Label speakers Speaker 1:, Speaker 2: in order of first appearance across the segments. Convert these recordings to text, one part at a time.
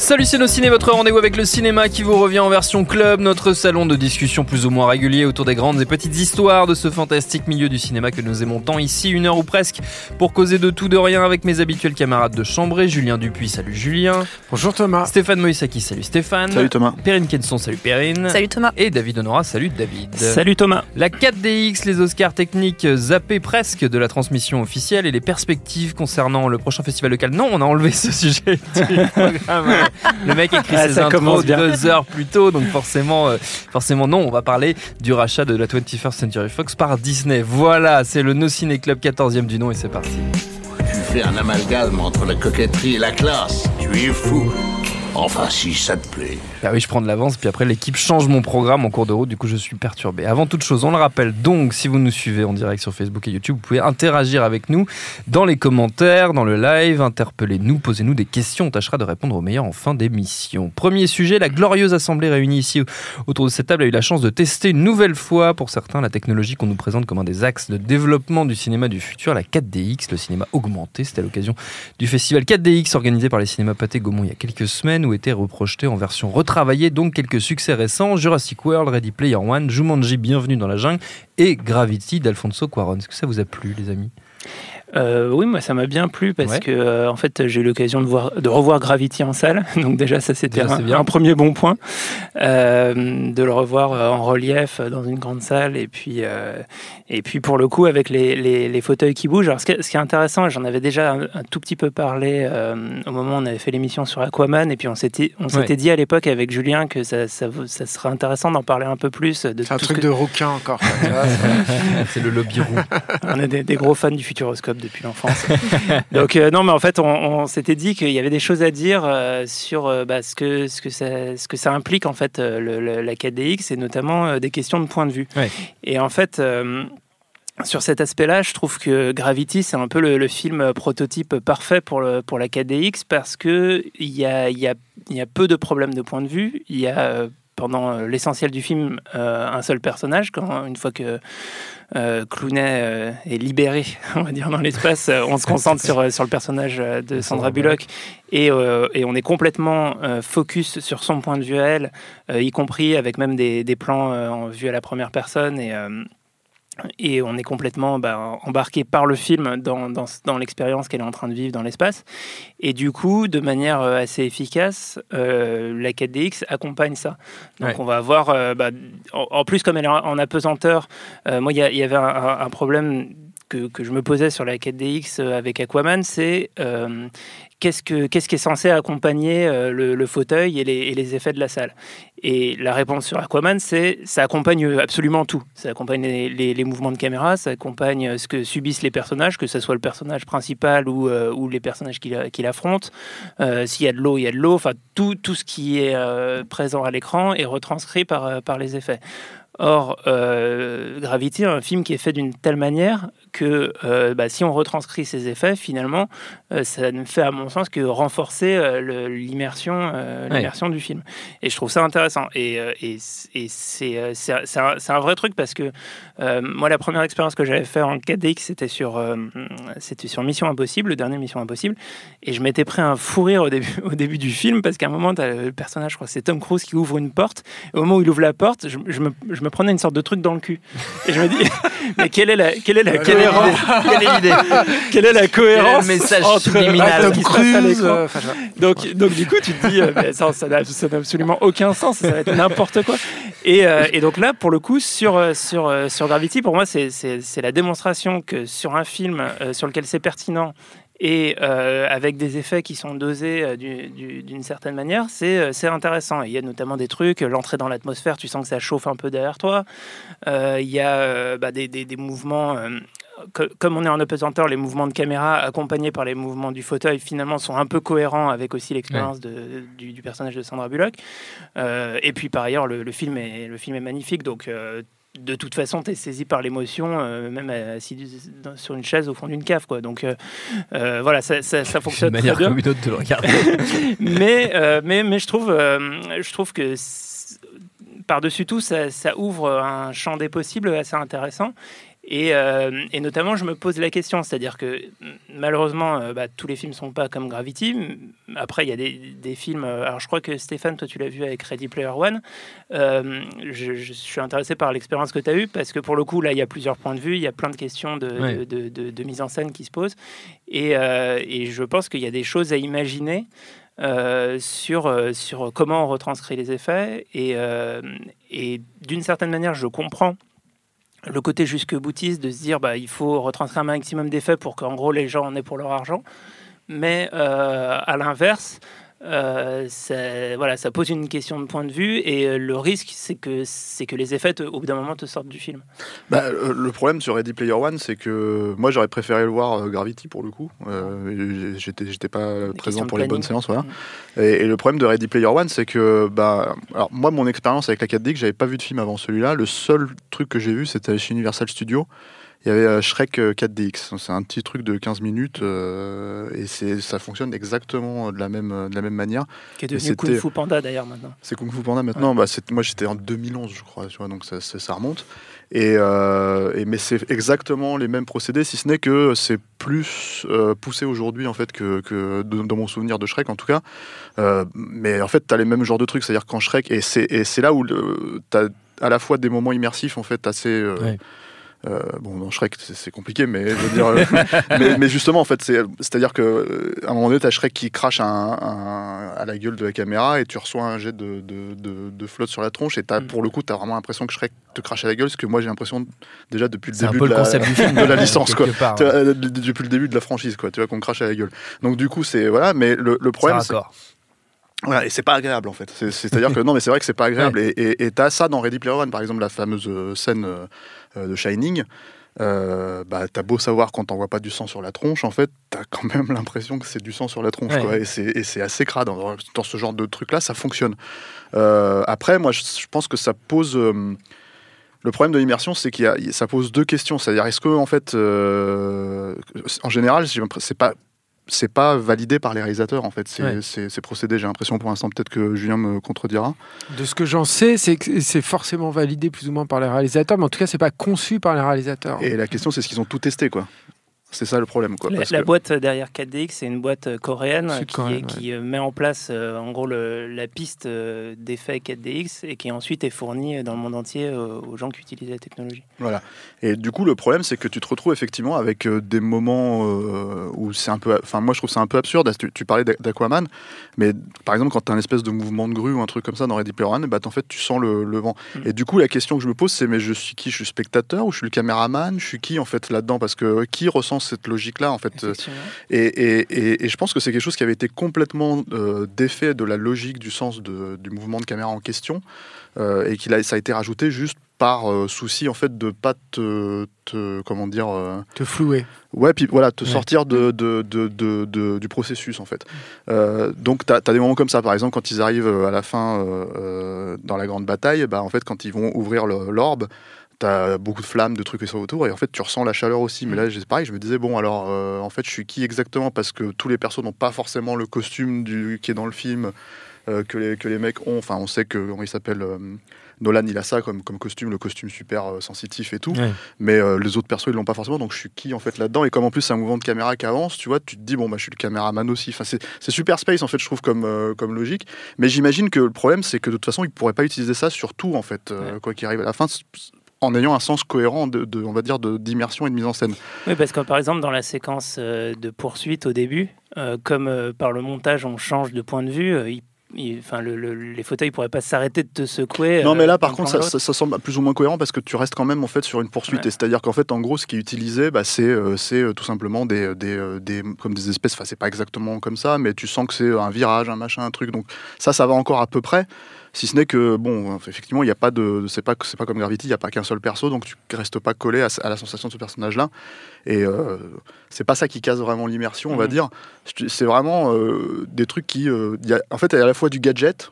Speaker 1: Salut c'est nos ciné, votre rendez-vous avec le cinéma qui vous revient en version club, notre salon de discussion plus ou moins régulier autour des grandes et petites histoires de ce fantastique milieu du cinéma que nous aimons tant ici, une heure ou presque, pour causer de tout de rien avec mes habituels camarades de chambrée, Julien Dupuis, salut Julien.
Speaker 2: Bonjour Thomas.
Speaker 1: Stéphane Moïsaki, salut Stéphane.
Speaker 3: Salut Thomas.
Speaker 1: Perrine Kenson, salut Perrine.
Speaker 4: Salut Thomas.
Speaker 1: Et David Honora, salut David.
Speaker 3: Salut Thomas.
Speaker 1: La 4DX, les Oscars techniques zappés presque de la transmission officielle et les perspectives concernant le prochain festival local. Non, on a enlevé ce sujet du programme. Le mec écrit
Speaker 3: Ah,
Speaker 1: ses
Speaker 3: ça
Speaker 1: intros deux heures plus tôt, donc forcément, euh, forcément non. On va parler du rachat de la 21st Century Fox par Disney. Voilà, c'est le No Ciné Club 14e du nom et c'est parti.
Speaker 5: Tu fais un amalgame entre la coquetterie et la classe. Tu es fou. Enfin, si ça te plaît.
Speaker 1: Ah oui, je prends de l'avance, puis après l'équipe change mon programme en cours de route, du coup je suis perturbé. Avant toute chose, on le rappelle donc, si vous nous suivez en direct sur Facebook et YouTube, vous pouvez interagir avec nous dans les commentaires, dans le live, interpellez-nous, posez-nous des questions, on tâchera de répondre au meilleur en fin d'émission. Premier sujet, la glorieuse assemblée réunie ici autour de cette table a eu la chance de tester une nouvelle fois, pour certains, la technologie qu'on nous présente comme un des axes de développement du cinéma du futur, la 4DX, le cinéma augmenté. C'était à l'occasion du festival 4DX organisé par les cinémas Pathé Gaumont il y a quelques semaines où étaient reprojetés en version retravaillée donc quelques succès récents Jurassic World, Ready Player One, Jumanji Bienvenue dans la jungle et Gravity d'Alfonso Cuarón. Est-ce que ça vous a plu les amis?
Speaker 3: Euh, oui, moi ça m'a bien plu parce
Speaker 1: Ouais.
Speaker 3: que euh, en fait j'ai eu l'occasion de voir, de revoir Gravity en salle, donc déjà ça c'était un,
Speaker 1: c'est bien.
Speaker 3: un premier bon point, Euh, de le revoir euh, en relief euh, dans une grande salle et puis euh, et puis pour le coup avec les, les, les fauteuils qui bougent. Alors ce qui est, ce qui est intéressant, j'en avais déjà un, un tout petit peu parlé euh, au moment où on avait fait l'émission sur Aquaman et puis on s'était on s'était
Speaker 1: Ouais.
Speaker 3: dit à l'époque avec Julien que ça, ça, ça serait intéressant d'en parler un peu plus de
Speaker 2: C'est un truc
Speaker 3: que-
Speaker 2: de rouquin encore. C'est
Speaker 1: le lobby roux.
Speaker 3: On est des, des gros fans du Futuroscope depuis l'enfance. Donc euh, non, mais en fait, on, on s'était dit qu'il y avait des choses à dire euh, sur euh, bah, ce, que, ce, que ça, ce que ça implique en fait le- le- la 4DX et notamment des questions de point de vue.
Speaker 1: Ouais.
Speaker 3: Et en fait. sur cet aspect-là, je trouve que Gravity, c'est un peu le, le film prototype parfait pour, le, pour la 4DX parce qu'il y a, y, a, y a peu de problèmes de point de vue. Il y a, pendant euh, l'essentiel du film, euh, un seul personnage. Quand, une fois que euh, Clooney est libéré, on va dire, dans l'espace, on se concentre sur, sur le personnage de Sandra Bullock et, et on est complètement focus sur son point de vue à elle, y compris avec même des, des plans en vue à la première personne et et on est complètement bah, embarqué par le film dans, dans, dans l'expérience qu'elle est en train de vivre dans l'espace. Et du coup, de manière euh, assez efficace, euh, la 4DX accompagne ça. Donc
Speaker 1: Ouais.
Speaker 3: on va avoir, euh, bah, en, en plus comme elle est en, apesanteur, euh, moi il y, avait un problème que, je me posais sur la 4DX euh, avec Aquaman, c'est euh, qu'est-ce, que, qu'est-ce qui est censé accompagner euh, le, fauteuil et les, et les effets de la salle Et la réponse sur Aquaman, c'est ça accompagne absolument tout. Ça accompagne les, mouvements de caméra, ça accompagne ce que subissent les personnages, que ce soit le personnage principal ou, les personnages qui, la- qui l'affrontent. Euh, s'il y a de l'eau, il y a de l'eau. Enfin, tout, tout ce qui est présent à l'écran est retranscrit par, par les effets. Or, Gravity, un film qui est fait d'une telle manière que euh, bah, si on retranscrit ces effets, finalement, ça ne fait à mon sens que renforcer euh, l'immersion, euh,
Speaker 1: Ouais.
Speaker 3: l'immersion du film. Et je trouve ça intéressant. Et, euh, et, c- et c'est euh, c'est un, vrai truc parce que euh, moi, la première expérience que j'avais fait en 4DX, c'était sur, euh, c'était sur Mission Impossible, le dernier Mission Impossible. Et je m'étais pris un fou rire au début, au début du film parce qu'à un moment, as le personnage, je crois c'est Tom Cruise qui ouvre une porte. Et au moment où il ouvre la porte, je, je me, je me prenais une sorte de truc dans le cul. Et je me dis, mais quelle est la, quelle est la
Speaker 1: Quelle est
Speaker 3: cohérence?
Speaker 1: L'idée Quelle est l'idée
Speaker 3: Quelle est la cohérence
Speaker 1: Quel est le message
Speaker 3: entre
Speaker 1: subliminal
Speaker 2: Tom Cruise.
Speaker 3: donc, donc du coup, tu te dis, euh, mais ça ça n'a absolument aucun sens, ça va être n'importe quoi. Et, euh, et donc là, pour le coup, sur, euh, sur, sur Gravity, pour moi, c'est- la démonstration que sur un film sur lequel c'est pertinent et euh, avec des effets qui sont dosés euh, du- du- d'une certaine manière, c'est euh, intéressant. Il y a notamment des trucs, l'entrée dans l'atmosphère, tu sens que ça chauffe un peu derrière toi. Il y a bah, des, des- des mouvements. Que- comme on est en apesanteur, les mouvements de caméra accompagnés par les mouvements du fauteuil finalement sont un peu cohérents avec aussi l'expérience du, du personnage de Sandra Bullock. Euh, et puis par ailleurs, le, le film, est, le film est magnifique, donc euh, de toute façon, tu es saisi par l'émotion, euh, même assis sur une chaise au fond d'une cave. Quoi. Donc euh, voilà, ça, ça, ça
Speaker 1: C'est une
Speaker 3: fonctionne très
Speaker 1: manière
Speaker 3: bien
Speaker 1: comme une autre de le regarder.
Speaker 3: mais, euh, mais, mais je trouve, je trouve que par-dessus tout, ça, ça ouvre un champ des possibles assez intéressant. Et, euh, et notamment, je me pose la question, c'est-à-dire que malheureusement, euh, bah, tous les films sont pas comme Gravity. Après, il y a des, des films. euh, Alors, je crois que Stéphane, toi, tu l'as vu avec Ready Player One. Euh, je, je suis intéressé par l'expérience que tu as eue parce que pour le coup, là, il y a plusieurs points de vue, il y a plein de questions de,
Speaker 1: Ouais.
Speaker 3: de, de- de- de mise en scène qui se posent. Et, et je pense qu'il y a des choses à imaginer euh, sur, euh, sur comment on retranscrit les effets. Et, euh, et d'une certaine manière, je comprends le côté jusque boutiste de se dire bah, il faut retranscrire un maximum d'effets pour qu'en gros les gens en aient pour leur argent. Mais euh, à l'inverse, euh, ça, voilà, ça pose une question de point de vue et euh, le risque, c'est que, c'est que les effets, te- au bout d'un moment, te sortent du film.
Speaker 4: Bah, euh, le problème sur Ready Player One, c'est que moi j'aurais préféré le voir Gravity pour le coup. Euh, j'étais, j'étais pas présent pour les bonnes séances, voilà.
Speaker 3: Mm.
Speaker 4: Et, et le problème de Ready Player One, c'est que bah, alors moi mon expérience avec la 4D, j'avais pas vu de film avant celui-là. Le seul truc que j'ai vu, c'était chez Universal Studios. Il y avait euh, Shrek euh, 4DX. C'est un petit truc de 15 minutes euh, et c'est, ça fonctionne exactement de la même, de la même manière.
Speaker 3: Qui est devenu Kung Fu Panda d'ailleurs maintenant.
Speaker 4: C'est Kung Fu Panda maintenant. Bah, moi, j'étais en 2011, je crois, tu vois, donc ça, ça- ça remonte. Et, euh, et- mais c'est exactement les mêmes procédés, si ce n'est que c'est plus euh, poussé aujourd'hui en fait que, que de- dans mon souvenir de Shrek en tout cas. Euh, mais en fait, tu as les mêmes genres de trucs, c'est-à-dire quand Shrek et c'est et c'est là où tu as à la fois des moments immersifs en fait assez euh,
Speaker 1: Ouais.
Speaker 4: Euh, bon, dans Shrek, c'est compliqué, mais je veux dire, euh, mais, mais justement, en fait, c'est- c'est-à-dire que euh, à un moment donné, t'as Shrek qui crache un- un- à la gueule de la caméra et tu reçois un jet de, de, de- de flotte sur la tronche et t'as,
Speaker 3: Mm.
Speaker 4: pour le coup, t'as vraiment l'impression que Shrek te crache à la gueule, ce que moi j'ai l'impression déjà depuis le
Speaker 1: C'est un
Speaker 4: début
Speaker 1: peu
Speaker 4: de
Speaker 1: le
Speaker 4: la,
Speaker 1: concept du film.
Speaker 4: de la licence, quoi.
Speaker 1: part.
Speaker 4: depuis le début de la franchise, quoi. Tu vois qu'on crache à la gueule. Donc du coup, c'est voilà, mais le, le problème,
Speaker 1: C'est.
Speaker 4: Voilà, et c'est pas agréable en fait. C'est- C'est-à-dire que non, mais c'est vrai que c'est pas agréable. Et- Et t'as ça dans Ready Player One, par exemple, la fameuse euh, scène euh, de Shining. Euh, bah, t'as beau savoir quand t'en vois pas du sang sur la tronche, en fait, t'as quand même l'impression que c'est du sang sur la tronche,
Speaker 1: Ouais.
Speaker 4: quoi. Et c'est assez crade. Dans, dans ce genre de truc-là, ça fonctionne. Euh, après, moi, je, je pense que ça pose. le problème de l'immersion, c'est qu'il y a, ça pose deux questions. C'est-à-dire, est-ce que, en fait, euh, en général, c'est pas c'est pas validé par les réalisateurs en fait ces,
Speaker 1: Ouais.
Speaker 4: ces- ces procédés j'ai l'impression pour l'instant peut-être que Julien me contredira
Speaker 2: De ce que j'en sais, c'est que c'est forcément validé plus ou moins par les réalisateurs, mais en tout cas, c'est pas conçu par les réalisateurs.
Speaker 4: et la question c'est ce qu'ils ont tout testé quoi c'est ça le problème quoi
Speaker 3: La,
Speaker 4: parce
Speaker 3: la
Speaker 4: que-
Speaker 3: boîte derrière 4DX, c'est une boîte euh, coréenne qui, euh, met en place euh, en gros le- la piste euh, d'effet 4DX et qui ensuite est fournie dans le monde entier euh, aux gens qui utilisent la technologie.
Speaker 4: Voilà. Et du coup, le problème, c'est que tu te retrouves effectivement avec euh, des moments euh, où c'est un peu. Enfin, moi, je trouve ça un peu absurde. Tu, tu parlais d'A- d'Aquaman, mais par exemple, quand tu as un espèce de mouvement de grue ou un truc comme ça dans Ready Player One, bah, en fait, tu sens le, le vent.
Speaker 3: Mm.
Speaker 4: Et du coup, la question que je me pose, c'est mais je suis qui? Je suis spectateur ou je suis le caméraman? Je suis qui en fait là-dedans? Parce que qui ressent cette logique-là en fait euh, et, et- et- et je pense que c'est quelque chose qui avait été complètement euh, défait de la logique du sens de- du mouvement de caméra en question euh, et qu'il a, ça a été rajouté juste par euh, souci en fait de pas te, te- comment dire euh,
Speaker 2: Te flouer.
Speaker 4: ouais puis voilà te
Speaker 1: Ouais.
Speaker 4: sortir de, de- de- de- de- du processus en fait Euh, donc tu as, des moments comme ça par exemple quand ils arrivent à la fin dans la grande bataille bah en fait quand ils vont ouvrir le- l'orbe T'as beaucoup de flammes, de trucs et ça autour, et en fait tu ressens la chaleur aussi. Mais là, c'est pareil, je me disais bon alors, euh, en fait, je suis qui exactement? Parce que tous les persos n'ont pas forcément le costume du qui est dans le film euh, que les que les mecs ont. Enfin, on sait que comment il s'appelle euh, Nolan, il a ça comme comme costume, le costume super sensitif et tout.
Speaker 1: Ouais.
Speaker 4: Mais les autres persos ils l'ont pas forcément. Donc je suis qui en fait là-dedans? Et comme en plus c'est un mouvement de caméra qui avance, tu vois, tu te dis bon bah je suis le caméraman aussi. Enfin c'est super space en fait, je trouve comme comme logique. Mais j'imagine que le problème c'est que de toute façon ils pourraient pas utiliser ça sur tout en fait, quoi qu'il arrive à la fin. En ayant un sens cohérent de, de- on va dire, de- d'immersion et de mise en scène.
Speaker 3: Oui, parce que par exemple, dans la séquence euh, de poursuite au début, euh, comme euh, par le montage on change de point de vue, euh, il, enfin, le- le- les fauteuils pourraient pas s'arrêter de te secouer.
Speaker 4: Non, mais là, par contre, ça,
Speaker 3: l'autre.
Speaker 4: ça- ça semble plus ou moins cohérent parce que tu restes quand même en fait sur une poursuite.
Speaker 3: Ouais.
Speaker 4: Et c'est-à-dire qu'en fait, en gros, ce qui est utilisé, bah, c'est euh, tout simplement des, des, des- comme des espèces. Enfin, c'est pas exactement comme ça, mais tu sens que c'est un virage, un machin, un truc. Donc ça, ça va encore à peu près. Si ce n'est que bon, effectivement, il n'y a pas de, c'est pas, c'est pas comme Gravity, il n'y a pas qu'un seul perso, donc tu restes pas collé à, à la sensation de ce personnage-là. Et euh, c'est pas ça qui casse vraiment l'immersion, on va
Speaker 3: Mhm.
Speaker 4: dire. C'est vraiment euh, des trucs qui, euh, y a- en fait, il y a à la fois du gadget.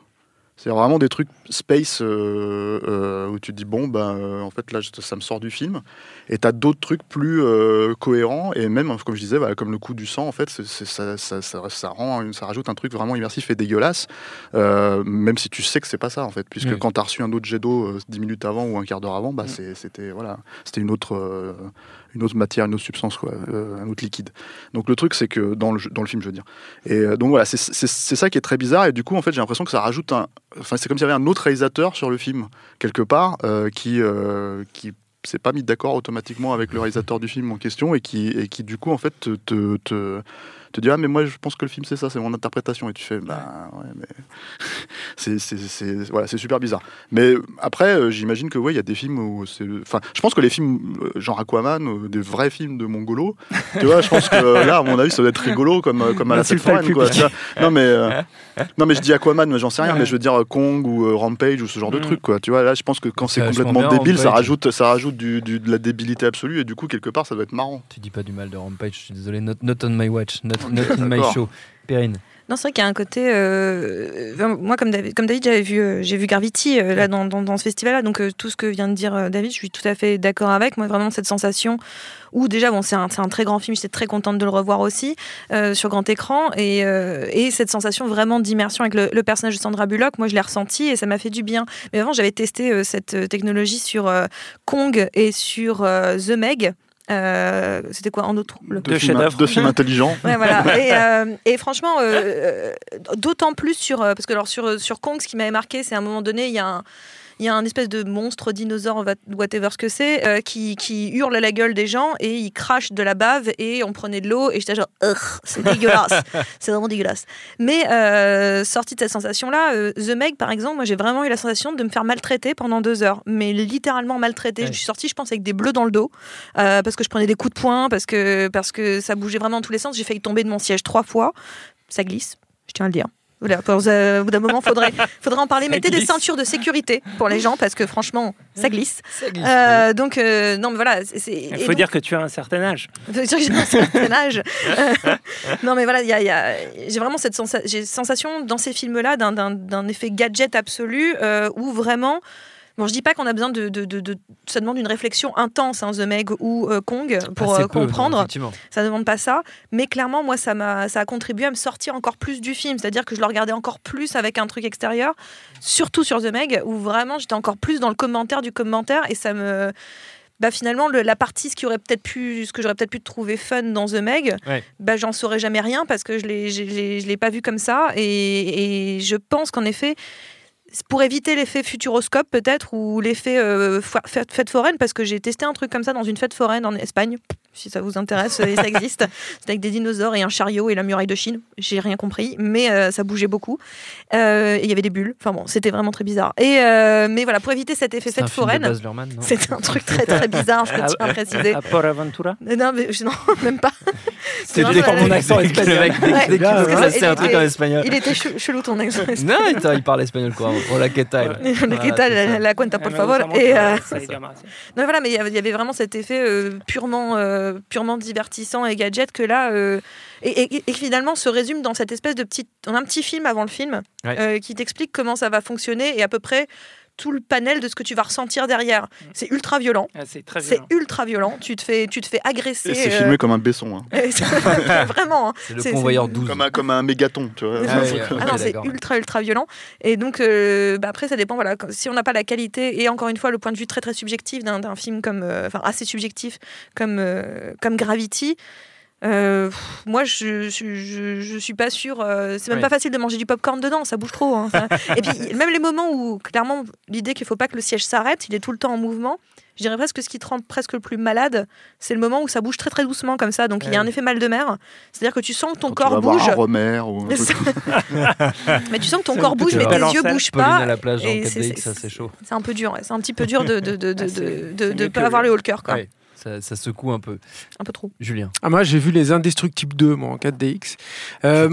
Speaker 4: C'est vraiment des trucs space euh, euh, où tu te dis bon ben euh, en fait là ça me sort du film et t'as d'autres trucs plus euh, cohérents et même comme je disais bah, comme le coup du sang en fait ça, ça, ça, ça rend ça rajoute un truc vraiment immersif et dégueulasse euh, même si tu sais que c'est pas ça en fait puisque
Speaker 1: Oui.
Speaker 4: quand t'as reçu un autre jet d'eau euh, 10 minutes avant ou un quart d'heure avant bah
Speaker 3: Mm.
Speaker 4: c'était voilà c'était une autre euh, une autre matière une autre substance quoi euh, un autre liquide donc le truc c'est que dans le dans le film je veux dire et euh, donc voilà, c'est- ça qui est très bizarre. Et du coup, en fait, j'ai l'impression que ça rajoute un. Enfin, c'est comme s'il y avait un autre réalisateur sur le film, quelque part, euh, qui, euh, qui s'est pas mis d'accord automatiquement avec le réalisateur du film en question et qui, et qui du coup, en fait, te, te, te, te dit Ah, mais moi, je pense que le film, c'est ça, c'est mon interprétation. Et tu fais Bah, ouais, mais. c'est voilà, c'est super bizarre. Mais après, euh, j'imagine que, ouais, il y a des films où c'est. Enfin, je pense que les films, euh, genre Aquaman, euh, des vrais films de Mongolo, tu vois, je pense que euh, là, à mon avis, ça doit être rigolo comme, euh, comme à la foraine, quoi.
Speaker 3: public.
Speaker 4: tu vois. Non, mais. euh, non mais je dis Aquaman, mais j'en sais rien,
Speaker 3: Ouais.
Speaker 4: mais je veux dire euh, Kong ou euh, Rampage ou ce genre de
Speaker 3: Mm.
Speaker 4: truc quoi. Tu vois là, je pense que quand
Speaker 1: C'est
Speaker 4: complètement
Speaker 1: bien,
Speaker 4: débile, ça rajoute, ça rajoute du, du- de la débilité absolue et du coup quelque part ça doit être marrant.
Speaker 1: Tu dis pas du mal de Rampage, je suis désolé. Not, not on my watch, not, not in my show. Perrine.
Speaker 6: Non, c'est vrai qu'il y a un côté. euh, enfin, moi, comme David, comme David j'avais vu, euh, j'ai vu Gravity euh, là dans, dans, dans ce festival-là, donc euh, tout ce que vient de dire euh, David, je suis tout à fait d'accord avec. Moi, vraiment cette sensation où déjà, bon, c'est un, c'est un très grand film, j'étais très contente de le revoir aussi euh, sur grand écran, et, euh, et cette sensation vraiment d'immersion avec le, le personnage de Sandra Bullock, moi, je l'ai ressenti et ça m'a fait du bien. Mais avant, j'avais testé euh, cette technologie sur euh, Kong et sur euh, The Meg. Euh, C'était quoi en autre le-
Speaker 3: Deux
Speaker 4: films,
Speaker 3: chefs-d'œuvre.
Speaker 4: deux films intelligents.
Speaker 6: Ouais, voilà. Et, euh, et franchement, euh, d'autant plus sur. parce que alors sur, sur Kong, ce qui m'avait marqué, c'est à un moment donné, il y a un. Il y a un espèce de monstre, dinosaure, whatever ce que c'est, euh, qui, qui hurle à la gueule des gens et il crache de la bave et on prenait de l'eau et j'étais genre, c'est dégueulasse, c'est vraiment dégueulasse. Mais euh, sorti de cette sensation-là, euh, The Meg par exemple, moi j'ai vraiment eu la sensation de me faire maltraiter pendant deux heures, mais littéralement maltraiter.
Speaker 1: Ouais.
Speaker 6: Je suis sortie, je pense, avec des bleus dans le dos euh, parce que je prenais des coups de poing, parce que, parce que ça bougeait vraiment dans tous les sens. J'ai failli tomber de mon siège trois fois. Ça glisse, je tiens à le dire. Voilà, pour, euh, au bout d'un moment, faudrait, faudrait en parler.
Speaker 3: Ça
Speaker 6: Mettez des
Speaker 3: glisse.
Speaker 6: ceintures de sécurité pour les gens parce que franchement, ça glisse. Euh, donc, euh, non, mais voilà.
Speaker 3: Il faut
Speaker 6: donc-
Speaker 3: dire que tu as un certain âge.
Speaker 6: faut dire que j'ai un certain âge. Non, mais voilà, il y a- il y a- j'ai vraiment cette sensa- sensation dans ces films-là d'un- effet gadget absolu euh, où vraiment. Bon, je dis pas qu'on a besoin de, de, de- de- Ça demande une réflexion intense, hein, The Meg ou euh, Kong, pour
Speaker 1: Assez
Speaker 6: euh,
Speaker 1: peu, non,
Speaker 6: comprendre. Ça demande pas ça. Mais clairement, moi, ça, m'a, ça a contribué à me sortir encore plus du film. C'est-à-dire que je le regardais encore plus avec un truc extérieur, surtout sur The Meg, où vraiment j'étais encore plus dans le commentaire du commentaire et ça me. Bah finalement, le- la partie, ce, qui aurait peut-être pu, ce que j'aurais peut-être pu trouver fun dans The Meg,
Speaker 1: Ouais.
Speaker 6: bah, j'en saurais jamais rien parce que je l'ai, je l'ai, pas vu comme ça. Et, et je pense qu'en effet, pour éviter l'effet futuroscope peut-être ou l'effet euh, fête foraine, parce que j'ai testé un truc comme ça dans une fête foraine en Espagne, si ça vous intéresse, et ça existe. C'était avec des dinosaures et un chariot et la muraille de Chine. J'ai rien compris, mais euh, ça bougeait beaucoup. Euh, et il y avait des bulles. Enfin bon, c'était vraiment très bizarre. Et euh, mais voilà, pour éviter cet effet
Speaker 1: C'est un
Speaker 6: fête foraine, c'était un truc très très bizarre, je tiens à préciser.
Speaker 3: À Port Aventura?
Speaker 6: Non, mais je- non, même pas.
Speaker 1: C'est dès qu'on mon accent espagnol.
Speaker 6: il
Speaker 1: un truc
Speaker 6: était-
Speaker 1: en espagnol.
Speaker 6: Il était chelou ton accent.
Speaker 1: Non, il, il parle espagnol quoi. Oh la queta.
Speaker 3: Ouais.
Speaker 6: ¿Qué tal la, la cuenta, por
Speaker 3: Ah,
Speaker 6: favor? Et, euh, non, voilà, mais il y avait- vraiment cet effet euh, purement, euh, purement divertissant et gadget que là, euh, et, et finalement se résume dans cette espèce de petit, un petit film avant le film
Speaker 1: Ouais.
Speaker 6: euh, qui t'explique comment ça va fonctionner et à peu près tout le panel de ce que tu vas ressentir derrière. C'est ultra violent.
Speaker 3: Ah, c'est très
Speaker 6: C'est
Speaker 3: violent.
Speaker 6: ultra violent. Tu te fais, tu te fais agresser.
Speaker 4: C'est
Speaker 6: euh,
Speaker 4: filmé comme un besson, hein.
Speaker 6: vraiment. hein.
Speaker 1: C'est le convoyeur
Speaker 6: c'est-
Speaker 1: 12.
Speaker 4: comme, un, comme un mégaton, tu vois.
Speaker 6: Ah,
Speaker 1: Ah,
Speaker 6: c'est- ah c'est
Speaker 1: d'accord.
Speaker 6: ultra ultra violent et donc euh, bah après ça dépend voilà si on n'a pas la qualité et encore une fois le point de vue très très subjectif d'un film comme euh, enfin assez subjectif comme euh, comme Gravity Euh, pff, moi, je, je, je, je suis pas sûre. euh, c'est même pas facile de manger du popcorn dedans, ça bouge trop. hein. Ça- Et puis, même les moments où, clairement, l'idée qu'il faut pas que le siège s'arrête, il est tout le temps en mouvement. Je dirais presque que ce qui te rend presque le plus malade, c'est le moment où ça bouge très très doucement comme ça. Donc il y a un effet mal de mer. C'est-à-dire que tu sens que ton
Speaker 4: Quand tu vas
Speaker 6: corps bouge.
Speaker 4: un ou un truc.
Speaker 6: mais tu sens que ton corps bouge, mais tes yeux bougent pas.
Speaker 1: à la plage en
Speaker 6: et c'est-
Speaker 1: 4DX,
Speaker 6: c'est-
Speaker 1: ça c'est chaud.
Speaker 6: C'est un peu dur, ouais. c'est un petit peu dur de de de de
Speaker 3: Ah,
Speaker 6: de, pas avoir les haut le cœur quoi.
Speaker 1: Ouais, ça, ça secoue un peu.
Speaker 6: Un peu trop.
Speaker 1: Julien.
Speaker 2: Ah, moi, j'ai vu les Indestructibles 2, moi, en 4DX. Euh.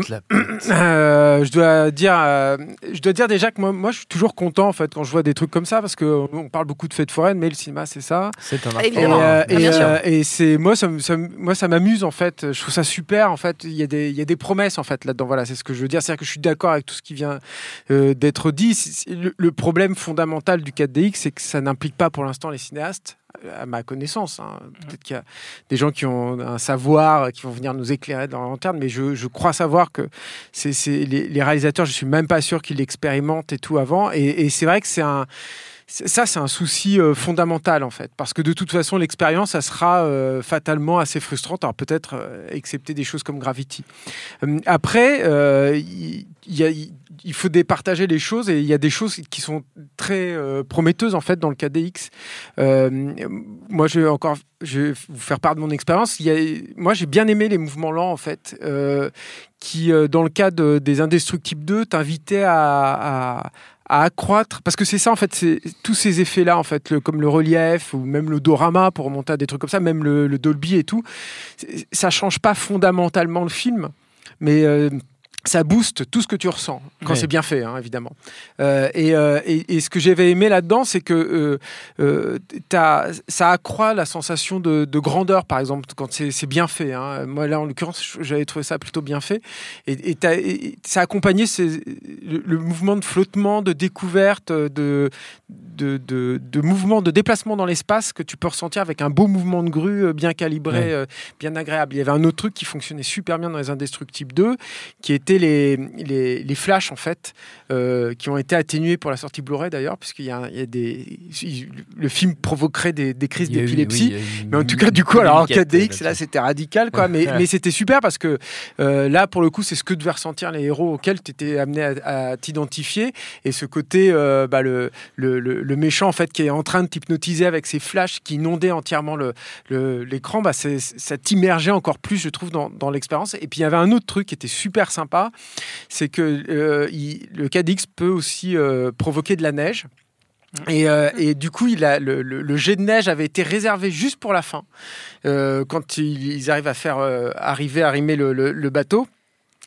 Speaker 2: Euh, je dois dire, euh, je dois dire déjà que moi, moi, je suis toujours content en fait quand je vois des trucs comme ça parce que euh, on parle beaucoup de fêtes foraines, mais le cinéma c'est ça.
Speaker 1: C'est un
Speaker 6: Ah,
Speaker 2: Et,
Speaker 6: évidemment.
Speaker 2: euh,
Speaker 6: Ah,
Speaker 2: et, euh, et c'est moi, ça, me- ça me- moi, ça m'amuse en fait. Je trouve ça super en fait. Il y a des, il y a des promesses en fait là-dedans. Voilà, c'est ce que je veux dire. C'est-à-dire que je suis d'accord avec tout ce qui vient euh, d'être dit. Le, le problème fondamental du 4DX, c'est que ça n'implique pas pour l'instant les cinéastes. Euh, À ma connaissance, hein. peut-être qu'il y a des gens qui ont un savoir, qui vont venir nous éclairer dans leur lanterne, mais je, crois savoir que les, réalisateurs, je suis même pas sûr qu'ils l'expérimentent et tout avant. Et, c'est vrai que c'est un ça, c'est un souci euh, fondamental en fait, parce que de toute façon, l'expérience, ça sera euh, fatalement assez frustrante. Alors peut-être, euh, excepté des choses comme Gravity. Euh, après, il faut départager les choses et il y a des choses qui sont très prometteuses en fait dans le KDX. Moi, je vais encore, vous faire part de mon expérience. Moi, j'ai bien aimé les mouvements lents en fait, qui, dans le cas de- des Indestructibles 2, t'invitaient à- à accroître parce que c'est ça en fait c'est tous ces effets là en fait comme le relief ou même le dorama pour remonter à des trucs comme ça même le, le Dolby et tout ça change pas fondamentalement le film mais euh, ça booste tout ce que tu ressens quand
Speaker 1: Ouais.
Speaker 2: c'est bien fait, hein, évidemment. Euh, et, euh, et- et ce que j'avais aimé là-dedans, c'est que euh, ça accroît la sensation de, de grandeur, par exemple, quand c'est bien fait. hein. Moi, là, en l'occurrence, j'avais trouvé ça plutôt bien fait. Et, et t'as- et ça accompagnait ces- le, le mouvement de flottement, de découverte, de, de, de, de mouvement, de déplacement dans l'espace que tu peux ressentir avec un beau mouvement de grue bien calibré,
Speaker 1: Ouais.
Speaker 2: bien agréable. Il y avait un autre truc qui fonctionnait super bien dans les Indestructibles 2, qui était les, les, les flashs, en fait, euh, qui ont été atténués pour la sortie Blu-ray d'ailleurs, puisqu'il y y a des. Le film provoquerait des, des crises d'épilepsie.
Speaker 1: oui,
Speaker 2: Mais en tout cas, du coup, alors en
Speaker 1: mini-quête
Speaker 2: 4DX,
Speaker 1: là-dessus.
Speaker 2: là, c'était radical, quoi. Mais,
Speaker 1: Ouais.
Speaker 2: mais c'était super parce que euh, là, pour le coup, c'est ce que devaient ressentir les héros auxquels tu étais amené à, à t'identifier. Et ce côté, euh, bah, le, le, le- le méchant, en fait, qui est en train de t'hypnotiser avec ses flashs qui inondaient entièrement l'écran, bah, ça t'immergeait encore plus, je trouve, dans, dans l'expérience. Et puis, il y avait un autre truc qui était super sympa c'est que il- le 4DX peut aussi euh, provoquer de la neige. Et, euh, et du coup, il a, le, le- le jet de neige avait été réservé juste pour la fin, euh, quand ils, ils arrivent à faire euh, arriver à rimer le, le- le bateau.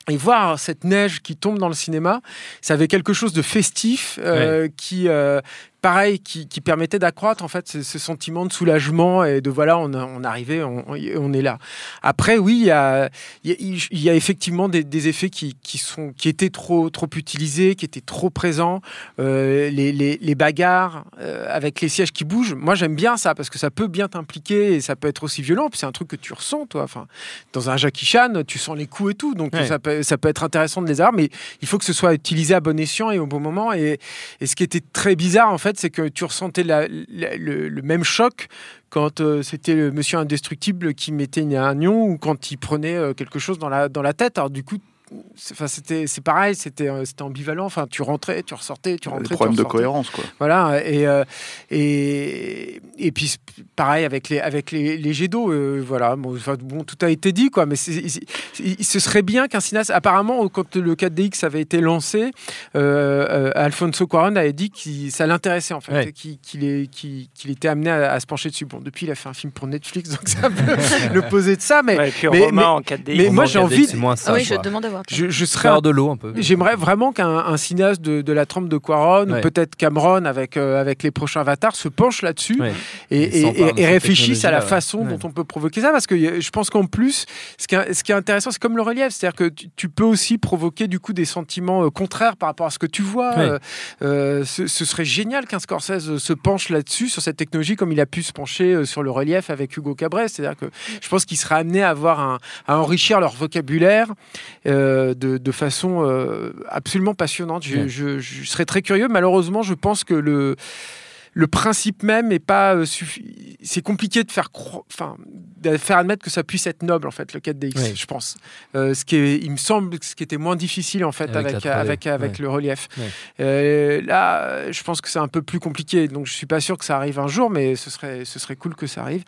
Speaker 2: Et voir cette neige qui tombe dans le cinéma, ça avait quelque chose de festif euh, qui, euh, pareil, qui, qui permettait d'accroître en fait ce, ce sentiment de soulagement et de voilà, on, on arrivait, on, on est là. Après, oui, il y a, il y a, il y a effectivement des, des effets qui, qui, sont, qui étaient trop, trop utilisés, qui étaient trop présents. Euh, les, les, les bagarres euh, avec les sièges qui bougent, moi j'aime bien ça parce que ça peut bien t'impliquer et ça peut être aussi violent. Puis c'est un truc que tu ressens, toi. Enfin, dans un Jackie Chan, tu sens les coups et tout, donc
Speaker 1: Ouais.
Speaker 2: ça, peut, ça peut être intéressant de les avoir, mais il faut que ce soit utilisé à bon escient et au bon moment. Et, et ce qui était très bizarre, en fait, c'est que tu ressentais le, même choc quand euh, c'était le monsieur indestructible qui mettait un nion ou quand il prenait euh, quelque chose dans la, dans la tête. Alors du coup, enfin, c'était c'est pareil, c'était euh, c'était ambivalent. Enfin, tu rentrais, tu ressortais, tu rentrais. tu
Speaker 4: problèmes de cohérence, quoi.
Speaker 2: Voilà, et, euh, et, et puis pareil avec les, avec les, les jets d'eau, euh, voilà, bon, enfin, bon, tout a été dit, quoi, mais c'est- c'est- c'est- ce serait bien qu'un cinéaste, apparemment, quand le 4DX avait été lancé, euh, euh, Alfonso Cuarón avait dit que ça l'intéressait, en fait,
Speaker 1: Ouais.
Speaker 2: qu'il qu'il est- qu'il- qu'il était amené à, à se pencher dessus. Bon, depuis, il a fait un film pour Netflix, donc ça peut l'opposé de ça, mais,
Speaker 3: Ouais, et puis
Speaker 2: mais-
Speaker 3: Romain
Speaker 2: mais-
Speaker 3: en 4D.
Speaker 2: mais moi, j'ai envie-
Speaker 1: C'est moins ça.
Speaker 6: Ah oui, je demande
Speaker 2: je, je serais
Speaker 1: Faire de l'eau un peu.
Speaker 2: J'aimerais vraiment qu'un un cinéaste de, de la trempe de Quaron,
Speaker 1: Ouais.
Speaker 2: ou peut-être Cameron avec, euh, avec les prochains avatars, se penche là-dessus
Speaker 1: Ouais.
Speaker 2: et,
Speaker 1: Et
Speaker 2: réfléchisse à la façon
Speaker 1: Ouais.
Speaker 2: dont on peut provoquer ça. Parce que euh, je pense qu'en plus, ce qui, est, ce qui est intéressant, c'est comme le relief. C'est-à-dire que tu, tu peux aussi provoquer du coup des sentiments euh, contraires par rapport à ce que tu vois.
Speaker 1: Ouais.
Speaker 2: Euh, euh, ce, ce serait génial qu'un Scorsese se penche là-dessus, sur cette technologie, comme il a pu se pencher euh, sur le relief avec Hugo Cabret. C'est-à-dire que je pense qu'il sera amené à, avoir un, à enrichir leur vocabulaire euh, de, de façon euh, absolument passionnante. Je,
Speaker 1: Ouais.
Speaker 2: je- je serais très curieux. Malheureusement, je pense que le le principe même est pas euh, suffi- C'est compliqué de faire, cro- enfin, de faire admettre que ça puisse être noble en fait le 4DX,
Speaker 1: Oui.
Speaker 2: je pense. Euh, ce qui est, il me semble, que ce qui était moins difficile en fait
Speaker 1: Avec
Speaker 2: avec
Speaker 1: la 3D,
Speaker 2: avec avec
Speaker 1: ouais.
Speaker 2: le relief.
Speaker 1: Ouais.
Speaker 2: Euh, là, euh, je pense que c'est un peu plus compliqué. Donc je suis pas sûr que ça arrive un jour, mais ce serait ce serait cool que ça arrive.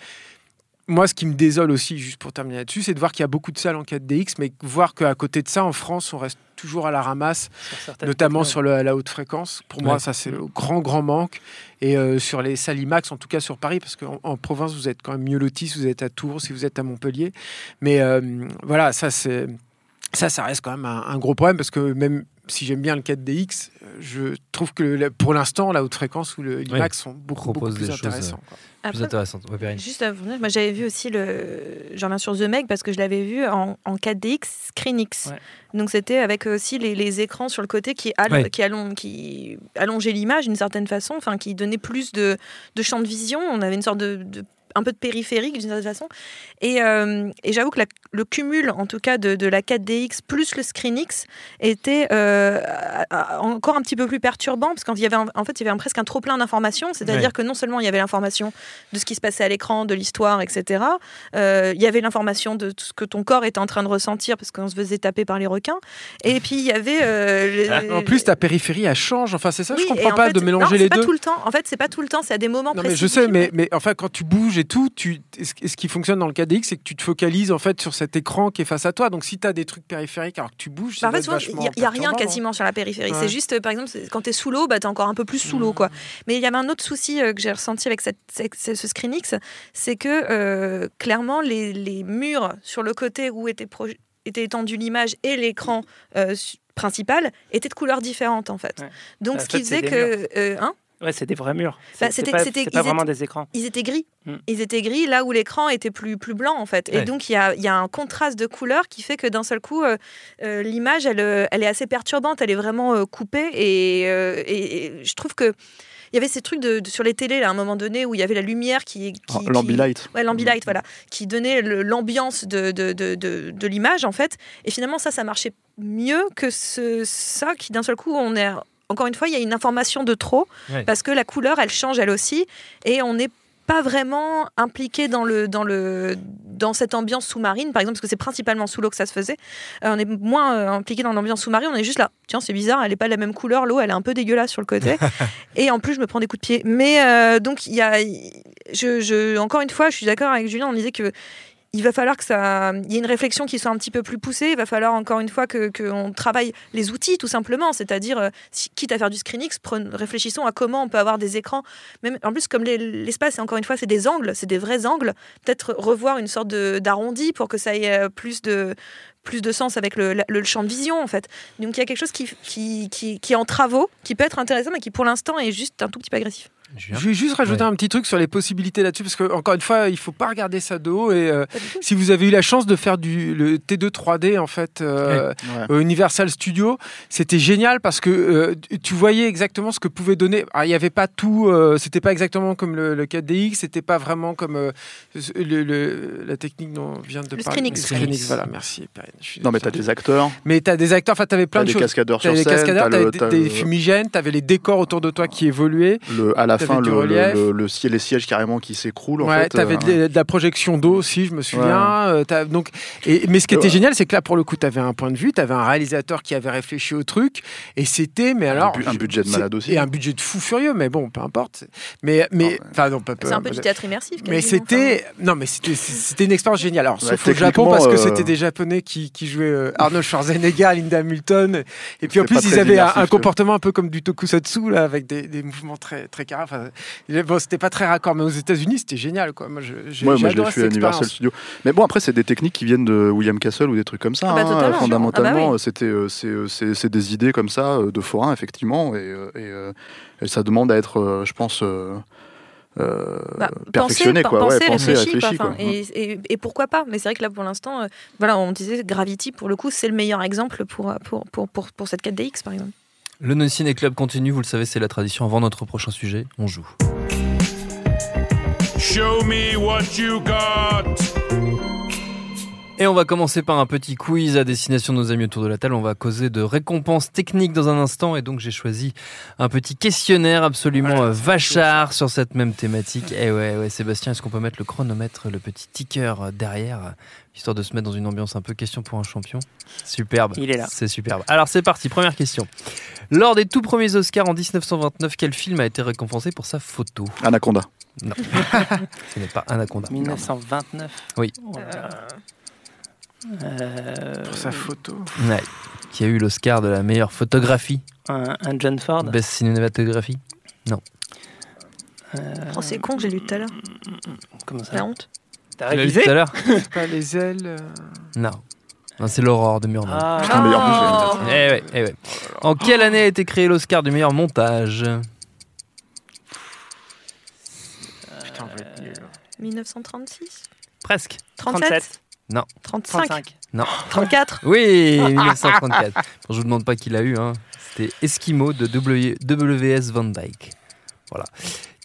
Speaker 2: Moi, ce qui me désole aussi, juste pour terminer là-dessus, c'est de voir qu'il y a beaucoup de salles en 4DX, mais voir qu'à côté de ça, en France, on reste toujours à la ramasse
Speaker 3: Sur
Speaker 2: notamment sur le- la haute fréquence. Pour moi, ça c'est le grand grand manque. Et euh, sur les salles IMAX, en tout cas sur Paris, parce qu'en en province, vous êtes quand même mieux lotis si vous êtes à Tours, si vous êtes à Montpellier. Mais euh, voilà, ça c'est ça, ça reste quand même un, un gros problème parce que même si j'aime bien le 4DX, euh, je trouve que le- pour l'instant, la haute fréquence ou le IMAX sont beaucoup, beaucoup plus intéressants. quoi.
Speaker 1: Plus
Speaker 6: Après,
Speaker 1: intéressante. Ouais, Perrine.
Speaker 6: Juste à vous dire, moi j'avais vu aussi le. J'en reviens sur The Meg parce que je l'avais vu en, en 4DX ScreenX.
Speaker 3: Ouais.
Speaker 6: Donc c'était avec aussi les, les écrans sur le côté qui, all-
Speaker 1: Ouais.
Speaker 6: qui, allon- qui allongeaient l'image d'une certaine façon, enfin qui donnaient plus de, de champ de vision. On avait une sorte de. de- un peu de périphérique d'une certaine façon. Et, euh, et j'avoue que la- le cumul, en tout cas, de, de la 4DX plus le ScreenX était euh, encore un petit peu plus perturbant parce qu'en il y avait un- en fait il y avait un- presque un trop plein d'informations. C'est-à-dire
Speaker 1: Ouais.
Speaker 6: que non seulement il y avait l'information de ce qui se passait à l'écran, de l'histoire, etc. Euh, il y avait l'information de tout ce que ton corps était en train de ressentir parce qu'on se faisait taper par les requins. Et puis il y avait. le-
Speaker 2: En plus, ta périphérie, elle change. Enfin, c'est ça,
Speaker 6: Oui,
Speaker 2: je comprends
Speaker 6: en
Speaker 2: pas
Speaker 6: fait,
Speaker 2: de mélanger
Speaker 6: non,
Speaker 2: les
Speaker 6: pas
Speaker 2: deux.
Speaker 6: tout le temps. En fait, c'est pas tout le temps. C'est à des moments
Speaker 2: Non, mais
Speaker 6: précis.
Speaker 2: je
Speaker 6: du
Speaker 2: sais, mais, mais enfin, quand tu bouges et tout, tu, ce qui fonctionne dans le 4DX, c'est que tu te focalises en fait sur cet écran qui est face à toi. Donc, si tu as des trucs périphériques alors que tu bouges,
Speaker 6: Bah, il n'y a, rien quasiment sur la périphérie.
Speaker 2: Ouais.
Speaker 6: C'est juste, par exemple, quand tu es sous l'eau, bah, tu es encore un peu plus sous l'eau. quoi. Mais il y avait un autre souci euh, que j'ai ressenti avec cette, cette- ce ce ScreenX, c'est que euh, clairement, les, les murs sur le côté où était, était étendue l'image et l'écran euh, principal étaient de couleurs différentes en fait.
Speaker 3: Ouais.
Speaker 6: Donc
Speaker 3: Bah,
Speaker 6: ce qui faisait que... euh, hein?
Speaker 3: Ouais, c'est des vrais murs.
Speaker 6: Bah,
Speaker 3: C'est-
Speaker 6: c'était-
Speaker 3: pas, vraiment
Speaker 6: étaient-
Speaker 3: des écrans.
Speaker 6: ils étaient gris.
Speaker 3: Mm.
Speaker 6: Ils étaient gris là où l'écran était plus, plus blanc en fait.
Speaker 1: Ouais.
Speaker 6: Et donc il y a, il y a un contraste de couleurs qui fait que d'un seul coup, euh, euh, l'image, elle, euh, elle est assez perturbante, elle est vraiment euh, coupée. Et, euh, et- et je trouve que il y avait ces trucs de, de- sur les télés là, à un moment donné où il y avait la lumière qui. qui
Speaker 4: Ah, L'ambilight.
Speaker 6: qui- Ouais, l'ambilight, voilà, qui donnait le- l'ambiance de, de, de, de, de l'image en fait. Et finalement, ça, ça marchait mieux que ce, ça qui d'un seul coup, on est. Encore une fois, il y a une information de trop parce que la couleur, elle change elle aussi, et on n'est pas vraiment impliqué dans le dans le dans cette ambiance sous-marine par exemple parce que c'est principalement sous l'eau que ça se faisait. Euh, on est moins euh, impliqué dans l'ambiance sous-marine on est juste là. Tiens c'est bizarre elle est pas de la même couleur l'eau elle est un peu dégueulasse sur le côté. Et en plus je me prends des coups de pied. Mais euh, donc il y a je, je encore une fois je suis d'accord avec Julien on disait que il va falloir que ça, y ait une réflexion qui soit un petit peu plus poussée. Il va falloir encore une fois que qu'on travaille les outils tout simplement, c'est-à-dire euh, si- quitte à faire du ScreenX, prenons- réfléchissons à comment on peut avoir des écrans. Même en plus comme les- l'espace, encore une fois, c'est des angles, c'est des vrais angles. Peut-être revoir une sorte d'arrondi pour que ça ait euh, plus de plus de sens avec le champ de vision en fait. Donc il y a quelque chose qui, qui, qui, qui est en travaux, qui peut être intéressant, mais qui pour l'instant est juste un tout petit peu agressif.
Speaker 2: Je vais juste rajouter
Speaker 1: Ouais.
Speaker 2: un petit truc sur les possibilités là-dessus, parce que encore une fois, il faut pas regarder ça de haut. Et euh, si vous avez eu la chance de faire du le T2 3D en fait euh,
Speaker 4: Ouais.
Speaker 2: au Universal Studio, c'était génial parce que euh, tu voyais exactement ce que pouvait donner. Alors, il n'y avait pas tout, euh, c'était pas exactement comme le, le 4DX, c'était pas vraiment comme euh, le, le- la technique dont on vient de
Speaker 6: Le
Speaker 2: parler.
Speaker 6: ScreenX.
Speaker 2: Le ScreenX, voilà, merci. Perrine,
Speaker 4: Non, mais t'as
Speaker 2: désolé.
Speaker 4: des acteurs,
Speaker 2: Mais t'as des acteurs, enfin t'avais plein
Speaker 4: t'as
Speaker 2: de
Speaker 4: des
Speaker 2: choses.
Speaker 4: cascadeurs sur
Speaker 2: T'avais
Speaker 4: scène,
Speaker 2: des cascadeurs,
Speaker 4: le-
Speaker 2: des, des fumigènes, t'avais les décors autour de toi qui évoluaient.
Speaker 4: le- à la
Speaker 2: T'avais
Speaker 4: fin
Speaker 2: du
Speaker 4: le,
Speaker 2: relief.
Speaker 4: le, le ciel, les sièges carrément qui s'écroulent. en
Speaker 2: Ouais,
Speaker 4: fait,
Speaker 2: t'avais
Speaker 4: euh,
Speaker 2: de, de la projection d'eau aussi, je me souviens. Euh, t'as- donc, et, mais ce qui était
Speaker 4: ouais.
Speaker 2: génial, c'est que là, pour le coup, t'avais un point de vue, t'avais un réalisateur qui avait réfléchi au truc, et c'était, mais alors,
Speaker 4: bu- un budget de malade aussi.
Speaker 2: et un budget de fou furieux, mais bon, peu importe. Mais, mais,
Speaker 4: ouais.
Speaker 2: enfin, non, pas.
Speaker 6: C'est un peu du théâtre immersif.
Speaker 2: Mais c'était, non, mais c'était, c'était une expérience géniale. Alors,
Speaker 4: Ouais,
Speaker 2: sauf au Japon parce que
Speaker 4: euh,
Speaker 2: c'était des Japonais qui, qui jouaient euh, Arnold Schwarzenegger, Linda Hamilton, et puis en plus ils avaient un, un comportement un peu comme du tokusatsu là, avec des, des mouvements très très carrés. Enfin, bon, c'était pas très raccord, mais aux États-Unis c'était génial quoi. Moi, je, j'ai,
Speaker 4: Ouais,
Speaker 2: j'ai
Speaker 4: moi je l'ai fait à Universal. Studios. Mais bon, après, c'est des techniques qui viennent de William Castle ou des trucs comme ça.
Speaker 6: Ah bah,
Speaker 4: hein. Fondamentalement,
Speaker 6: Ah bah oui.
Speaker 4: c'était, euh, c'est, euh, c'est, des idées comme ça euh, de forain, effectivement. Et, et, et ça demande à être, je pense, euh,
Speaker 6: Bah,
Speaker 4: perfectionné.
Speaker 6: penser,
Speaker 4: quoi.
Speaker 6: penser,
Speaker 4: ouais, penser,
Speaker 6: réfléchi,
Speaker 4: réfléchi.
Speaker 6: quoi.
Speaker 4: quoi.
Speaker 6: Enfin, et, et- et pourquoi pas Mais c'est vrai que là, pour l'instant, euh, voilà, on disait Gravity, pour le coup, c'est le meilleur exemple pour, pour, pour, pour, pour cette 4DX, par exemple.
Speaker 1: Le No Ciné Club continue, vous le savez, c'est la tradition. Avant notre prochain sujet, on joue.
Speaker 7: Show me what you got.
Speaker 1: Et on va commencer par un petit quiz à destination de nos amis autour de la table. On va causer de récompenses techniques dans un instant. Et donc, j'ai choisi un petit questionnaire absolument euh, vachard sur cette même thématique. Et ouais, ouais, Sébastien, est-ce qu'on peut mettre le chronomètre, le petit ticker euh, derrière, euh, histoire de se mettre dans une ambiance un peu question pour un champion? Superbe.
Speaker 3: Il est là.
Speaker 1: C'est superbe. Alors, c'est parti. Première question. Lors des tout premiers Oscars en 1929, quel film a été récompensé pour sa photo?
Speaker 4: Anaconda.
Speaker 1: Non. Ce n'est pas Anaconda.
Speaker 3: 1929.
Speaker 1: Oui.
Speaker 3: Oh. Euh,
Speaker 2: Pour sa photo.
Speaker 1: Ouais. Qui a eu l'Oscar de la meilleure photographie.
Speaker 3: un, un John Ford.
Speaker 1: Best cinématographie.
Speaker 3: Euh,
Speaker 6: Oh, c'est con que j'ai lu tout à l'heure.
Speaker 3: comment ça
Speaker 6: La honte.
Speaker 3: T'as révisé
Speaker 1: tout à l'heure
Speaker 2: Pas les ailes. euh,
Speaker 1: Non. Non, c'est l'aurore de Murnau.
Speaker 3: Ah,
Speaker 4: j'ai-
Speaker 6: Oh.
Speaker 1: Eh ouais, eh ouais. En quelle année a été créé l'Oscar du meilleur montage?
Speaker 2: Putain, on va être nul.
Speaker 6: 1936
Speaker 1: Presque.
Speaker 6: 37
Speaker 3: 37.
Speaker 6: 35
Speaker 3: 35.
Speaker 6: 34
Speaker 1: Oui, 1934. Bon, je vous demande pas qui l'a eu. Hein. C'était Eskimo de W- WS Van Dyke. Voilà.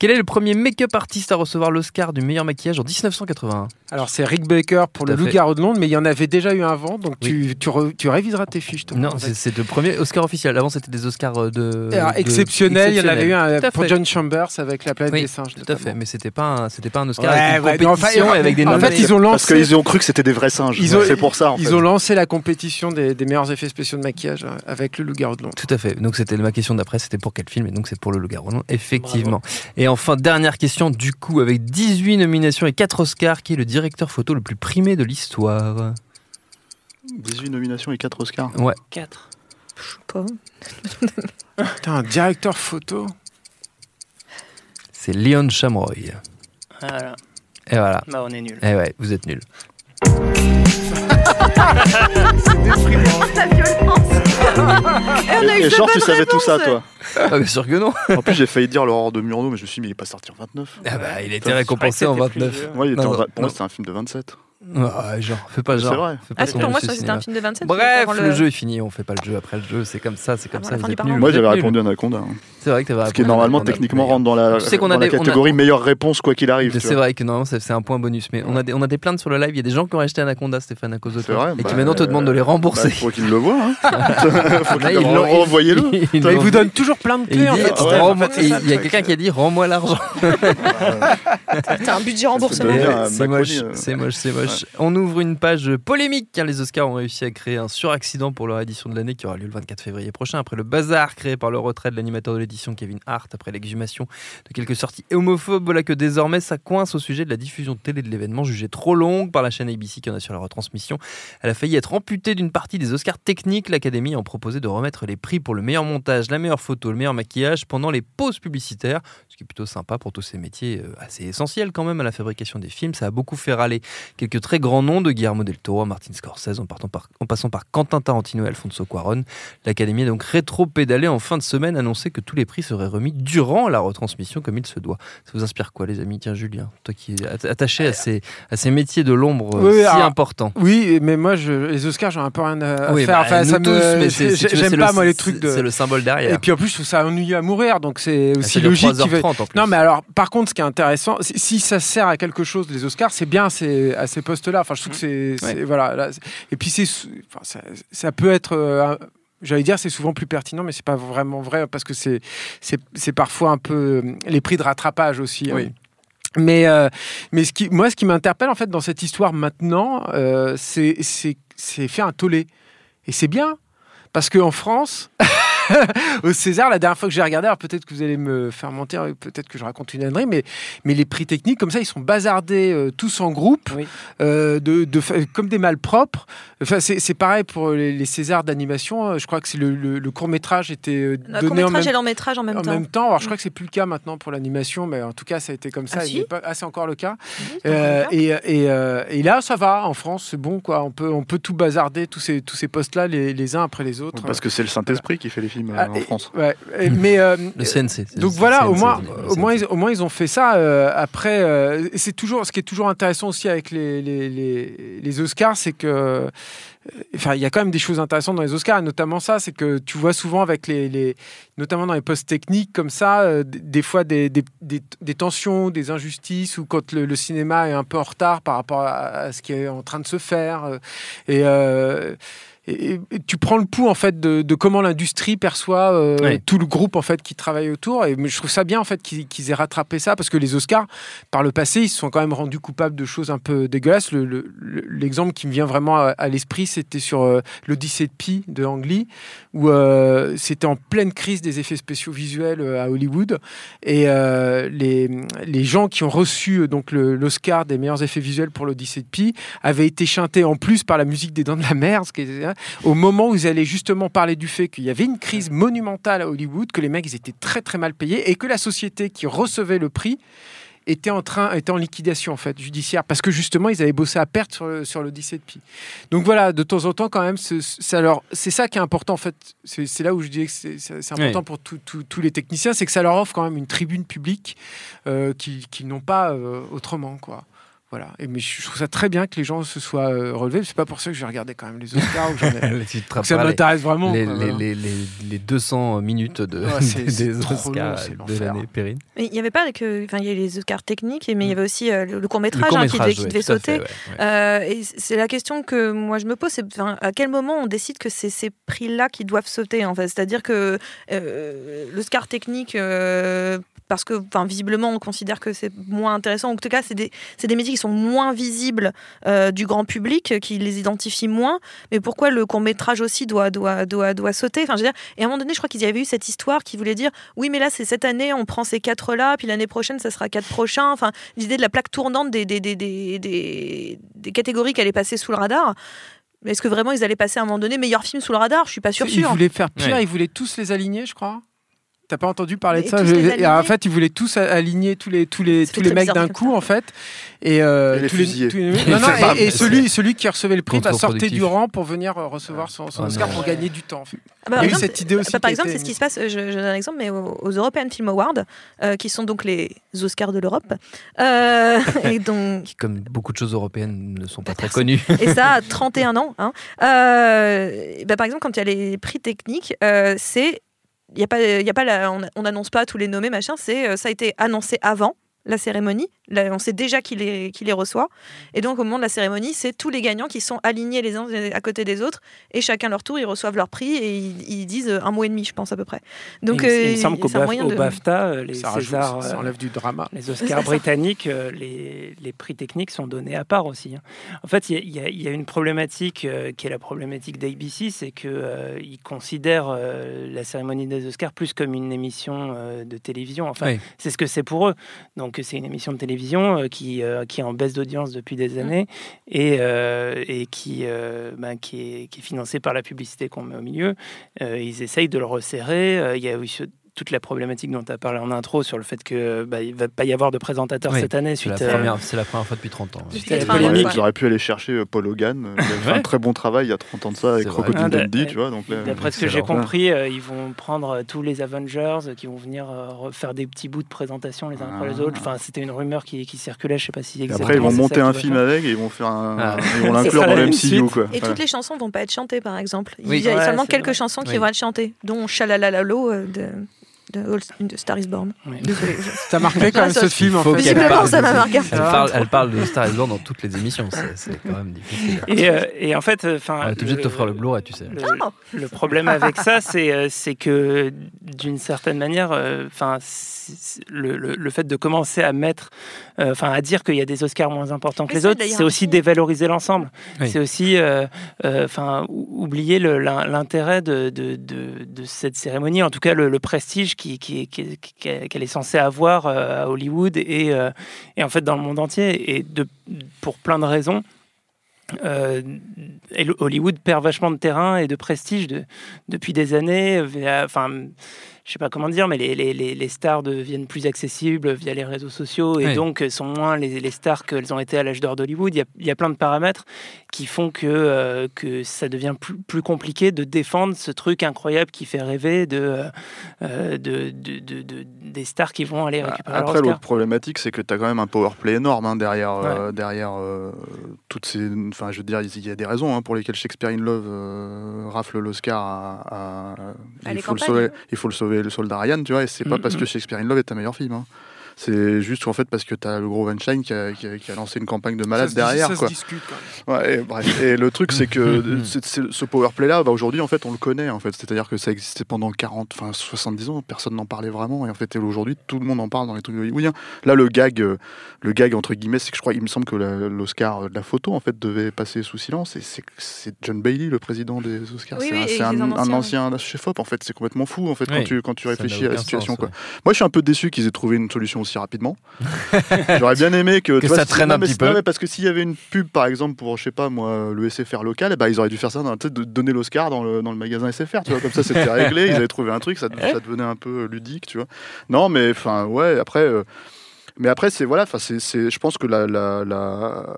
Speaker 1: Quel est le premier make-up artiste à recevoir l'Oscar du meilleur maquillage en 1981
Speaker 2: Alors, c'est Rick Baker pour
Speaker 1: Tout
Speaker 2: le. Loup-garou de Londres, mais il y en avait déjà eu un avant, donc tu, tu, re- tu réviseras tes fiches. toi,
Speaker 1: Non, c'est le premier Oscar officiel. Avant, c'était des Oscars euh, de.
Speaker 2: Alors,
Speaker 1: de-
Speaker 2: exceptionnel, il y en avait eu un pour
Speaker 1: fait.
Speaker 2: John Chambers avec la planète
Speaker 1: Oui,
Speaker 2: des singes.
Speaker 1: Tout à fait, mais c'était pas un, c'était pas un Oscar
Speaker 2: Ouais,
Speaker 1: avec une
Speaker 2: ouais, non, enfin,
Speaker 1: compétition et avec des
Speaker 2: en
Speaker 1: noms.
Speaker 2: fait, ils ont
Speaker 4: Parce
Speaker 2: lancé.
Speaker 4: qu'ils ont cru que c'était des vrais singes.
Speaker 2: Ils ont-
Speaker 4: c'est pour ça, en
Speaker 2: Ils
Speaker 4: fait.
Speaker 2: ont lancé la compétition des, des meilleurs effets spéciaux de maquillage euh, avec le loup-garou de Londres.
Speaker 1: Tout à fait. Donc c'était ma question d'après, c'était pour quel film Et donc c'est pour le Loup-garou. Non, Effectivement. Et enfin, dernière question, du coup, avec 18 nominations et 4 Oscars, qui est le directeur photo le plus primé de l'histoire
Speaker 4: 18 nominations et 4 Oscars.
Speaker 3: 4.
Speaker 6: Pas.
Speaker 2: Putain, un directeur photo.
Speaker 1: C'est Leon Shamroy.
Speaker 3: Voilà.
Speaker 1: Et voilà.
Speaker 3: Bah, on est nul.
Speaker 1: Eh ouais, vous êtes
Speaker 6: La violence Et on a
Speaker 4: Et,
Speaker 6: eu
Speaker 4: et
Speaker 6: deux
Speaker 4: genre, tu savais tout ça, toi.
Speaker 1: Ah, bien sûr que non.
Speaker 4: En plus, j'ai failli dire l'aurore de Murnau, mais je me suis dit, mais il est pas sorti en 29.
Speaker 1: Ah bah, il a été récompensé en 29.
Speaker 4: il était
Speaker 1: Non,
Speaker 4: en
Speaker 1: non,
Speaker 4: vingt- pour moi, c'était un film de 27.
Speaker 1: Ah, genre, fais pas
Speaker 4: C'est
Speaker 1: genre.
Speaker 4: vrai.
Speaker 1: Fais pas
Speaker 6: Ah, c'est pour moi, que c'était un film de 27.
Speaker 1: Bref, le jeu est fini, on fait pas le jeu après le jeu, c'est comme ça, c'est comme
Speaker 6: Avant
Speaker 1: ça, nuls.
Speaker 4: Moi, j'avais répondu Anaconda. hein.
Speaker 1: C'est vrai que t'avais
Speaker 4: Ce qui
Speaker 1: répondu
Speaker 4: normalement,
Speaker 1: Anaconda.
Speaker 4: techniquement, rentre dans la,
Speaker 1: Tu sais qu'on
Speaker 4: dans
Speaker 1: a
Speaker 4: la
Speaker 1: des- on a-
Speaker 4: catégorie meilleure réponse, quoi qu'il arrive.
Speaker 1: C'est vrai que normalement c'est c'est un point bonus, mais on a des, on a des plaintes sur le live. Il y a des gens qui ont acheté Anaconda, Stéphane, à cause de
Speaker 4: C'est
Speaker 1: toi,
Speaker 4: vrai,
Speaker 1: et
Speaker 4: bah,
Speaker 1: qui maintenant te
Speaker 4: euh,
Speaker 1: demandent de les
Speaker 4: Bah,
Speaker 1: rembourser.
Speaker 4: faut qu'ils le voient. Hein. faut qu'ils renvoyez-le.
Speaker 1: ils-
Speaker 2: Bah, vous donne toujours plein de clés. c'est ça,
Speaker 1: il y a quelqu'un qui a dit rends-moi l'argent.
Speaker 6: T'as un budget
Speaker 4: un
Speaker 1: C'est moche, c'est moche, c'est moche. On ouvre une page polémique car les Oscars ont réussi à créer un suraccident pour leur édition de l'année qui aura lieu le 24 février prochain après le bazar créé par le retrait de l'animateur de l'édition Kevin Hart après l'exhumation de quelques sorties homophobes. Voilà que désormais ça coince au sujet de la diffusion de télé de l'événement jugée trop longue par la chaîne ABC qui en assure la retransmission. Elle a failli être amputée d'une partie des Oscars techniques. L'Académie a proposé de remettre les prix pour le meilleur montage, la meilleure photo, le meilleur maquillage pendant les pauses publicitaires, ce qui est plutôt sympa pour tous ces métiers euh, assez essentiels quand même à la fabrication des films. Ça a beaucoup fait râler quelques très grands noms de Guillermo del Toro, Martin Scorsese, en, partant par- en passant par Quentin Tarantino et Alfonso Cuarón. L'Académie a donc rétro-pédalé en fin de semaine, annoncé que tous les prix seraient remis durant la retransmission comme il se doit. Ça vous inspire quoi, les amis? Tiens, Julien, toi qui es at- attaché à ces, à ces métiers de l'ombre euh,
Speaker 2: Oui,
Speaker 1: si
Speaker 2: alors,
Speaker 1: importants.
Speaker 2: Oui, mais moi, je, les Oscars, j'en ai un peu rien à,
Speaker 1: Oui,
Speaker 2: faire.
Speaker 1: bah,
Speaker 2: enfin, ça me, j'aime pas
Speaker 1: le-
Speaker 2: moi les trucs de.
Speaker 1: C'est le symbole derrière.
Speaker 2: Et puis en plus, je trouve ça ennuyeux à mourir, donc c'est
Speaker 1: Ah,
Speaker 2: aussi logique. qu'il va-
Speaker 1: 3h30 en plus.
Speaker 2: Non, mais alors, par contre, ce qui est intéressant, si- ça sert à quelque chose, les Oscars, c'est bien c'est à ces postes-là. Enfin, je trouve que c'est, c'est-
Speaker 1: Ouais.
Speaker 2: voilà. là, et puis c'est, enfin, ça, ça peut être. euh, J'allais dire c'est souvent plus pertinent, mais c'est pas vraiment vrai parce que c'est c'est parfois un peu euh, les prix de rattrapage aussi. hein.
Speaker 1: Oui.
Speaker 2: Mais euh, mais ce qui moi ce qui m'interpelle en fait dans cette histoire maintenant, euh, c'est c'est c'est faire un tollé et c'est bien parce qu'en France, au César, la dernière fois que j'ai regardé, alors peut-être que vous allez me faire mentir, peut-être que je raconte une ânerie, mais, mais les prix techniques, comme ça, ils sont bazardés euh, tous en groupe,
Speaker 3: Oui.
Speaker 2: euh, de, comme des malpropres. Enfin, c'est c'est pareil pour les, les Césars d'animation. euh, Je crois que c'est le, le, court métrage était euh,
Speaker 6: Le
Speaker 2: donné en
Speaker 6: court-métrage
Speaker 2: même
Speaker 6: et long métrage en même
Speaker 2: en
Speaker 6: temps.
Speaker 2: même temps, alors je crois que c'est plus le cas maintenant pour l'animation, mais en tout cas ça a été comme ça.
Speaker 6: Ah,
Speaker 2: Il
Speaker 6: si
Speaker 2: n'est pas- ah, c'est encore le cas.
Speaker 6: Oui,
Speaker 2: Euh, et, et, euh, et là, ça va. En France, c'est bon, quoi. On peut, on peut tout bazarder, tous ces, tous ces postes-là, les, les uns après les autres.
Speaker 4: Parce que c'est le Saint-Esprit qui fait les films. Films euh,
Speaker 2: Ah,
Speaker 4: en
Speaker 2: et-
Speaker 4: France.
Speaker 2: ouais, et- mais euh,
Speaker 1: Le CNC.
Speaker 2: donc voilà, au moins, au moins, ils, au moins ils ont fait ça. euh, après, euh, c'est toujours, ce qui est toujours intéressant aussi avec les, les, les, les Oscars, c'est que, enfin, il y a quand même des choses intéressantes dans les Oscars, et notamment ça, c'est que tu vois souvent avec les, les notamment dans les postes techniques comme ça, euh, des fois des, des, des, des tensions, des injustices, ou quand le, le cinéma est un peu en retard par rapport à, à ce qui est en train de se faire, et euh, et, et tu prends le pouls en fait de, de comment l'industrie perçoit euh,
Speaker 1: Ouais.
Speaker 2: tout le groupe en fait qui travaille autour. Et je trouve ça bien en fait qu'ils aient rattrapé ça parce que les Oscars par le passé ils se sont quand même rendus coupables de choses un peu dégueulasses. Le- le- le- l'exemple qui me vient vraiment à, à l'esprit c'était sur euh, l'Odyssée de Pi de Ang Lee où euh, c'était en pleine crise des effets spéciaux visuels euh, à Hollywood. Et les, les gens qui ont reçu donc l'Oscar des meilleurs effets visuels pour l'Odyssée de Pi avaient été chantés en plus par la musique des Dents de la Mer, ce qui est- au moment où ils allaient justement parler du fait qu'il y avait une crise monumentale à Hollywood, que les mecs ils étaient très très mal payés et que la société qui recevait le prix était en train était en liquidation en fait judiciaire parce que justement ils avaient bossé à perte sur le- sur l'Odyssée de Pi. Donc voilà, de temps en temps quand même, ce- ça leur- c'est ça qui est important en fait. C'est c'est là où je disais que c'est c'est- c'est important pour tous les techniciens, c'est que ça leur offre quand même une tribune publique euh, qu'ils qu'ils n'ont pas euh, autrement quoi. Voilà. Et mais je trouve ça très bien que les gens se soient euh, relevés. C'est pas pour ça que je vais regarder quand même les Oscars. ai- ça m'intéresse vraiment.
Speaker 1: les, les, les, les, les 200 minutes de,
Speaker 2: Ouais, c'est-
Speaker 1: des Oscars
Speaker 2: long,
Speaker 1: de l'année Perrine.
Speaker 6: Mais il n'y avait pas que. Enfin, il y a les Oscars techniques, mais il y avait aussi euh, le, court métrage
Speaker 1: Le
Speaker 6: qui devait,
Speaker 1: court-métrage,
Speaker 6: qui
Speaker 1: ouais,
Speaker 6: devait
Speaker 1: tout à fait,
Speaker 6: sauter.
Speaker 1: ouais, ouais.
Speaker 6: Euh, et c'est la question que moi je me pose, c'est à quel moment on décide que c'est ces prix-là qui doivent sauter en fait? C'est-à-dire que euh, l'Oscar technique, euh, parce que enfin, visiblement on considère que c'est moins intéressant, en tout cas c'est des, c'est des métiers qui sont moins visibles euh, du grand public, qui les identifient moins, mais pourquoi le court-métrage aussi doit, doit, doit, doit sauter? Enfin, je veux dire, Et à un moment donné, je crois qu'il y avait eu cette histoire qui voulait dire oui, mais là c'est cette année, on prend ces quatre-là, puis l'année prochaine ça sera quatre prochains. Enfin, l'idée de la plaque tournante des, des, des, des, des, des catégories qui allaient passer sous le radar. Est-ce que vraiment ils allaient passer à un moment donné meilleur film sous le radar? Je suis pas sûr.
Speaker 2: Ils voulaient faire pire,
Speaker 1: Ouais.
Speaker 2: ils voulaient tous les aligner, je crois. T'as pas entendu parler de ça Je- et En fait, ils voulaient tous aligner tous les tous les
Speaker 6: Ça
Speaker 2: tous les mecs d'un coup, en fait. Et, euh,
Speaker 4: Et les
Speaker 2: tous
Speaker 4: fusiller.
Speaker 2: tous les- non, non, et, et celui celui qui recevait le prix bah, sortait du rang pour venir euh, recevoir son, son
Speaker 1: Ah
Speaker 2: Oscar
Speaker 1: non.
Speaker 2: pour gagner du temps. en fait.
Speaker 6: Ah bah,
Speaker 2: Il y a eu
Speaker 6: par
Speaker 2: cette idée aussi
Speaker 6: bah, par
Speaker 2: qui a
Speaker 6: exemple, c'est ce qui se passe, je, je donne un exemple, mais aux, aux European Film Awards, euh, qui sont donc les Oscars de l'Europe, euh, et donc
Speaker 1: Qui, comme beaucoup de choses européennes, ne sont pas très connues.
Speaker 6: et ça a 31 ans. hein. Euh, bah, par exemple, quand il y a les prix techniques, euh, c'est y a pas, il y a pas on n'annonce pas tous les nommés machin. C'est euh, ça a été annoncé avant la cérémonie. Là, on sait déjà qui les, qui les reçoit. Et donc, au moment de la cérémonie, c'est tous les gagnants qui sont alignés les uns à côté des autres. Et chacun leur tour, ils reçoivent leur prix et ils, ils disent euh, un mot et demi, je pense, à peu près. Donc,
Speaker 3: il, il
Speaker 6: euh,
Speaker 3: me semble qu'au
Speaker 6: c'est un
Speaker 3: Baf-
Speaker 6: moyen
Speaker 3: au
Speaker 6: de-
Speaker 3: BAFTA, euh, les
Speaker 2: Ça, rajoute- ça
Speaker 3: euh,
Speaker 2: enlève du drama.
Speaker 3: les Oscars
Speaker 6: ça.
Speaker 3: britanniques, euh, les, les prix techniques sont donnés à part aussi. hein. En fait, il y a- il y, a- il y a une problématique euh, qui est la problématique d'ABC, c'est qu'ils considèrent euh, la cérémonie des Oscars plus comme une émission euh, de télévision. Enfin,
Speaker 1: Oui.
Speaker 3: c'est ce que c'est pour eux. Donc, c'est une émission de télévision euh, qui, euh, qui est en baisse d'audience depuis des années et, euh, et qui, ben, qui, est, qui est financée par la publicité qu'on met au milieu. Ils essayent de le resserrer. Il y a toute la problématique dont tu as parlé en intro sur le fait que bah, il va pas y avoir de présentateur
Speaker 1: Oui,
Speaker 3: cette année
Speaker 1: C'est la,
Speaker 3: suite à-
Speaker 1: première- c'est la première fois depuis 30 ans. ouais.
Speaker 3: Suite à la
Speaker 6: Enfin,
Speaker 3: polémique.
Speaker 6: ouais.
Speaker 4: Ils auraient pu aller chercher euh, Paul Hogan. euh, Il a fait
Speaker 1: Ouais.
Speaker 4: un très bon travail il y a 30 ans de ça avec. Crocodile
Speaker 3: Ah, d'a-
Speaker 4: Dundee, tu vois. Donc là,
Speaker 3: D'après ce que j'ai compris, euh, ils vont prendre euh, tous les Avengers euh, qui vont venir euh, refaire des petits bouts de présentation les uns après les
Speaker 4: Ah.
Speaker 3: autres. Enfin, c'était une rumeur qui, qui circulait, je sais pas si exactement.
Speaker 4: après, ils vont monter un film
Speaker 3: faire.
Speaker 4: avec et ils vont faire un,
Speaker 1: Ah.
Speaker 4: ils vont l'inclure dans le
Speaker 3: même
Speaker 4: MCU, quoi.
Speaker 6: Et toutes les chansons vont pas être chantées, par exemple. Il y a
Speaker 3: Ouais,
Speaker 6: seulement quelques chansons qui vont être chantées, dont Shalalalalo euh, de, de, Star is Born.
Speaker 3: Oui.
Speaker 2: Ça marquait quand même ce film en
Speaker 1: faut
Speaker 2: fait.
Speaker 6: Visiblement,
Speaker 1: parle
Speaker 6: ça
Speaker 1: de-
Speaker 6: m'a marqué.
Speaker 1: Elle parle, elle parle de Star is Born dans toutes les émissions. C'est quand même difficile.
Speaker 3: Et, euh, et en fait, enfin,
Speaker 1: On est obligé de t'offrir le Blu-ray, tu sais.
Speaker 3: Le,
Speaker 6: Oh.
Speaker 3: le problème avec ça, c'est euh, que d'une certaine manière, euh, enfin, le, le- le fait de commencer à mettre, euh, enfin, à dire qu'il y a des Oscars moins importants que les autres, c'est aussi dévaloriser l'ensemble.
Speaker 1: Oui.
Speaker 3: C'est aussi, euh, euh, enfin, ou- oublier l'intérêt de, de, de- de cette cérémonie, en tout cas le, le prestige qui- qui- qui- qui- qu'elle est censée avoir euh, à Hollywood et, euh, et en fait dans le monde entier, et de, pour plein de raisons. Euh, Hollywood perd vachement de terrain et de prestige de- depuis des années. Enfin, je sais pas comment dire, mais les, les, les, les stars deviennent plus accessibles via les réseaux sociaux et donc euh, sont moins les, les stars qu'elles ont été à l'âge d'or d'Hollywood. Il y, a, il y a plein de paramètres qui font que, euh, que ça devient plus, plus compliqué de défendre ce truc incroyable qui fait rêver de, euh, de, de, de- de- des stars qui vont aller récupérer leur
Speaker 4: Après, l'autre problématique, c'est que tu as quand même un power play énorme hein, derrière, euh, derrière euh, toutes ces. Enfin, je veux dire, il y a des raisons hein, pour lesquelles Shakespeare in Love euh, rafle l'Oscar à. à-
Speaker 6: À les
Speaker 4: il, faut le
Speaker 6: campagnes.
Speaker 4: sauver, il faut le sauver, le soldat Ryan, tu vois, et c'est pas
Speaker 3: Mm,
Speaker 4: parce
Speaker 3: mm.
Speaker 4: que Shakespeare in Love est un meilleur film. hein. C'est juste en fait parce que tu as le gros Weinstein qui a, qui a- qui a lancé une campagne de malade
Speaker 2: ça se,
Speaker 4: derrière.
Speaker 2: ça
Speaker 4: quoi.
Speaker 2: se discute quand même.
Speaker 4: Ouais, et, bref. Et le truc, c'est que c'est- c'est- ce power play là, bah, aujourd'hui, en fait, on le connaît. En fait, c'est-à-dire que ça existait pendant 40, enfin 70 ans, personne n'en parlait vraiment. Et en fait, aujourd'hui, tout le monde en parle dans les trucs hollywoodiens. Là, le gag, euh, le gag entre guillemets, c'est que je crois, il me semble que l'Oscar de la photo, en fait, devait passer sous silence. Et c'est John Bailey, le président des Oscars.
Speaker 6: Oui,
Speaker 4: c'est
Speaker 6: oui,
Speaker 4: un,
Speaker 6: ancien.
Speaker 4: chef-op. En fait, c'est complètement fou. En fait,
Speaker 1: Oui.
Speaker 4: quand tu quand tu réfléchis à la situation,
Speaker 1: sens,
Speaker 4: quoi.
Speaker 1: ouais.
Speaker 4: Moi, je suis un peu déçu qu'ils aient trouvé une solution aussi rapidement. J'aurais bien aimé que,
Speaker 1: Que
Speaker 4: tu vois,
Speaker 1: ça traîne un petit peu.
Speaker 4: non, mais parce que s'il y avait une pub, par exemple, pour, je sais pas moi, le SFR local, eh ben, ils auraient dû faire ça, dans, de donner l'Oscar dans le, dans le magasin SFR, tu vois, comme ça c'était réglé, ils avaient trouvé un truc, ça, ça devenait un peu ludique, tu vois. Non, mais enfin, ouais, après. euh, mais après, c'est voilà, enfin, c'est, c'est- je pense que la, la, la-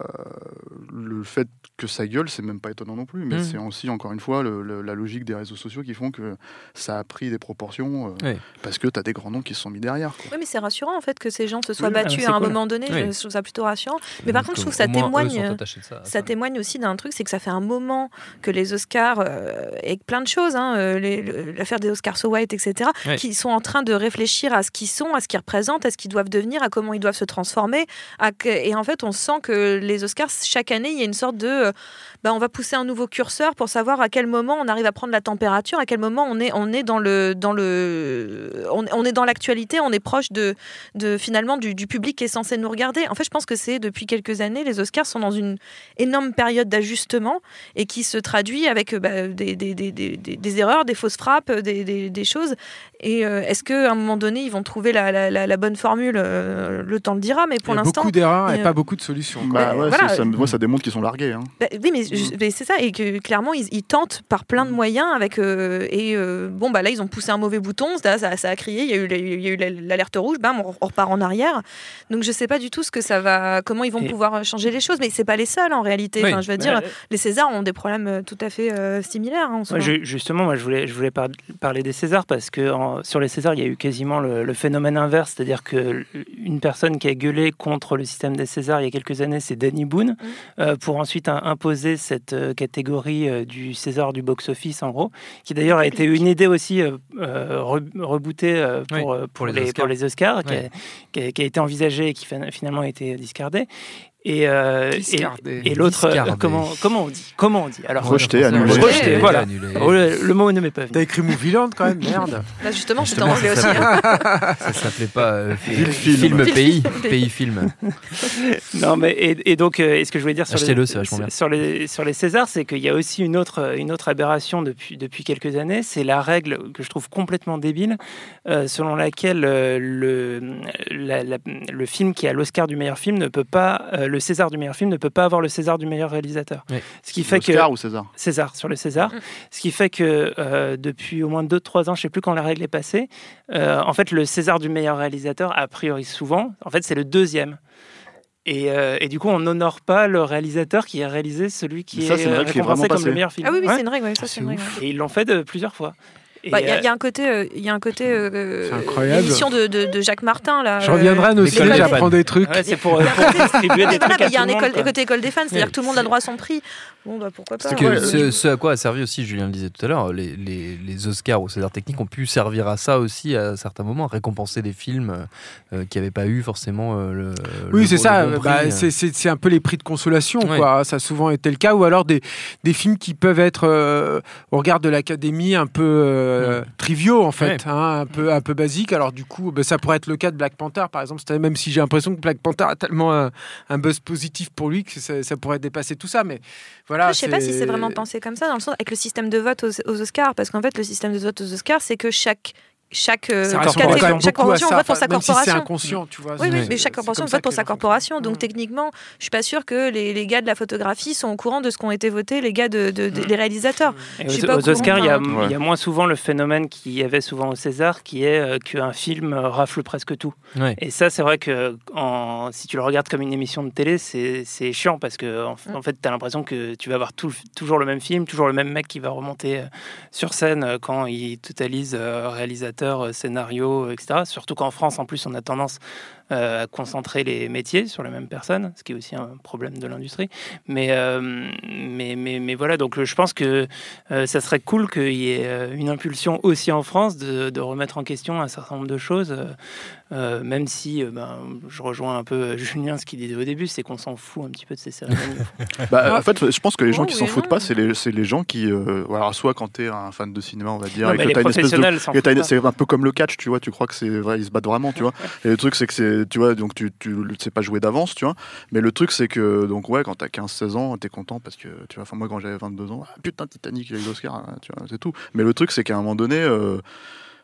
Speaker 4: le fait que ça gueule, c'est même pas étonnant non plus. Mais
Speaker 1: Mm.
Speaker 4: c'est aussi, encore une fois, le- le- la logique des réseaux sociaux qui font que ça a pris des proportions euh,
Speaker 1: Oui.
Speaker 4: parce que tu as des grands noms qui se sont mis derrière. quoi.
Speaker 6: Oui, mais c'est rassurant en fait que ces gens se soient
Speaker 3: Oui,
Speaker 6: battus à un
Speaker 3: cool.
Speaker 6: moment donné.
Speaker 1: Oui.
Speaker 6: Je trouve ça plutôt rassurant. Mais par contre, je trouve que ça témoigne. euh,
Speaker 1: ça.
Speaker 6: Ça témoigne aussi d'un truc, c'est que ça fait un moment que les Oscars, euh, et plein de choses, hein, euh, l'affaire des Oscars So White, etc., qui sont en train de réfléchir à ce qu'ils sont, à ce qu'ils représentent, à ce qu'ils doivent devenir, à comment ils doivent se transformer. et en fait, on sent que les Oscars, chaque année, il y a une sorte de... bah, on va pousser un nouveau curseur pour savoir à quel moment on arrive à prendre la température, à quel moment on est, on est dans le... Dans le on, est dans l'actualité, on est proche de, de finalement du, public qui est censé nous regarder. En fait, je pense que c'est depuis quelques années, les Oscars sont dans une énorme période d'ajustement et qui se traduit avec euh, bah, des, des, des, des, erreurs, des fausses frappes, des choses. Et euh, est-ce qu'à un moment donné, ils vont trouver la, la, la, la bonne formule? Euh, Le temps le dira, mais pour l'instant.
Speaker 2: beaucoup d'erreurs et
Speaker 6: euh,
Speaker 2: pas beaucoup de solutions. quoi.
Speaker 4: Bah,
Speaker 6: Ouais,
Speaker 4: ouais,
Speaker 6: voilà.
Speaker 4: c'est- ça, moi, ça démontre qu'ils sont largués. hein.
Speaker 6: Bah, oui, mais, je- mais c'est ça, et que clairement, ils, ils tentent par plein de moyens avec. euh, et euh, bon, bah là, ils ont poussé un mauvais bouton, ça, ça, ça a crié, il y a eu, l'alerte rouge, bam, on, on repart en arrière. Donc je sais pas du tout ce que ça va, comment ils vont
Speaker 3: Et-
Speaker 6: pouvoir changer les choses, mais c'est pas les seuls en réalité.
Speaker 1: Oui.
Speaker 6: Enfin, je veux
Speaker 3: Bah,
Speaker 6: dire, les Césars ont des problèmes tout à fait euh, similaires. hein, en ce
Speaker 3: justement, moi, je voulais, je voulais par- parler des Césars parce que en- sur les Césars, il y a eu quasiment le, le phénomène inverse, c'est-à-dire que une personne qui a gueulé contre le système des Césars il y a quelques années, c'est Danny Boone, euh, pour ensuite un- imposer cette euh, catégorie euh, du César du box-office, en gros, qui d'ailleurs a été une idée aussi re- rebootée euh, pour,
Speaker 1: Oui, pour
Speaker 3: pour
Speaker 1: les
Speaker 3: les,
Speaker 1: Oscars.
Speaker 3: pour les Oscars, qui, a,
Speaker 1: Ouais.
Speaker 3: qui a- qui a été envisagée et qui fin- finalement a été discardée. Et, euh, et- et l'autre, euh, comment, comment on dit? Comment on dit? Alors,
Speaker 4: Rejeté,
Speaker 1: Rejeté,
Speaker 4: annulé.
Speaker 3: Rejeté, voilà.
Speaker 1: annulé.
Speaker 3: Oh, le, le mot ne m'est pas venu.
Speaker 2: T'as écrit Movieland quand même, merde.
Speaker 6: Bah, justement, c'était
Speaker 1: Justement,
Speaker 6: en anglais
Speaker 1: ça
Speaker 6: aussi. hein.
Speaker 1: Ça s'appelait pas euh,
Speaker 4: Ville
Speaker 1: film,
Speaker 4: film.
Speaker 1: pays, pays film.
Speaker 3: Non, mais et, et donc, euh, et ce que je voulais dire sur les,
Speaker 1: bien.
Speaker 3: sur les sur les Césars, c'est qu'il y a aussi une autre une autre aberration depuis depuis quelques années, c'est la règle que je trouve complètement débile, euh, selon laquelle euh, le la- la- le film qui a l'Oscar du meilleur film ne peut pas euh, le César du meilleur film ne peut pas avoir le César du meilleur réalisateur.
Speaker 1: Oui.
Speaker 3: Ce qui fait que
Speaker 4: ou César
Speaker 3: César, sur le César. Ce qui fait que euh, depuis au moins 2-3 ans, je ne sais plus quand la règle est passée, euh, en fait, le César du meilleur réalisateur, a priori souvent, en fait, c'est le deuxième. Et, euh, et du coup, on n'honore pas le réalisateur qui a réalisé celui qui
Speaker 4: ça,
Speaker 3: est
Speaker 4: qui est
Speaker 3: récompensé
Speaker 4: vraiment
Speaker 3: comme
Speaker 4: passée.
Speaker 3: le meilleur film.
Speaker 6: Ah oui, oui,
Speaker 3: Ouais.
Speaker 6: c'est une règle. ouais, ça,
Speaker 2: Ah,
Speaker 6: une règle.
Speaker 3: Et ils l'ont fait de plusieurs fois.
Speaker 6: Bah, Il y, a-
Speaker 3: euh,
Speaker 6: il y a un côté, euh, il y a un côté, euh,
Speaker 2: incroyable.
Speaker 6: de, de, de Jacques Martin là.
Speaker 2: Je reviendrai à nos
Speaker 1: l'école
Speaker 2: ciné,
Speaker 1: des
Speaker 2: j'apprends des trucs.
Speaker 3: ouais, c'est pour, pour distribuer des trucs
Speaker 6: il y a un école- côté école des fans, c'est-à-dire que tout le monde a droit à son prix. Bon, bah pourquoi pas.
Speaker 1: Que ce, ce à quoi a servi aussi, Julien le disait tout à l'heure, les, les, les Oscars ou César techniques ont pu servir à ça aussi à certains moments, récompenser des films euh, qui n'avaient pas eu forcément euh, le.
Speaker 2: Oui, c'est ça.
Speaker 1: bon
Speaker 2: bah, c'est- c'est c'est un peu les prix de consolation,
Speaker 1: Ouais.
Speaker 2: quoi. Ça a souvent été le cas. Ou alors des, des films qui peuvent être, euh, au regard de l'académie, un peu euh, triviaux, en fait,
Speaker 1: Ouais.
Speaker 2: hein, un, peu, un peu basiques. Alors, du coup, bah, ça pourrait être le cas de Black Panther, par exemple. Même si j'ai l'impression que Black Panther a tellement un, un buzz positif pour lui que ça, ça pourrait dépasser tout ça. Mais voilà.
Speaker 6: Je sais pas si c'est vraiment pensé comme ça, dans le sens avec le système de vote aux, aux Oscars, parce qu'en fait, le système de vote aux Oscars, c'est que chaque chaque, euh,
Speaker 2: Ça
Speaker 3: corporation.
Speaker 6: chaque corporation
Speaker 2: ça,
Speaker 6: vote pour sa
Speaker 2: même si c'est
Speaker 6: corporation.
Speaker 2: inconscient, tu vois.
Speaker 6: Oui, mais chaque corporation
Speaker 2: ça
Speaker 6: vote pour sa corporation. Donc
Speaker 2: Mm.
Speaker 6: techniquement, je suis pas sûre que les, les gars de la photographie sont au courant de ce qu'ont été votés les gars de, de- de-
Speaker 3: Mm.
Speaker 6: des réalisateurs.
Speaker 3: Et
Speaker 6: Je suis
Speaker 3: aux, Oscars, il y, a,
Speaker 6: enfin.
Speaker 4: Ouais.
Speaker 3: il y a moins souvent le phénomène qu'il y avait souvent au César, qui est euh, qu'un film euh, rafle presque tout.
Speaker 1: Ouais.
Speaker 3: Et ça, c'est vrai que en, si tu le regardes comme une émission de télé, c'est c'est chiant parce que en,
Speaker 6: Mm.
Speaker 3: en fait, tu as l'impression que tu vas avoir tout, toujours le même film, toujours le même mec qui va remonter sur scène quand il totalise euh, réalisateur, euh, scénario, euh, etc. Surtout qu'en France, en plus, on a tendance euh, à concentrer les métiers sur les mêmes personnes, ce qui est aussi un problème de l'industrie. Mais, euh, mais, mais, mais voilà, donc euh, je pense que euh, ça serait cool qu'il y ait une impulsion aussi en France de, de remettre en question un certain nombre de choses, même si euh, ben, je rejoins un peu Julien, ce qu'il disait au début, c'est qu'on s'en fout un petit peu de ces cérémonies.
Speaker 4: Bah, en fait, je pense que les gens
Speaker 6: Oh,
Speaker 4: qui
Speaker 6: oui
Speaker 4: s'en foutent pas, c'est les, c'est les gens qui. euh, voilà, soit quand t'es un fan de cinéma, on va dire,
Speaker 3: Non,
Speaker 4: et que
Speaker 3: les
Speaker 4: t'as une espèce de. C'est un peu comme le catch, tu vois, tu crois que c'est vrai, ils se battent vraiment, tu vois. Et le truc, c'est que c'est. Tu vois, donc tu, tu sais pas jouer d'avance, tu vois. Mais le truc, c'est que, donc, ouais, quand t'as 15-16 ans, t'es content parce que, tu vois, enfin, moi, quand j'avais 22 ans, ah, putain, Titanic, il l'Oscar, hein, tu vois, c'est tout. Mais le truc, c'est qu'à un moment donné. euh,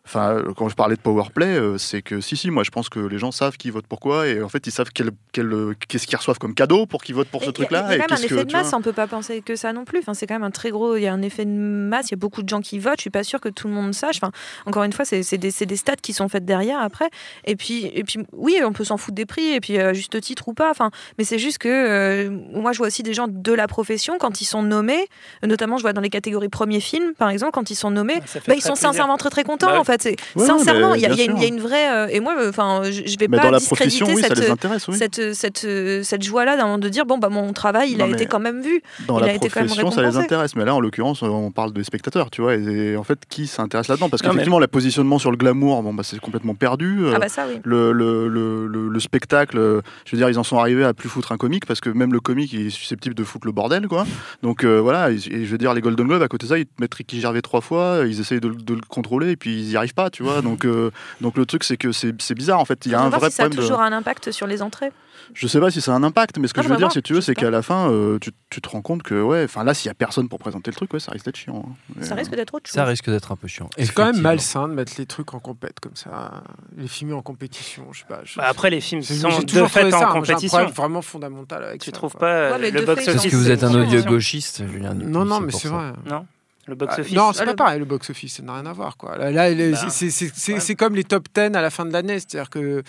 Speaker 4: Enfin, euh, quand je parlais de powerplay, euh, c'est que si, si, moi je pense que les gens savent qui vote pourquoi et en fait ils savent quel, quel, euh, qu'est-ce qu'ils reçoivent comme cadeau pour qu'ils votent pour ce
Speaker 6: Et Il y a-
Speaker 4: truc-là.
Speaker 6: il y a
Speaker 4: et
Speaker 6: quand même un
Speaker 4: que,
Speaker 6: effet de
Speaker 4: tu vois.
Speaker 6: masse, on peut pas penser que ça non plus. Enfin, c'est quand même un très gros. Il y a un effet de masse, il y a beaucoup de gens qui votent. Je suis pas sûre que tout le monde sache. Enfin, encore une fois, c'est c'est des, c'est des stats qui sont faites derrière après. Et puis, et puis oui, on peut s'en foutre des prix, et puis euh, à juste titre ou pas. Enfin, mais c'est juste que euh, moi, je vois aussi des gens de la profession quand ils sont nommés, notamment je vois dans les catégories premiers films, par exemple, quand ils sont nommés,
Speaker 3: fait
Speaker 6: bah, ils sont
Speaker 3: plaisir.
Speaker 6: sincèrement très très contents
Speaker 3: Bah
Speaker 6: en fait.
Speaker 4: Ouais,
Speaker 6: sincèrement, il y, a- y une-
Speaker 4: sûr.
Speaker 6: il y a une vraie. euh, et moi, enfin, je, vais
Speaker 4: Mais
Speaker 6: pas
Speaker 4: dans la
Speaker 6: discréditer
Speaker 4: profession, oui, ça
Speaker 6: cette,
Speaker 4: les intéresse, oui.
Speaker 6: cette, cette, euh, cette joie-là d'un moment de dire bon bah mon travail il
Speaker 4: Non,
Speaker 6: a été quand même vu.
Speaker 4: Dans
Speaker 6: il a
Speaker 4: la
Speaker 6: été quand même
Speaker 4: profession, ça les intéresse. Mais là, en l'occurrence, on parle des spectateurs, tu vois. Et, en fait, qui s'intéresse là-dedans? Parce
Speaker 3: Non, mais-
Speaker 4: qu'effectivement, le positionnement sur le glamour, bon, bah, c'est complètement perdu. Euh,
Speaker 6: Ah bah ça oui.
Speaker 4: le, le, le, le- le spectacle, euh, je veux dire, ils en sont arrivés à plus foutre un comique parce que même le comique il est susceptible de foutre le bordel, quoi. Donc euh, voilà, et, et je veux dire, les Golden Globes, à côté de ça, ils te mettent Ricky Gervais trois fois, ils essayent de, de le contrôler et puis ils y arrivent pas, tu vois. Donc, euh, donc le truc, c'est que c'est c'est bizarre en fait. Il y a un vrai
Speaker 6: si ça a
Speaker 4: problème. de-
Speaker 6: toujours un impact sur les entrées.
Speaker 4: Je sais pas si ça a un impact, mais ce que
Speaker 6: Ah,
Speaker 4: je veux
Speaker 6: bah,
Speaker 4: dire,
Speaker 6: voir,
Speaker 4: si tu veux, c'est qu'à la fin, euh, tu, tu te rends compte que, ouais, enfin là, s'il y a personne pour présenter le truc, ouais, ça risque d'être chiant. hein.
Speaker 6: Ça risque d'être autre chose.
Speaker 1: Ça risque d'être un peu chiant.
Speaker 2: C'est quand même malsain de mettre les trucs en compète comme ça, les films en compétition. Je sais pas. je-
Speaker 3: Bah, après, les films sont de
Speaker 2: toujours
Speaker 3: fait en compétition.
Speaker 2: vraiment fondamental avec
Speaker 3: Tu
Speaker 2: ça,
Speaker 3: trouves pas euh, le box
Speaker 6: fait,
Speaker 1: Parce
Speaker 3: office
Speaker 1: que vous êtes un odieux gauchiste, Julien.
Speaker 2: Non, non, mais c'est vrai.
Speaker 3: Non, le box
Speaker 2: Ah,
Speaker 3: office.
Speaker 2: non, c'est
Speaker 6: Ah,
Speaker 2: pas
Speaker 6: le-
Speaker 2: pareil, le box-office, ça n'a rien à voir. Quoi. Là, là,
Speaker 3: Bah,
Speaker 2: c'est- c'est c'est-
Speaker 3: ouais.
Speaker 2: c'est comme les top 10 à la fin de l'année, c'est-à-dire que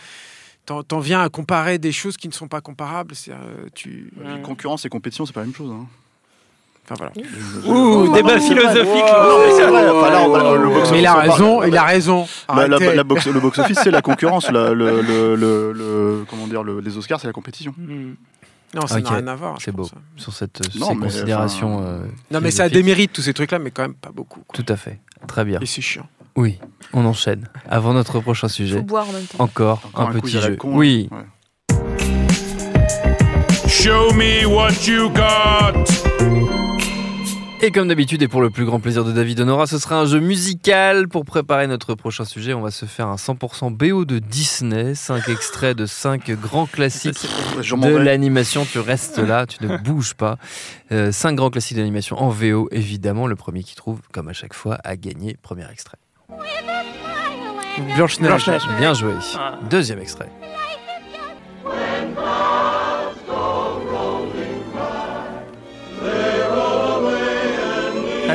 Speaker 2: t'en viens à comparer des choses qui ne sont pas comparables. euh, tu...
Speaker 4: Concurrence et compétition, c'est pas la même chose. hein.
Speaker 2: Enfin voilà.
Speaker 3: Ouh, débat philosophique.
Speaker 4: Non, mais c'est le
Speaker 2: il a
Speaker 4: office, on
Speaker 2: raison, il a raison.
Speaker 4: Bah, la- la box- le box-office, c'est la concurrence. la- le, le- le- le- comment dire, le- les Oscars, c'est la compétition.
Speaker 3: Hmm.
Speaker 2: Non, ça n'a rien à voir.
Speaker 1: C'est beau.
Speaker 2: pense.
Speaker 1: Sur cette, euh,
Speaker 4: Non,
Speaker 1: ces
Speaker 4: mais,
Speaker 1: considérations.
Speaker 4: enfin,
Speaker 1: euh,
Speaker 2: Non, mais ça a
Speaker 1: philosophiques.
Speaker 2: des mérites, tous ces trucs-là, mais quand même pas beaucoup. quoi.
Speaker 1: Tout à fait. Très bien.
Speaker 2: Et c'est chiant.
Speaker 1: Oui, on enchaîne. Avant notre prochain
Speaker 6: Faut
Speaker 1: sujet,
Speaker 6: boire en même temps.
Speaker 1: encore,
Speaker 4: Encore
Speaker 1: un,
Speaker 4: un
Speaker 1: petit jeu.
Speaker 4: con,
Speaker 1: oui,
Speaker 4: ouais.
Speaker 7: Show me what you got.
Speaker 1: Et comme d'habitude, et pour le plus grand plaisir de David Honora, ce sera un jeu musical. Pour préparer notre prochain sujet, on va se faire un 100% BO de Disney. 5 extraits de 5 grands classiques de l'animation. Tu restes là, tu ne bouges pas. 5 grands classiques d'animation en VO, évidemment. Le premier qui trouve, comme à chaque fois, a gagné. Premier extrait.
Speaker 2: Blanche-Neige.
Speaker 3: Blanche-Neige.
Speaker 1: Bien joué.
Speaker 3: Ah.
Speaker 1: Deuxième extrait.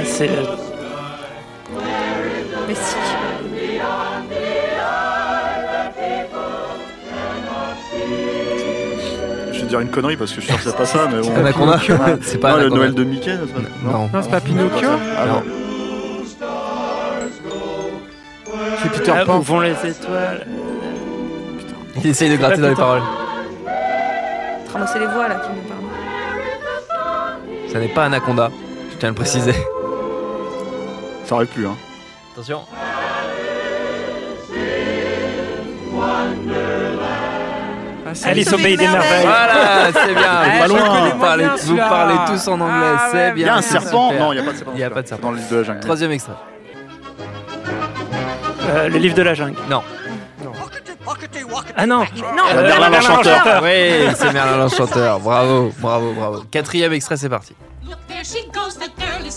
Speaker 3: C'est le-
Speaker 6: Mais si.
Speaker 4: Je vais dire une connerie parce que je suis sûr que c'est pas ça, mais bon.
Speaker 1: Anaconda C'est pas
Speaker 4: Ah, le
Speaker 1: Anaconda.
Speaker 4: Noël de Mickey ça
Speaker 1: Non.
Speaker 2: Non, c'est pas Pinocchio
Speaker 4: Ah non.
Speaker 2: C'est Peter
Speaker 3: Ah,
Speaker 2: Pan.
Speaker 3: où vont les étoiles
Speaker 1: Il essaye de gratter dans les paroles.
Speaker 6: Ramasser les voix là qui nous parlent.
Speaker 1: Ça n'est pas Anaconda, je tiens à le préciser.
Speaker 4: Ça aurait pu, hein.
Speaker 1: Attention.
Speaker 2: Ah,
Speaker 3: Alice au pays des merveilles.
Speaker 1: Voilà, c'est bien.
Speaker 2: Ah,
Speaker 1: Pas loin.
Speaker 2: connais
Speaker 1: Vous parlez,
Speaker 2: bien
Speaker 1: vous
Speaker 2: celui-là.
Speaker 1: parlez tous en anglais,
Speaker 2: Ah,
Speaker 1: c'est
Speaker 2: ouais,
Speaker 4: Il y
Speaker 1: bien.
Speaker 4: a un serpent
Speaker 1: super.
Speaker 4: Non, il n'y a pas de serpent.
Speaker 1: Il y a pas de serpent.
Speaker 4: Dans le livre de la jungle.
Speaker 1: Troisième extrait.
Speaker 3: Euh, Le livre de la jungle.
Speaker 1: Non.
Speaker 3: Ah non
Speaker 6: Non,
Speaker 3: Euh,
Speaker 4: Merlin l'Enchanteur.
Speaker 1: Oui, c'est Merlin l'Enchanteur. Bravo, bravo, bravo. Quatrième extrait, c'est parti.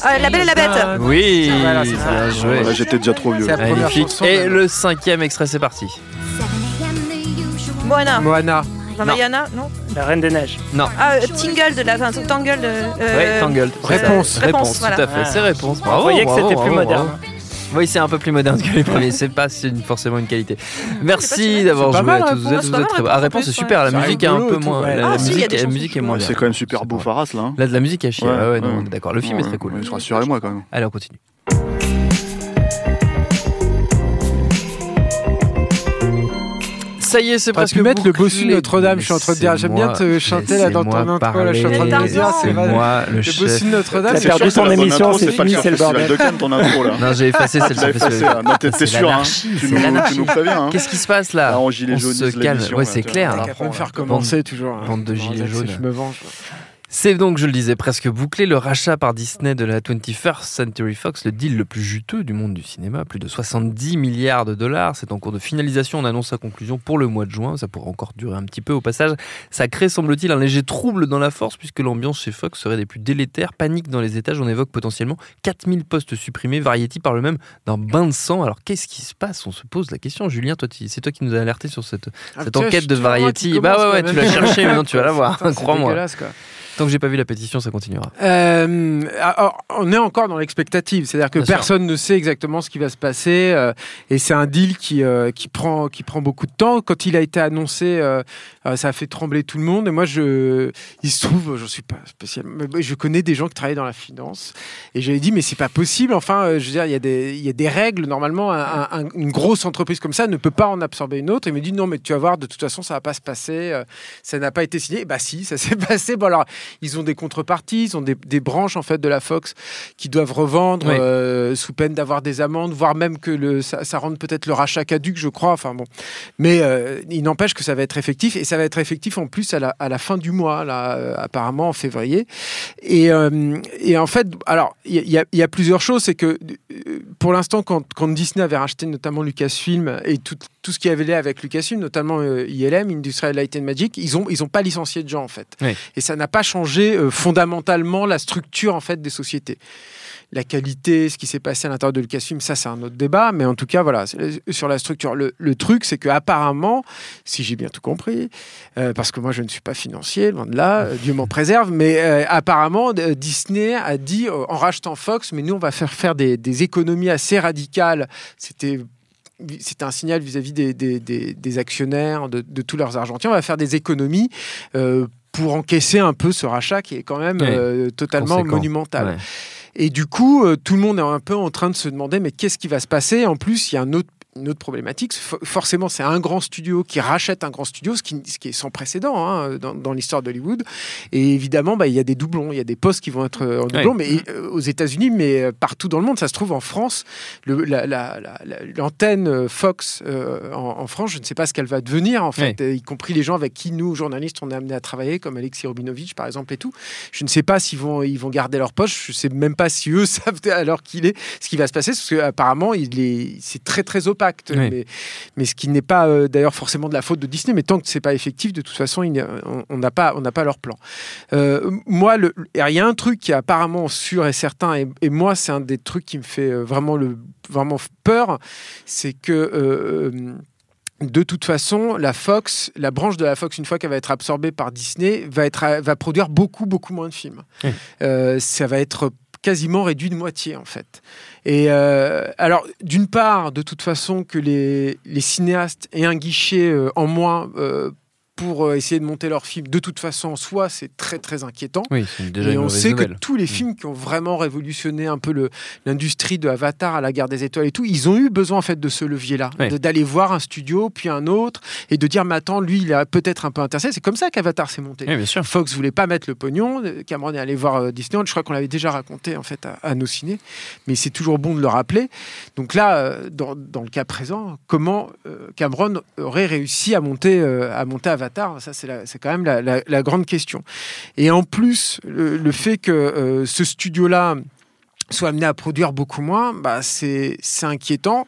Speaker 6: Ah, la Belle et la Bête.
Speaker 1: Oui,
Speaker 2: Voilà, c'est ça.
Speaker 1: bien joué.
Speaker 4: Ouais, J'étais déjà trop vieux.
Speaker 2: C'est la première
Speaker 1: Magnifique.
Speaker 2: chanson
Speaker 1: Et
Speaker 2: de-
Speaker 1: le cinquième extrait, c'est parti.
Speaker 6: Moana.
Speaker 2: Moana.
Speaker 6: Ramayana, non
Speaker 3: La Reine des Neiges.
Speaker 1: Non.
Speaker 6: Ah, euh, Tingle de la. Enfin, Tangle de. euh,
Speaker 1: Ouais, Tangled.
Speaker 2: Réponse.
Speaker 1: Réponse,
Speaker 6: voilà.
Speaker 1: tout à fait. C'est réponse. Bravo.
Speaker 3: Vous voyez que
Speaker 1: bravo,
Speaker 3: c'était plus
Speaker 1: bravo,
Speaker 3: moderne.
Speaker 1: bravo. Oui, c'est un peu plus moderne que les premiers. C'est pas une- forcément une qualité. Merci d'avoir joué
Speaker 2: mal,
Speaker 1: à
Speaker 2: la
Speaker 1: tous. Vous êtes,
Speaker 6: réponse,
Speaker 1: vous êtes très
Speaker 6: la
Speaker 1: Ah,
Speaker 6: réponse,
Speaker 1: c'est
Speaker 6: ouais.
Speaker 1: super. La musique est un peu moins. La
Speaker 6: Ah,
Speaker 1: musique est moins bien.
Speaker 4: C'est quand même super beau Faras là. hein.
Speaker 1: Là, de la musique à chier. Ah est d'accord. Le film est très cool.
Speaker 4: Rassurez-moi quand même.
Speaker 1: Allez, on continue. Ça y est, c'est presque
Speaker 2: pu mettre le bossu Notre-Dame, je suis en train de dire, j'aime bien te chanter là dans ton intro, là, je suis en train de
Speaker 6: dire,
Speaker 2: c'est vrai.
Speaker 1: moi le
Speaker 2: bossu de Notre-Dame,
Speaker 3: T'as
Speaker 2: c'est
Speaker 3: perdu ton émission, c'est fini, c'est le bordel.
Speaker 4: de Cannes, ton intro là.
Speaker 1: Non, j'ai effacé celle
Speaker 4: tu l'as
Speaker 1: sur
Speaker 4: effacé,
Speaker 1: Festival.
Speaker 4: hein. Non, t'es- sûr, hein. Tu
Speaker 1: c'est
Speaker 4: nous- tu préviens, hein.
Speaker 1: Qu'est-ce qui se passe là
Speaker 4: en gilet
Speaker 1: On
Speaker 4: jaune,
Speaker 1: se calme. Ouais, c'est
Speaker 4: tu
Speaker 1: clair.
Speaker 2: Me faire commencer toujours. hein.
Speaker 1: bande de gilets
Speaker 2: c'est-
Speaker 1: jaunes.
Speaker 2: Je me venge.
Speaker 1: C'est donc, je le disais, presque bouclé. Le rachat par Disney de la 21st Century Fox, le deal le plus juteux du monde du cinéma, plus de 70 milliards de dollars. C'est en cours de finalisation. On annonce sa conclusion pour le mois de juin. Ça pourrait encore durer un petit peu au passage. Ça crée, semble-t-il, un léger trouble dans la force, puisque l'ambiance chez Fox serait des plus délétères. Panique dans les étages. On évoque potentiellement 4000 postes supprimés. Variety parle même d'un bain de sang. Alors, qu'est-ce qui se passe? On se pose la question. Julien, toi, c'est toi qui nous as alerté sur cette,
Speaker 2: Ah,
Speaker 1: cette enquête de Variety. Bah ouais, tu l'as cherché, mais non, tu vas la voir. Crois-moi. Tant que j'ai pas vu la pétition, ça continuera.
Speaker 2: Euh, alors, on est encore dans l'expectative, c'est-à-dire que
Speaker 1: Bien sûr.
Speaker 2: personne ne sait exactement ce qui va se passer, euh, et c'est un deal qui, euh, qui, prend, qui prend beaucoup de temps. Quand il a été annoncé, ça a fait trembler tout le monde, et moi, je, il se trouve, je suis pas spécial, mais je connais des gens qui travaillent dans la finance, et j'avais dit, mais c'est pas possible, enfin, je veux dire, il y, a des- il y a des règles, normalement, un- un- une grosse entreprise comme ça ne peut pas en absorber une autre, et il me dit, non, mais tu vas voir, de toute façon, ça va pas se passer, ça n'a pas été signé, bah si, ça s'est passé, bon alors, ils ont des contreparties, ils ont des, des branches en fait de la Fox qui doivent revendre
Speaker 1: Oui.
Speaker 2: euh, sous peine d'avoir des amendes, voire même que le, ça, ça rende peut-être le rachat caduque, je crois. Enfin bon, mais euh, il n'empêche que ça va être effectif et ça va être effectif en plus à la, à la fin du mois, là, euh, apparemment en février. Et, et en fait, alors il y, a- y y plusieurs choses, c'est que pour l'instant, quand, quand Disney avait racheté notamment Lucasfilm et tout, tout ce qui avait lié avec Lucasfilm, notamment ILM, Industrial Light and Magic, ils ont ils ont pas licencié de gens en fait.
Speaker 1: Oui.
Speaker 2: Et ça n'a pas changé euh, fondamentalement la structure en fait des sociétés. La qualité, ce qui s'est passé à l'intérieur de Lucasfilm, ça c'est un autre débat, mais en tout cas voilà c'est- sur la structure. Le, le truc c'est que apparemment, si j'ai bien tout compris, euh, parce que moi je ne suis pas financier, loin de là, euh, Dieu m'en préserve, mais euh, apparemment euh, Disney a dit euh, en rachetant Fox, mais nous on va faire faire des, économies assez radicales. C'était c'était un signal vis-à-vis des- des actionnaires, de, de tous leurs argentiers. On va faire des économies euh, pour encaisser un peu ce rachat qui est quand même euh, totalement
Speaker 1: Conséquent.
Speaker 2: monumental.
Speaker 1: Ouais.
Speaker 2: Et du coup, euh, tout le monde est un peu en train de se demander mais qu'est-ce qui va se passer? En plus, il y a un autre une autre problématique, Fo- forcément, c'est un grand studio qui rachète un grand studio, ce qui, ce qui est sans précédent hein, dans, dans l'histoire d'Hollywood. Et évidemment, bah, il y a des doublons, il y a des postes qui vont être euh, en doublon, mais euh, aux États-Unis, mais euh, partout dans le monde, ça se trouve en France. le- la- la- la- la- L'antenne Fox euh, en, en France, je ne sais pas ce qu'elle va devenir, en fait, y compris les gens avec qui nous, journalistes, on est amenés à travailler, comme Alexis Robinovitch, par exemple, et tout. Je ne sais pas s'ils vont, ils vont garder leur poste. Je ne sais même pas si eux savent l'heure qu'il est ce qui va se passer, parce qu'apparemment, c'est très très opaque.
Speaker 1: Oui.
Speaker 2: Mais, mais ce qui n'est pas euh, d'ailleurs forcément de la faute de Disney, mais tant que c'est pas effectif, de toute façon, il on- n'a pas, on n'a pas leur plan. Euh, moi, il y a un truc qui est apparemment sûr et certain, et, et moi, c'est un des trucs qui me fait euh, vraiment le, vraiment peur, c'est que euh, de toute façon, la Fox, la branche de la Fox, une fois qu'elle va être absorbée par Disney, va, être, va produire beaucoup, beaucoup moins de films. Euh, ça va être quasiment réduit de moitié, en fait. Et euh, alors, d'une part, de toute façon, que les, cinéastes aient un guichet euh, en moins euh, pour euh, essayer de monter leurs films, de toute façon, en soi, c'est très, très inquiétant.
Speaker 1: Oui, déjà
Speaker 2: Et on sait
Speaker 1: nouvelle.
Speaker 2: que tous les
Speaker 1: Mm.
Speaker 2: films qui ont vraiment révolutionné un peu l'industrie de Avatar à la guerre des étoiles et tout, ils ont eu besoin en fait de ce levier-là,
Speaker 1: Oui.
Speaker 2: d'aller voir un studio puis un autre et de dire mais attends lui il est peut-être un peu intéressé. C'est comme ça qu'Avatar s'est monté.
Speaker 1: Oui, bien sûr.
Speaker 2: Fox voulait pas mettre le pognon, Cameron est allé voir euh, Disneyland, je crois qu'on l'avait déjà raconté en fait à, à nos ciné, mais c'est toujours bon de le rappeler. Donc là, euh, dans, dans le cas présent, comment Cameron aurait réussi à monter, à monter Avatar? Ça c'est quand même la, grande question. Et en plus, le, fait que euh, ce studio-là soit amené à produire beaucoup moins, bah, c'est inquiétant.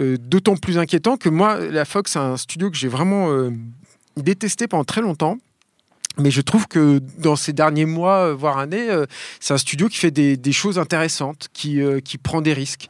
Speaker 2: Euh, D'autant plus inquiétant que moi, la Fox, c'est un studio que j'ai vraiment euh, détesté pendant très longtemps. Mais je trouve que dans ces derniers mois, euh, voire années, euh, c'est un studio qui fait des, des choses intéressantes, qui, euh, qui prend des risques.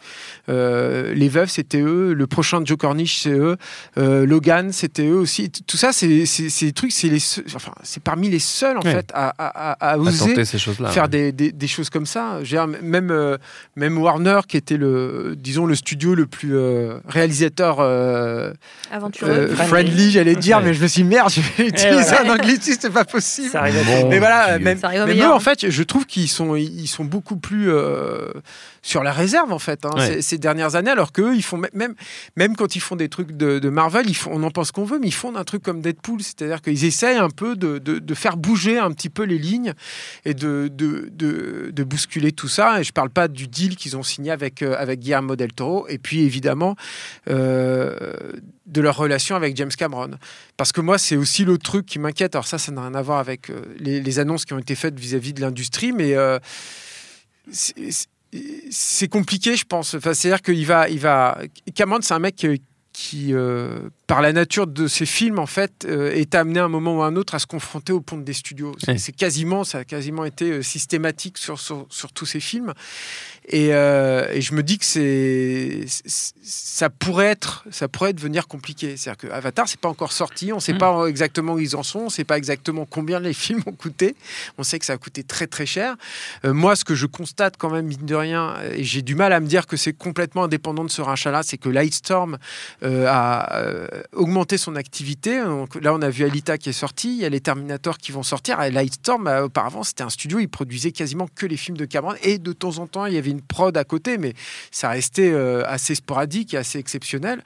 Speaker 2: Euh, les Veuves, c'était eux. Le prochain Joe Cornish, c'est eux. Euh, Logan, c'était eux aussi. Tout ça, c'est des trucs, c'est les enfin, c'est parmi les seuls en
Speaker 1: Ouais.
Speaker 2: fait à, à, à- à
Speaker 1: À
Speaker 2: oser
Speaker 1: tenter ces choses-là.
Speaker 2: faire
Speaker 1: ouais.
Speaker 2: des, des, des choses comme ça. Dire, même, euh, même Warner, qui était le, disons, le studio le plus euh, réalisateur euh,
Speaker 6: Aventureux.
Speaker 2: euh,
Speaker 3: Friendly.
Speaker 2: j'allais dire,
Speaker 1: Ouais.
Speaker 2: mais je me suis dit, merde, je vais utiliser
Speaker 3: voilà.
Speaker 2: un anglicisme, c'est pas possible.
Speaker 3: Ça arrive à
Speaker 1: Bon,
Speaker 2: Mais voilà, même,
Speaker 6: Ça
Speaker 2: eux, en fait, je trouve qu'ils sont, ils sont beaucoup plus euh, sur la réserve, en fait, hein,
Speaker 1: Ouais.
Speaker 2: ces, ces dernières années, alors qu'eux, ils font, même, même quand ils font des trucs de, de Marvel, ils font, on en pense qu'on veut, mais ils font un truc comme Deadpool, c'est-à-dire qu'ils essayent un peu de, de- de faire bouger un petit peu les lignes et de, de, de- de bousculer tout ça. Et je parle pas du deal qu'ils ont signé avec, euh, avec Guillermo del Toro, et puis évidemment euh, de leur relation avec James Cameron. Parce que moi, c'est aussi l'autre truc qui m'inquiète. Alors ça, ça n'a rien à voir avec euh, les, annonces qui ont été faites vis-à-vis de l'industrie, mais euh, c'est- compliqué, je pense. C'est-à-dire qu'il va, il va. Cameron, c'est un mec euh, qui, euh, par la nature de ses films, en fait, euh, est amené à un moment ou à un autre à se confronter au pont des studios. C'est
Speaker 1: Ouais.
Speaker 2: c'est quasiment, ça a quasiment été euh, systématique sur, sur, sur tous ces films. Et, euh, et je me dis que c'est, ça pourrait être, ça pourrait devenir compliqué. C'est-à-dire que Avatar, c'est pas encore sorti, on ne sait
Speaker 1: Mm.
Speaker 2: pas exactement où ils en sont, on ne sait pas exactement combien les films ont coûté. On sait que ça a coûté très très cher. Moi, ce que je constate quand même mine de rien, et j'ai du mal à me dire que c'est complètement indépendant de ce rachat-là, c'est que Lightstorm euh, a euh, augmenté son activité. Là, on a vu Alita qui est sorti, il y a les Terminator qui vont sortir. Lightstorm, euh, auparavant, c'était un studio, il produisait quasiment que les films de Cameron. Et de temps en temps, il y avait une prod à côté, mais ça restait euh, assez sporadique et assez exceptionnel.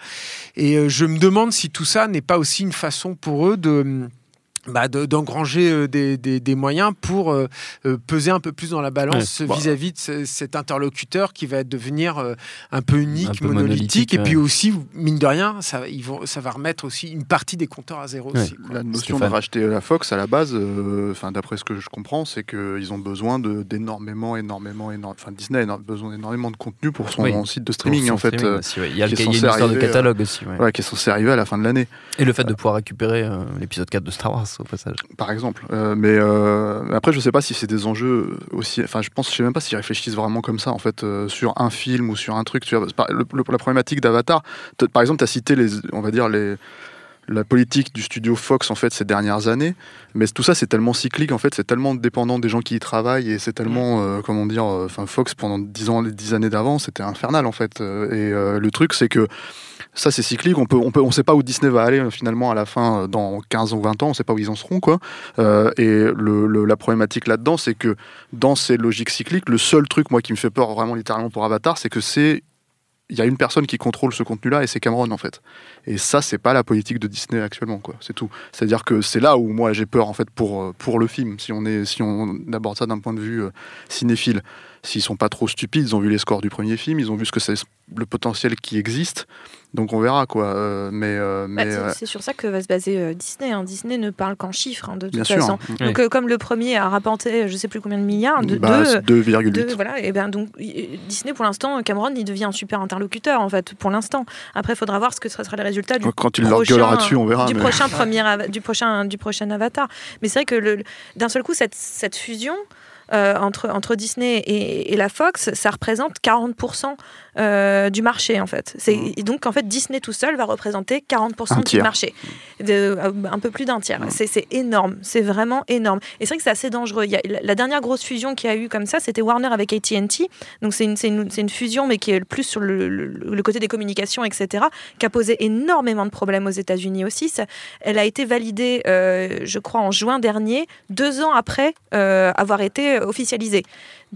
Speaker 2: Et euh, je me demande si tout ça n'est pas aussi une façon pour eux de bah, de- d'engranger euh, des, des- des moyens pour euh, euh, peser un peu plus dans la balance
Speaker 1: Ouais, bah.
Speaker 2: vis-à-vis de ce- cet interlocuteur qui va devenir euh, un peu unique,
Speaker 1: Un peu
Speaker 2: monolithique,
Speaker 1: monolithique,
Speaker 2: et puis aussi, mine de rien, ça, ils vont, ça va remettre aussi une partie des compteurs à zéro.
Speaker 1: Ouais.
Speaker 2: Aussi, quoi.
Speaker 4: La notion
Speaker 1: Stéphane.
Speaker 4: de racheter la Fox à la base, euh, enfin d'après ce que je comprends, c'est qu'ils ont besoin de- d'énormément, énormément, énormément. Enfin, Disney a besoin d'énormément de contenu pour son
Speaker 1: Oui.
Speaker 4: site de streaming
Speaker 1: son
Speaker 4: en fait,
Speaker 1: streaming
Speaker 4: euh,
Speaker 1: aussi, ouais. Il y a, le-
Speaker 4: qui
Speaker 1: y a une histoire de catalogue aussi.
Speaker 4: qui est censé arriver à la fin de l'année.
Speaker 1: Et le fait de pouvoir récupérer euh, l'épisode 4 de Star Wars au passage.
Speaker 4: par exemple. Euh, mais euh, après, je sais pas si c'est des enjeux aussi. Enfin, je pense, je sais même pas s'ils réfléchissent vraiment comme ça, en fait, euh, sur un film ou sur un truc. Tu vois, Par- le- le- la problématique d'Avatar, par exemple, tu as cité les, on va dire les la politique du studio Fox en fait ces dernières années mais tout ça c'est tellement cyclique en fait c'est tellement dépendant des gens qui y travaillent et c'est tellement euh, comment dire enfin Fox pendant 10 ans les 10 années d'avant c'était infernal en fait et euh, le truc c'est que ça c'est cyclique on peut on peut on sait pas où Disney va aller euh, finalement à la fin euh, dans 15 ou 20 ans on sait pas où ils en seront quoi Euh, et la problématique là-dedans c'est que dans ces logiques cycliques le seul truc moi qui me fait peur vraiment littéralement pour Avatar c'est que c'est il y a une personne qui contrôle ce contenu-là et c'est Cameron en fait. Et ça, c'est pas la politique de Disney actuellement, quoi. C'est tout. C'est-à-dire que c'est là où moi j'ai peur en fait pour pour le film. Si on est si on aborde ça d'un point de vue cinéphile, s'ils sont pas trop stupides, ils ont vu les scores du premier film, ils ont vu ce que c'est le potentiel qui existe. Donc on verra quoi. Euh, mais euh,
Speaker 6: Bah, c'est-
Speaker 4: euh,
Speaker 6: c'est sur ça que va se baser euh, Disney. hein. Disney ne parle qu'en chiffres, hein, de toute
Speaker 4: sûr.
Speaker 6: façon.
Speaker 4: hein.
Speaker 6: Donc, euh, comme le premier a rapporté, je sais plus combien de milliards, de,
Speaker 4: Bah,
Speaker 6: deux,
Speaker 4: c'est 2,8.
Speaker 6: deux, voilà, et ben donc y- Disney pour l'instant, Cameron, il devient un super interlocuteur en fait pour l'instant. Après, il faudra voir ce que sera les résultats du
Speaker 4: Quand il leur
Speaker 6: prochain-
Speaker 4: gueulera dessus, on verra.
Speaker 6: du
Speaker 4: mais-
Speaker 6: prochain premier du prochain du prochain Avatar. Mais c'est vrai que d'un seul coup cette, cette fusion euh, entre, entre Disney et, et la Fox, ça représente 40% euh, du marché en fait. Et donc en fait Disney tout seul va représenter 40%
Speaker 4: Un
Speaker 6: du marché, de, euh, un peu plus d'un tiers. C'est, énorme, c'est vraiment énorme. Et c'est vrai que c'est assez dangereux. Il y a, la- dernière grosse fusion qu'il y a eu comme ça, c'était Warner avec AT&T. Donc c'est une, fusion mais qui est plus sur le, le- le côté des communications, etc., qui a posé énormément de problèmes aux États-Unis aussi. Ça- elle a été validée, euh, je crois, en juin dernier, deux ans après euh, avoir été officialisée.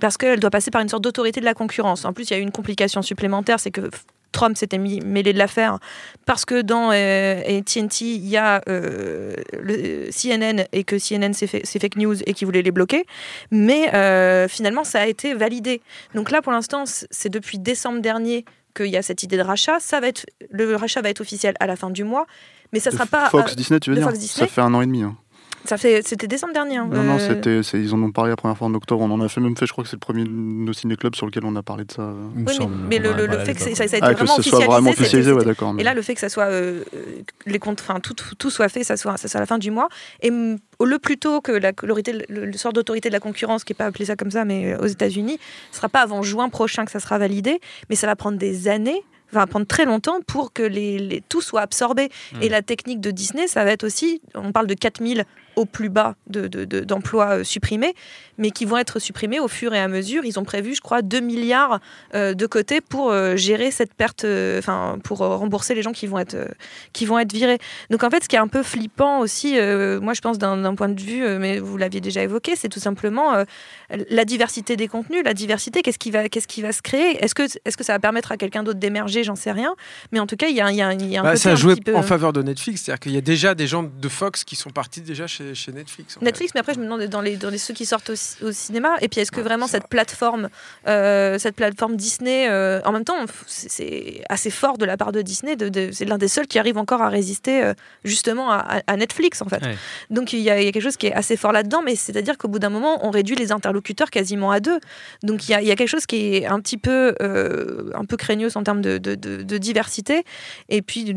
Speaker 6: Parce qu'elle doit passer par une sorte d'autorité de la concurrence. En plus, il y a eu une complication supplémentaire, c'est que Trump s'était mis, mêlé de l'affaire parce que dans euh, AT&T, il y a euh, le CNN et que CNN c'est fa- c'est fake news et qui voulait les bloquer. Mais euh, finalement, ça a été validé. Donc là, pour l'instant, c'est depuis décembre dernier qu'il y a cette idée de rachat. Ça va être, le rachat va être officiel à la fin du mois, mais ça
Speaker 4: De
Speaker 6: sera pas
Speaker 4: Fox
Speaker 6: euh,
Speaker 4: Disney, tu veux dire
Speaker 6: Fox Disney
Speaker 4: Ça fait un an et demi. hein.
Speaker 6: Ça fait, c'était décembre dernier. hein,
Speaker 4: Non, non,
Speaker 6: euh,
Speaker 4: c'était, ils en ont parlé la première fois en octobre. On en a fait même fait, je crois que c'est le premier de nos ciné-clubs sur lequel on a parlé de ça.
Speaker 6: Oui, mais, le, fait que ça, ça a été
Speaker 4: Ah, que
Speaker 6: vraiment
Speaker 4: ce soit
Speaker 6: officialisé,
Speaker 4: vraiment officialisé, ouais, d'accord. mais-
Speaker 6: Et là, le fait que ça soit euh, les comptes, enfin tout, tout soit fait, ça soit, ça soit à la fin du mois. Et le plus tôt que la le, le sort d'autorité de la concurrence, qui est pas appelé ça comme ça, mais euh, aux États-Unis, ce sera pas avant juin prochain que ça sera validé, mais ça va prendre des années. Ça va prendre très longtemps pour que les, les- tout soit absorbé. Et la technique de Disney, ça va être aussi, on parle de 4000 au plus bas de- de- de- d'emplois euh, supprimés, mais qui vont être supprimés au fur et à mesure. Ils ont prévu, je crois, 2 milliards euh, de côté pour euh, gérer cette perte, enfin, pour rembourser les gens qui vont, être, qui vont être virés. Donc, en fait, ce qui est un peu flippant aussi, moi, je pense, d'un point de vue, mais vous l'aviez déjà évoqué, c'est tout simplement la diversité des contenus, la diversité, qu'est-ce qui va, qui va se créer? Est-ce que, est -ce que ça va permettre à quelqu'un d'autre d'émerger? J'en sais rien. Mais en tout cas, il y a, y a- y a un
Speaker 2: Bah,
Speaker 6: côté
Speaker 2: ça a joué
Speaker 6: peu...
Speaker 2: en faveur de Netflix, c'est-à-dire qu'il y a déjà des gens de Fox qui sont partis déjà chez, chez Netflix. en fait.
Speaker 6: Netflix, mais après je me demande dans les, dans les ceux qui sortent au, au cinéma, et puis est-ce que
Speaker 2: Ouais,
Speaker 6: vraiment cette plateforme, euh, cette plateforme Disney, euh, en même temps, c'est- assez fort de la part de Disney, de, de- c'est l'un des seuls qui arrive encore à résister euh, justement à, Netflix en fait.
Speaker 1: Ouais.
Speaker 6: Donc il y, a, il y a quelque chose qui est assez fort là-dedans, mais c'est-à-dire qu'au bout d'un moment, on réduit les interlocuteurs quasiment à deux. Donc il y a, il y a quelque chose qui est un petit peu, euh, un peu craignos en termes de, de- de- de diversité, et puis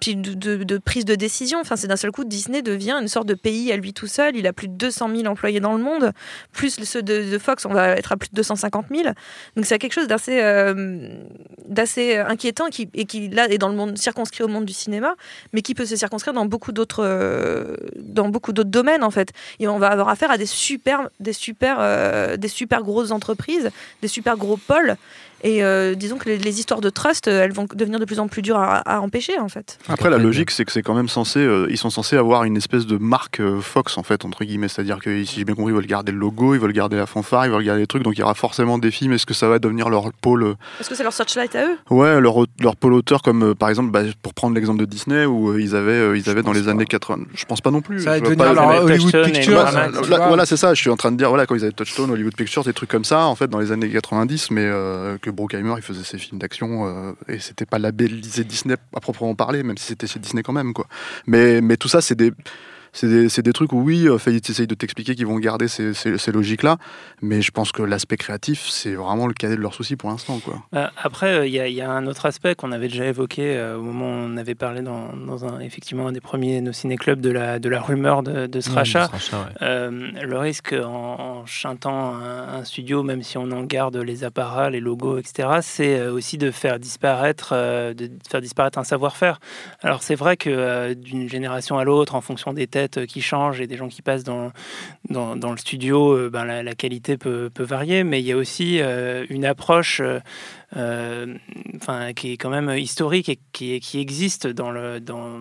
Speaker 6: puis de, prise de décision. Enfin, c'est d'un seul coup, Disney devient une sorte de pays à lui tout seul. Il a plus de 200 000 employés dans le monde, plus ceux de, Fox, on va être à plus de 250 000. Donc c'est quelque chose d'assez euh, d'assez inquiétant qui, et qui là est dans le monde circonscrit au monde du cinéma, mais qui peut se circonscrire dans beaucoup d'autres euh, domaines en fait. Et on va avoir affaire à des des super euh, des super grosses entreprises, des super gros pôles. Et euh, disons que les, les histoires de trust, euh, elles vont devenir de plus en plus dures à, à empêcher en fait.
Speaker 4: Après, la logique, c'est que c'est quand même censé, euh, ils sont censés avoir une espèce de marque euh, Fox en fait entre guillemets, c'est-à-dire que si j'ai bien compris, ils veulent garder le logo, ils veulent garder la fanfare, ils veulent garder les trucs, donc il y aura forcément des films. Est-ce que ça va devenir leur pôle,
Speaker 6: Est-ce que c'est leur searchlight à eux?
Speaker 4: Ouais, leur, leur pôle auteur comme euh, par exemple, bah, pour prendre l'exemple de Disney où euh, ils avaient, euh, ils avaient dans les
Speaker 2: pas.
Speaker 4: années 80. Je pense pas non plus.
Speaker 2: Ça va devenir
Speaker 4: pas-
Speaker 2: leur Hollywood Pictures.
Speaker 4: Voilà, c'est ça. Je suis en train de dire, voilà, quand ils avaient Touchstone, Hollywood Pictures, des trucs comme ça, en fait, dans les années 90, mais euh, que Bruckheimer, il faisait ses films d'action euh, et c'était pas labellisé Disney à proprement parler, même si c'était chez Disney quand même, quoi. Mais, mais tout ça, c'est des. C'est des, c'est des trucs où oui, euh, Fayette essaye de t'expliquer qu'ils vont garder ces, ces- ces logiques-là, mais je pense que l'aspect créatif, c'est vraiment le cadet de leurs soucis pour l'instant. quoi.
Speaker 3: Euh, Après, euh, il y, a- il y a un autre aspect qu'on avait déjà évoqué euh, au moment où on avait parlé dans, dans un, effectivement un des premiers nos ciné-clubs de la, de la rumeur de, de ce
Speaker 1: Mmh,
Speaker 3: rachat.
Speaker 1: ce rachat, ouais.
Speaker 3: Euh, le risque en, en chantant un, un studio, même si on en garde les apparats, les logos, etc., c'est aussi de faire disparaître, euh, de faire disparaître un savoir-faire. Alors c'est vrai que euh, d'une génération à l'autre, en fonction des têtes qui changent et des gens qui passent dans, dans, le studio, euh, ben, la, qualité peut, varier, mais il y a aussi euh, une approche euh, euh, enfin, qui est quand même historique et qui, existe dans, le, dans,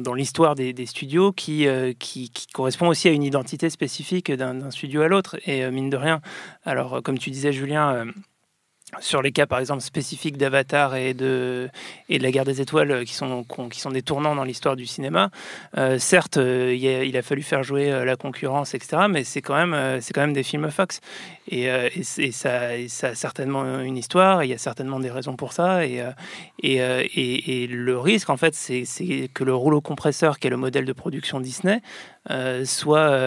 Speaker 3: dans, l'histoire des, studios, qui, euh, qui, correspond aussi à une identité spécifique d'un, studio à l'autre. Et euh, mine de rien, alors euh, comme tu disais Julien, euh, sur les cas par exemple spécifiques d'Avatar et de, et de la guerre des étoiles euh, qui sont, qui sont des tournants dans l'histoire du cinéma, euh, certes euh, il, a, fallu faire jouer la concurrence, etc. Mais c'est quand, même, c'est quand même des films Fox. Et, ça, a certainement une histoire, il y a certainement des raisons pour ça. Et, et, le risque, en fait, c'est que le rouleau compresseur, qui est le modèle de production Disney, soit,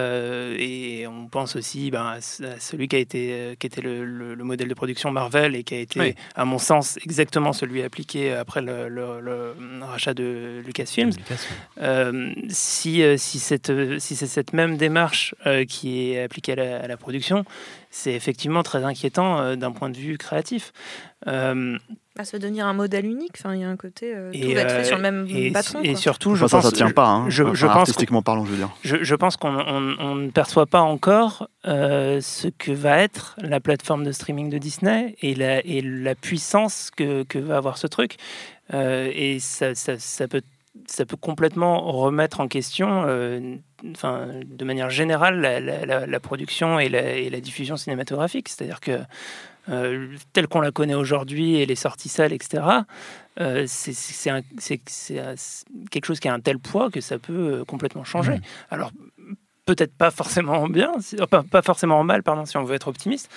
Speaker 3: et on pense aussi ben, à ce- à celui qui a été, qui était le- le modèle de production Marvel et qui a été,
Speaker 1: Oui.
Speaker 3: à mon sens, exactement celui appliqué après le, le- le rachat de Lucasfilms.
Speaker 1: Lucas, ouais.
Speaker 3: Euh, si, euh, si, cette, euh, si c'est cette même démarche euh, qui est appliquée à la, à la production, c'est effectivement très inquiétant euh, d'un point de vue créatif. Euh,
Speaker 6: À se devenir un modèle unique. Enfin, il y a un côté euh, tout
Speaker 3: et,
Speaker 6: va être fait
Speaker 3: euh,
Speaker 6: sur le même
Speaker 3: et,
Speaker 6: patron.
Speaker 3: et
Speaker 6: quoi.
Speaker 3: surtout, je
Speaker 4: Enfin, ça,
Speaker 3: pense,
Speaker 4: ça tient pas, hein.
Speaker 3: je- je
Speaker 4: Enfin,
Speaker 3: pense qu'on-
Speaker 4: artistiquement parlant, je veux dire.
Speaker 3: je, je pense qu'on on- on ne perçoit pas encore euh, ce que va être la plateforme de streaming de Disney et la, et la puissance que, que va avoir ce truc. Euh, et ça, ça- ça peut, ça peut complètement remettre en question, euh, enfin, de manière générale, la, la- la- la production et la, et la diffusion cinématographique. C'est-à-dire que euh, telle qu'on la connaît aujourd'hui et les sorties salles, etc., euh, c'est- quelque chose qui a un tel poids que ça peut euh, complètement changer.
Speaker 1: Mhm.
Speaker 3: Alors, peut-être pas forcément en bien, pas, pas forcément en mal, pardon, si on veut être optimiste,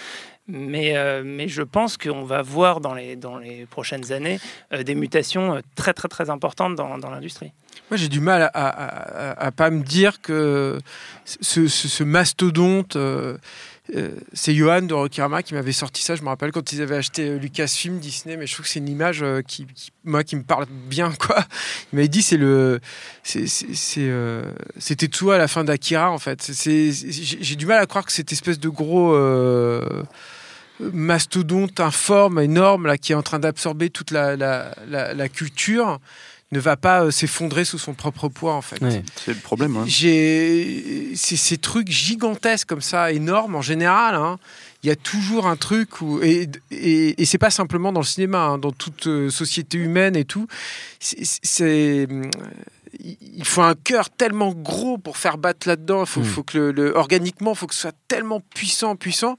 Speaker 3: Mais, euh, mais je pense qu'on va voir dans les, dans les prochaines années euh, des mutations très très très importantes dans, dans l'industrie.
Speaker 2: Moi, j'ai du mal à, à, à- à pas me dire que ce, ce- ce mastodonte. euh, euh, c'est Johan de Rokirama qui m'avait sorti ça. Je me rappelle quand ils avaient acheté euh, Lucasfilm, Disney, mais je trouve que c'est une image euh, qui, moi, qui me parle bien, quoi. Il m'avait dit c'est le, c'était tout à la fin d'Akira, en fait. J'ai, du mal à croire que cette espèce de gros mastodonte informe, énorme, là, qui est en train d'absorber toute la culture, ne va pas euh, s'effondrer sous son propre poids, en fait.
Speaker 1: Ouais.
Speaker 4: C'est le problème. hein.
Speaker 2: J'ai ces trucs gigantesques comme ça, énormes en général. hein, Il y a toujours un truc où et et, et c'est pas simplement dans le cinéma, hein, dans toute euh, société humaine et tout. C'est c'est- il faut un cœur tellement gros pour faire battre là-dedans. Il faut,
Speaker 1: Mm.
Speaker 2: faut que le, le- organiquement, il faut que ce soit tellement puissant, puissant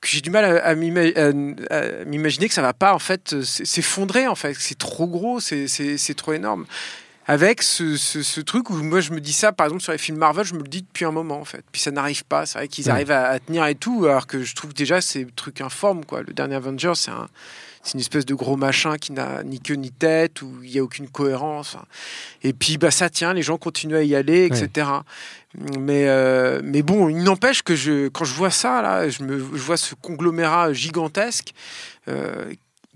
Speaker 2: que j'ai du mal à, à m'ima- à- à m'imaginer que ça va pas en fait euh, s'effondrer. En fait, c'est trop gros, c'est- c'est c'est trop énorme avec ce, ce- ce truc où moi je me dis ça par exemple sur les films Marvel je me le dis depuis un moment en fait puis ça n'arrive pas c'est vrai qu'ils
Speaker 1: Ouais.
Speaker 2: arrivent à, à tenir et tout alors que je trouve déjà c'est truc informe quoi le dernier Avengers c'est un c'est une espèce de gros machin qui n'a ni queue ni tête où il y a aucune cohérence et puis bah ça tient les gens continuent à y aller etc mais euh, mais bon il n'empêche que je quand je vois ça là je me je vois ce conglomérat gigantesque euh,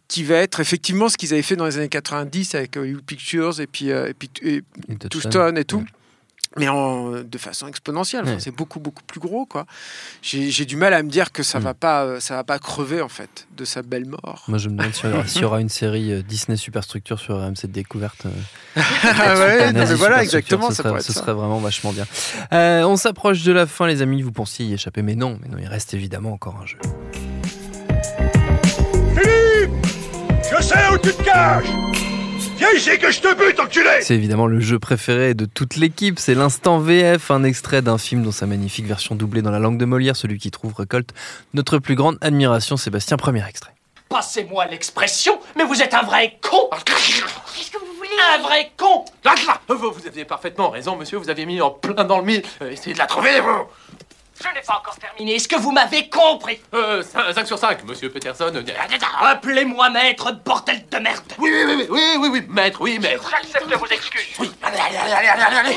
Speaker 2: qui va être effectivement ce qu'ils avaient fait dans les années 90 avec Hollywood Pictures et puis, euh, et puis et
Speaker 1: Et Touchstone.
Speaker 2: Touchstone et tout. Mais en, de façon exponentielle, Enfin,
Speaker 1: Ouais.
Speaker 2: c'est beaucoup beaucoup plus gros quoi. J'ai du mal à me dire que ça
Speaker 1: Mm.
Speaker 2: va pas euh, ça va pas crever en fait de sa belle mort.
Speaker 1: Moi, je me demande s'il y aura- s'il y aura une série euh, Disney Superstructure sur RMC de découverte. euh,
Speaker 2: Ah ouais, non, mais voilà exactement
Speaker 1: ce
Speaker 2: ça
Speaker 1: serait,
Speaker 2: pourrait être
Speaker 1: ce
Speaker 2: ça.
Speaker 1: serait vraiment vachement bien. Euh, on s'approche de la fin, les amis. Vous pensiez y échapper, mais non, mais non, il reste évidemment encore un jeu.
Speaker 7: Je sais où tu te caches Viens ici que je te bute, enculé
Speaker 1: C'est évidemment le jeu préféré de toute l'équipe, c'est l'instant VF, un extrait d'un film dans sa magnifique version doublée dans la langue de Molière. Celui qui trouve récolte notre plus grande admiration. Sébastien, premier extrait.
Speaker 8: Passez-moi l'expression, mais vous êtes un vrai con
Speaker 9: Qu'est-ce que vous voulez
Speaker 8: Un vrai con vous aviez parfaitement raison, monsieur, vous aviez mis en plein dans le mille. Euh, essayez de la trouver, vous
Speaker 9: Je n'ai pas encore terminé. Est-ce que vous m'avez compris
Speaker 8: Euh, 5 sur 5, monsieur Peterson. euh,
Speaker 9: Appelez-moi maître, bordel de merde
Speaker 8: Oui, oui, oui, oui, oui, oui, oui, maître, oui, maître.
Speaker 9: J'accepte vos excuses. Oui, allez, allez, allez, allez, allez.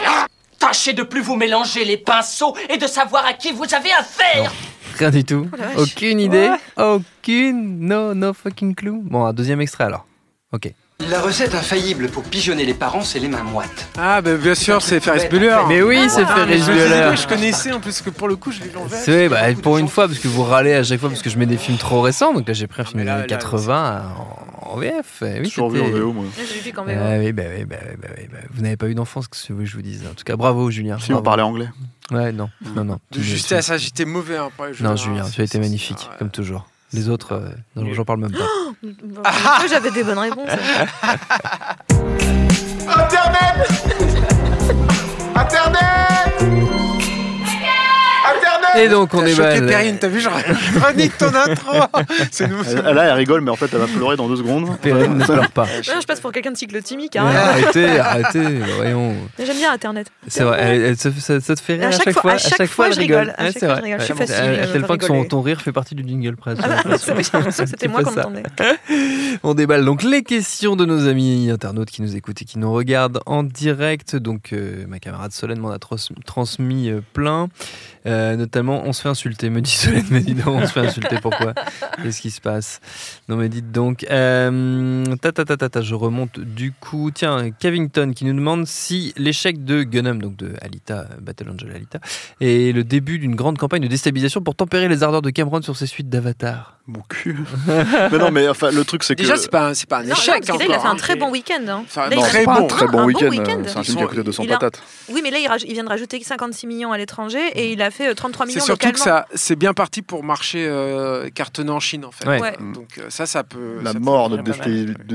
Speaker 9: Tâchez de plus vous mélanger les pinceaux et de savoir à qui vous avez affaire.
Speaker 1: Rien du tout.
Speaker 6: Oh.
Speaker 1: Aucune idée. Aucune. No, no fucking clue. Bon, un deuxième extrait alors. Ok.
Speaker 10: La recette infaillible pour pigeonner les parents, c'est les mains moites.
Speaker 2: Ah bah bien sûr c'est Ferris. Bueller.
Speaker 1: Mais oui, c'est
Speaker 2: Ah,
Speaker 1: Ferris Bueller.
Speaker 2: Je connaissais en plus que pour le coup je l'ai vu en VF.
Speaker 1: C'est bah, pour une fois, parce que vous râlez à chaque fois parce que je mets des films trop récents. Donc là, j'ai pris un film des années
Speaker 2: là,
Speaker 1: 80 en, VF. Eh Oui,
Speaker 4: Toujours vu en VO, moi.
Speaker 6: Vu qu'en
Speaker 1: Ah
Speaker 6: VO.
Speaker 1: oui, bah oui, bah oui, bah oui, bah vous n'avez pas eu d'enfance, que je vous dise. En tout cas, bravo, Julien.
Speaker 4: Si on parlait anglais.
Speaker 1: Ouais, non, non, non.
Speaker 2: De
Speaker 1: Tu-
Speaker 2: justesse, j'étais mauvais hein.
Speaker 1: Non,
Speaker 2: hein,
Speaker 1: Julien, tu
Speaker 2: c'est-
Speaker 1: as été magnifique, comme toujours. Les autres, euh, j'en parle même pas.
Speaker 6: En fait, J'avais des bonnes réponses.
Speaker 7: Internet Internet
Speaker 1: Et donc, on est
Speaker 2: choqué
Speaker 1: mal.
Speaker 2: Perrine, t'as vu, genre, chronique ton intro. C'est nouveau.
Speaker 4: Elle, là, elle rigole, mais en fait, elle va pleurer dans deux secondes.
Speaker 1: Perrine ne pleure pas.
Speaker 6: Ouais, je passe pour quelqu'un de cyclotimique. Hein.
Speaker 1: arrêtez, arrêtez, voyons.
Speaker 6: Mais J'aime bien Internet.
Speaker 1: C'est vrai, elle- elle se- ça, ça te fait rire
Speaker 6: À
Speaker 1: à
Speaker 6: chaque fois-
Speaker 1: fois.
Speaker 6: à chaque fois,
Speaker 1: elle
Speaker 6: je rigole. À
Speaker 1: Ouais,
Speaker 6: chaque
Speaker 1: c'est
Speaker 6: fois, je
Speaker 1: vrai.
Speaker 6: rigole. Je suis facile,
Speaker 1: À,
Speaker 6: euh,
Speaker 1: tel
Speaker 6: pour
Speaker 1: point que ton rire fait partie du jingle presque.
Speaker 6: Ah c'était moi
Speaker 1: pas
Speaker 6: qu'on
Speaker 1: ça.
Speaker 6: entendait.
Speaker 1: On déballe donc les questions de nos amis internautes qui nous écoutent et qui nous regardent en direct. Donc, euh, ma camarade Solène m'en a transmis euh, plein. Euh, notamment, on se fait insulter, me dit Solène. Mais dis on se fait insulter, pourquoi? Qu'est-ce qui se passe? Non, mais dites donc. Euh, ta, ta, ta, ta, je remonte du coup. Tiens, Cavington qui nous demande si l'échec de Gunham, donc de Alita, Battle Angel Alita, est le début d'une grande campagne de déstabilisation pour tempérer les ardeurs de Cameron sur ses suites d'Avatar.
Speaker 4: Mon cul. mais non, mais enfin, le truc, c'est que.
Speaker 2: Déjà, c'est pas, un- c'est pas un
Speaker 6: Non, non,
Speaker 2: échec.
Speaker 6: parce que là, il a fait un
Speaker 2: hein.
Speaker 6: très bon week-end. hein.
Speaker 2: Enfin, non, très bon.
Speaker 4: très
Speaker 6: Un
Speaker 4: bon
Speaker 6: bon
Speaker 4: week-end.
Speaker 6: week-end.
Speaker 4: C'est un
Speaker 2: Ils
Speaker 4: film qui a coûté 200
Speaker 6: il a-
Speaker 4: patates.
Speaker 6: Oui, mais là, il, raj- il vient de rajouter 56 millions à l'étranger et il a fait euh, 33
Speaker 2: C'est
Speaker 6: millions
Speaker 2: surtout que ça, c'est bien parti pour marcher euh, cartonner en Chine en fait.
Speaker 1: Ouais.
Speaker 6: Ouais.
Speaker 2: Donc euh, ça, ça peut.
Speaker 4: La
Speaker 2: ça
Speaker 4: mort ne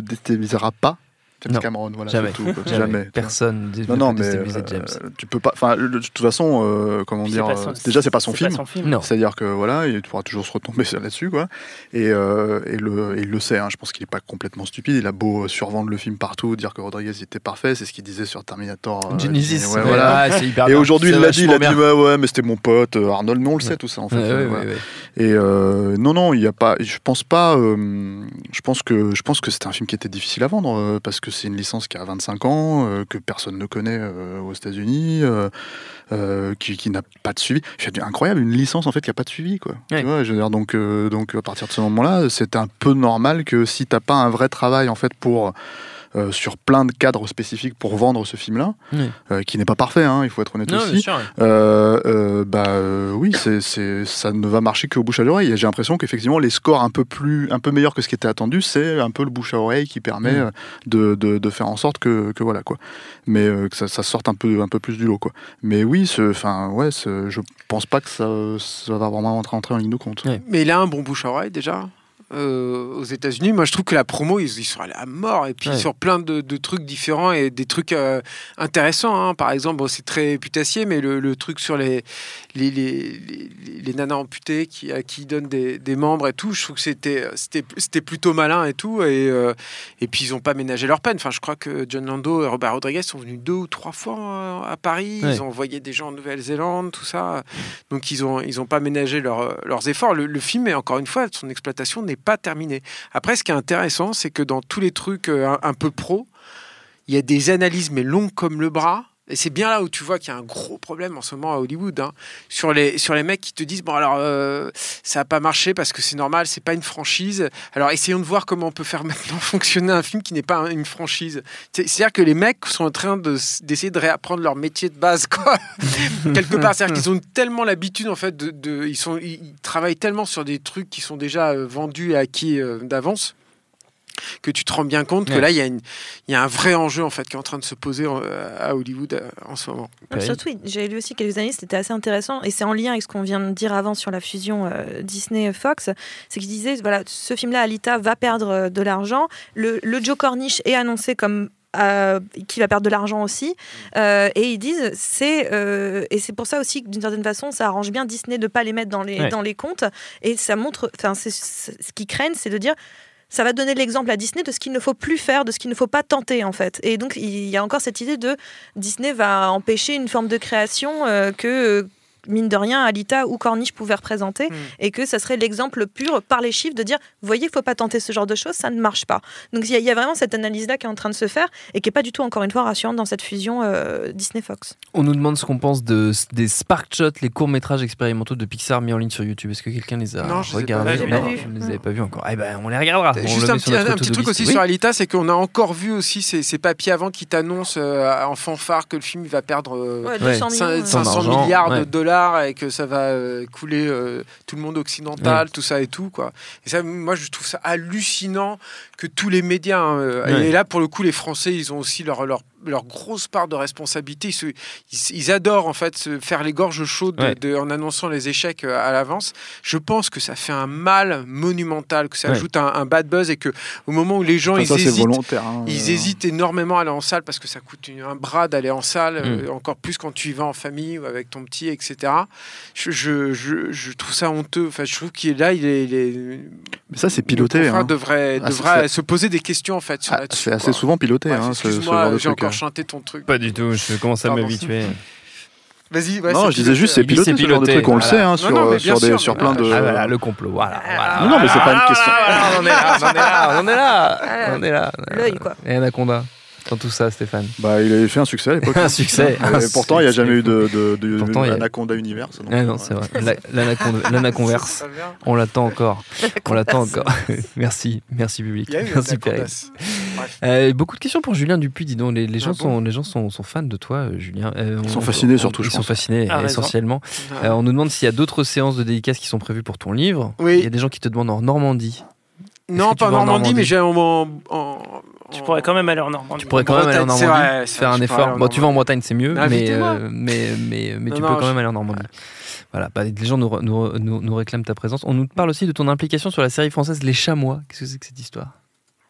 Speaker 4: déstabilisera pas James
Speaker 1: Non.
Speaker 4: Cameron. Voilà,
Speaker 1: Jamais.
Speaker 4: tout.
Speaker 1: Jamais.
Speaker 4: Jamais.
Speaker 1: Personne ne
Speaker 4: Non, non, mais euh,
Speaker 1: James.
Speaker 4: tu peux pas. Enfin, de toute façon, euh, comment
Speaker 3: Puis
Speaker 4: dire euh,
Speaker 3: son-
Speaker 4: Déjà, c'est pas son film.
Speaker 3: pas son film.
Speaker 1: Non.
Speaker 4: C'est-à-dire que voilà, il pourra toujours se retomber là-dessus, quoi. Et, euh, et, le, et il le sait. hein. Je pense qu'il est pas complètement stupide. Il a beau survendre le film partout, dire que Rodriguez était parfait. C'est ce qu'il disait sur Terminator. euh,
Speaker 1: Genesis,
Speaker 4: ouais,
Speaker 1: ouais,
Speaker 4: voilà.
Speaker 1: c'est hyper
Speaker 4: Et aujourd'hui, il l'a dit. Il a dit
Speaker 1: bien.
Speaker 4: ouais, ouais, mais c'était mon pote Arnold. Mais on le sait tout ça en fait. Et non, non, il y a pas. Je pense pas. je pense que je pense que c'était un film qui était difficile à vendre parce que c'est une licence qui a 25 ans, euh, que personne ne connaît euh, aux États-Unis, euh, qui, qui n'a pas de suivi. C'est incroyable, une licence en fait qui a pas de suivi, quoi. Tu vois, je veux dire, donc donc à partir de ce moment-là, c'est un peu normal que si t'as pas un vrai travail en fait pour euh, sur plein de cadres spécifiques pour vendre ce film-là,
Speaker 1: Oui.
Speaker 4: euh, qui n'est pas parfait, hein, il faut être honnête
Speaker 1: Non,
Speaker 4: aussi.
Speaker 1: bien sûr, ouais.
Speaker 4: Euh, euh, bah euh, oui, c'est, c'est, ça ne va marcher qu'au bouche à l'oreille. Et j'ai l'impression qu'effectivement les scores un peu plus, un peu meilleurs que ce qui était attendu, c'est un peu le bouche à oreille qui permet
Speaker 1: Mm.
Speaker 4: de, de, de faire en sorte que, que voilà quoi. Mais euh, que ça, ça sorte un peu, un peu plus du lot quoi. Mais oui, enfin ouais, je pense pas que ça, ça va vraiment rentrer en ligne de compte.
Speaker 2: Mais il a un bon bouche à oreille déjà. Euh, aux États-Unis, moi je trouve que la promo ils, ils sont allés à mort et puis
Speaker 1: Ouais.
Speaker 2: sur plein de, de trucs différents et des trucs euh, intéressants. hein. Par exemple, bon, c'est très putassier, mais le, le truc sur les les, les, les, les nanas amputées qui à qui ils donnent des, des membres et tout, je trouve que c'était c'était c'était plutôt malin et tout et euh, et puis ils ont pas ménagé leur peine. Enfin, je crois que John Lando et Robert Rodriguez sont venus deux ou trois fois euh, à Paris.
Speaker 1: Ouais.
Speaker 2: Ils ont envoyé des gens en Nouvelle-Zélande, tout ça. Donc ils ont ils ont pas ménagé leur- leurs efforts. Le, le film est encore une fois son exploitation n'est pas terminée. Après, ce qui est intéressant, c'est que dans tous les trucs euh, un, un peu pro, il y a des analyses mais longues comme le bras. Et c'est bien là où tu vois qu'il y a un gros problème en ce moment à Hollywood. hein. Sur, les, sur les mecs qui te disent Bon, alors, euh, ça n'a pas marché parce que c'est normal, c'est pas une franchise. Alors, essayons de voir comment on peut faire maintenant fonctionner un film qui n'est pas un- une franchise. C'est- C'est-à-dire que les mecs sont en train de d'essayer de réapprendre leur métier de base, quoi. Quelque part. C'est-à-dire qu'ils ont tellement l'habitude, en fait, de. de- ils, sont, ils, ils travaillent tellement sur des trucs qui sont déjà euh, vendus et acquis euh, d'avance que tu te rends bien compte que là, il y, a une- il y a un vrai enjeu en fait qui est en train de se poser euh, à Hollywood euh, en ce moment.
Speaker 6: Non, Surtout, j'ai lu aussi quelques analyses, c'était assez intéressant, et c'est en lien avec ce qu'on vient de dire avant sur la fusion euh, Disney-Fox, c'est qu'ils disaient, voilà, ce film-là, Alita, va perdre de l'argent, le, le Joe Cornish est annoncé comme... euh, qui va perdre de l'argent aussi Euh, et ils disent c'est euh, et c'est pour ça aussi que d'une certaine façon ça arrange bien Disney de pas les mettre dans les
Speaker 11: Ouais.
Speaker 6: dans les comptes et ça montre enfin ce qu'ils craignent c'est de dire ça va donner l'exemple à Disney de ce qu'il ne faut plus faire, de ce qu'il ne faut pas tenter en fait. Et donc il y a encore cette idée de Disney va empêcher une forme de création euh, que euh, mine de rien Alita ou Corniche pouvaient représenter et que ça serait l'exemple pur par les chiffres de dire vous voyez il faut pas tenter ce genre de choses ça ne marche pas donc il y, a- il y a vraiment cette analyse là qui est en train de se faire et qui est pas du tout encore une fois rassurante dans cette fusion euh, Disney Fox
Speaker 1: On nous demande ce qu'on pense de, des Spark Shots, les courts-métrages expérimentaux de Pixar mis en ligne sur YouTube. Est-ce que quelqu'un les a
Speaker 2: Non, je les ai
Speaker 1: regardés
Speaker 2: pas
Speaker 1: Non. Vous ne les avez pas vus encore. Eh ben, on les regardera. On
Speaker 2: Juste
Speaker 1: le
Speaker 2: un petit, un truc aussi
Speaker 1: Oui.
Speaker 2: sur Alita, c'est qu'on a encore vu aussi ces, ces papiers avant qui t'annoncent euh, en fanfare que le film il va perdre euh,
Speaker 6: Ouais, 200
Speaker 2: cin-
Speaker 6: millions,
Speaker 2: 500
Speaker 1: Son argent,
Speaker 2: milliards de
Speaker 1: ouais.
Speaker 2: Dollars et que ça va euh, couler euh, tout le monde occidental, tout ça et tout quoi. Et ça, moi je trouve ça hallucinant que tous les médias hein, euh, et là pour le coup les Français ils ont aussi leur leur leur grosse part de responsabilité. Ils, se- ils- ils adorent en fait se faire les gorges chaudes de-
Speaker 1: Ouais.
Speaker 2: de- en annonçant les échecs euh, à l'avance. Je pense que ça fait un mal monumental, que ça
Speaker 4: Ouais.
Speaker 2: ajoute un, un bad buzz et que au moment où les gens
Speaker 4: Enfin,
Speaker 2: ils
Speaker 4: ça,
Speaker 2: hésitent,
Speaker 4: volontaire, hein.
Speaker 2: ils
Speaker 4: Euh.
Speaker 2: hésitent énormément à aller en salle parce que ça coûte une- un bras d'aller en salle,
Speaker 4: Mm.
Speaker 2: euh, encore plus quand tu y vas en famille ou avec ton petit, etc. Je, je, je, je trouve ça honteux. Enfin, je trouve qu'il est là, il est. il est-
Speaker 4: Mais ça, c'est piloté. hein.
Speaker 2: devrait,
Speaker 4: Ah,
Speaker 2: devrait se poser des questions en fait sur
Speaker 4: Ah, c'est assez souvent piloté,
Speaker 2: Bref,
Speaker 4: hein, ce- genre de truc,
Speaker 2: encore chanté ton truc.
Speaker 1: Pas du tout, je commence à m'habituer.
Speaker 2: Vas-y, ouais,
Speaker 4: non,
Speaker 2: c'est
Speaker 4: je disais
Speaker 2: piloté.
Speaker 4: juste, c'est
Speaker 1: Il
Speaker 4: piloté,
Speaker 1: s'est
Speaker 4: ce genre de
Speaker 1: piloté,
Speaker 4: truc, on le sait, hein,
Speaker 2: Non,
Speaker 4: sur,
Speaker 2: non,
Speaker 4: sur, des,
Speaker 2: sûr,
Speaker 4: sur plein de...
Speaker 1: Ah, voilà, le complot. Voilà, voilà.
Speaker 4: Non, non, mais c'est pas une question.
Speaker 1: Voilà, on est là, on est là, on est là. On est là.
Speaker 6: L'œil, quoi.
Speaker 1: Et Anaconda, dans tout ça, Stéphane?
Speaker 4: Bah, il avait fait un succès à l'époque.
Speaker 1: Un succès,
Speaker 4: Et pourtant, il n'y a jamais eu de, de, de,
Speaker 1: Pourtant, il y a-
Speaker 4: Anaconda Universe. donc,
Speaker 1: Ah non,
Speaker 4: euh,
Speaker 1: c'est vrai. L'anaconverse. On l'attend encore. On l'attend encore. merci, merci public. Merci Pérez. Euh, beaucoup de questions pour Julien Dupuis, dis donc. Les, les gens,
Speaker 2: Ah bon
Speaker 1: sont, les gens sont, sont fans de toi, euh, Julien. Euh,
Speaker 4: Ils sont
Speaker 1: on-
Speaker 4: fascinés
Speaker 1: on-
Speaker 4: surtout, je
Speaker 1: Ils sont fascinés
Speaker 3: Ah,
Speaker 1: essentiellement.
Speaker 2: Ah.
Speaker 1: Euh, on nous demande s'il y a d'autres séances de dédicaces qui sont prévues pour ton livre.
Speaker 2: Oui.
Speaker 1: Il y a des gens qui te demandent en Normandie.
Speaker 2: Non, pas en Normandie,
Speaker 1: Normandie
Speaker 2: mais j'ai en, en-
Speaker 3: Tu pourrais quand même aller en Normandie.
Speaker 1: Tu pourrais quand même aller en Normandie, faire
Speaker 2: vrai,
Speaker 1: un effort. Bon, tu vas en. Bretagne, c'est mieux,
Speaker 2: Mais
Speaker 1: mais,
Speaker 2: invitez-moi.
Speaker 1: euh, mais, mais, mais
Speaker 2: Non,
Speaker 1: tu
Speaker 2: non,
Speaker 1: peux quand
Speaker 2: je-
Speaker 1: même aller en Normandie. Voilà, bah, les gens nous, nous réclament ta présence. On nous parle aussi de ton implication sur la série française Les Chamois. Qu'est-ce que c'est que cette histoire?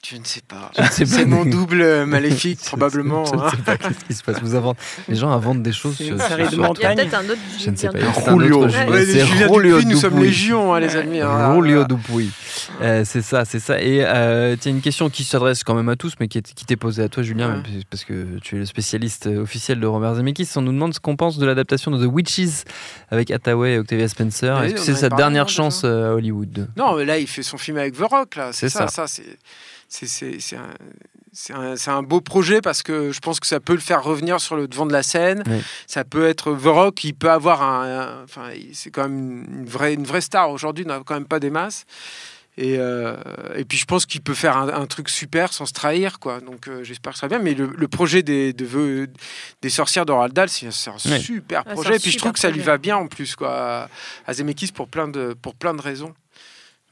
Speaker 2: Je ne sais pas. C'est mon double euh, maléfique, probablement.
Speaker 1: Je ne
Speaker 2: hein.
Speaker 1: sais pas qu'est-ce qui se passe. Vous inventez- Les gens inventent des choses sur sur-
Speaker 3: de
Speaker 1: sur-
Speaker 6: Il y a peut-être un autre
Speaker 1: Je ne sais pas.
Speaker 4: Julio.
Speaker 1: Julien.
Speaker 2: Dupuis, nous sommes légion, hein, les amis. hein.
Speaker 1: Rolio Dupuis. Euh, c'est ça, c'est ça. Et euh, tiens, une question qui s'adresse quand même à tous, mais qui, est- qui t'est posée à toi, Julien, parce que tu es le spécialiste officiel de Robert Zemeckis. On nous demande ce qu'on pense de l'adaptation de The Witches avec Hathaway et Octavia Spencer. Est-ce que c'est sa dernière chance à Hollywood?
Speaker 2: Non, mais là, il fait son film avec The Rock, là. C'est ça.
Speaker 1: ça,
Speaker 2: c'est. C'est un, beau projet parce que je pense que ça peut le faire revenir sur le devant de la scène.
Speaker 1: Oui.
Speaker 2: Ça peut être The Rock, il peut avoir un. Enfin, c'est quand même une vraie, une vraie star. Aujourd'hui, il n'a quand même pas des masses. Et, euh, et puis je pense qu'il peut faire un, un truc super sans se trahir, quoi. Donc euh, j'espère que ça va bien. Mais le, le projet des, de vœux- des sorcières de Roald Dahl, c'est un super
Speaker 6: c'est
Speaker 2: projet. et puis je trouve que ça lui va bien en plus, quoi, à Zemeckis pour plein de, pour plein de raisons.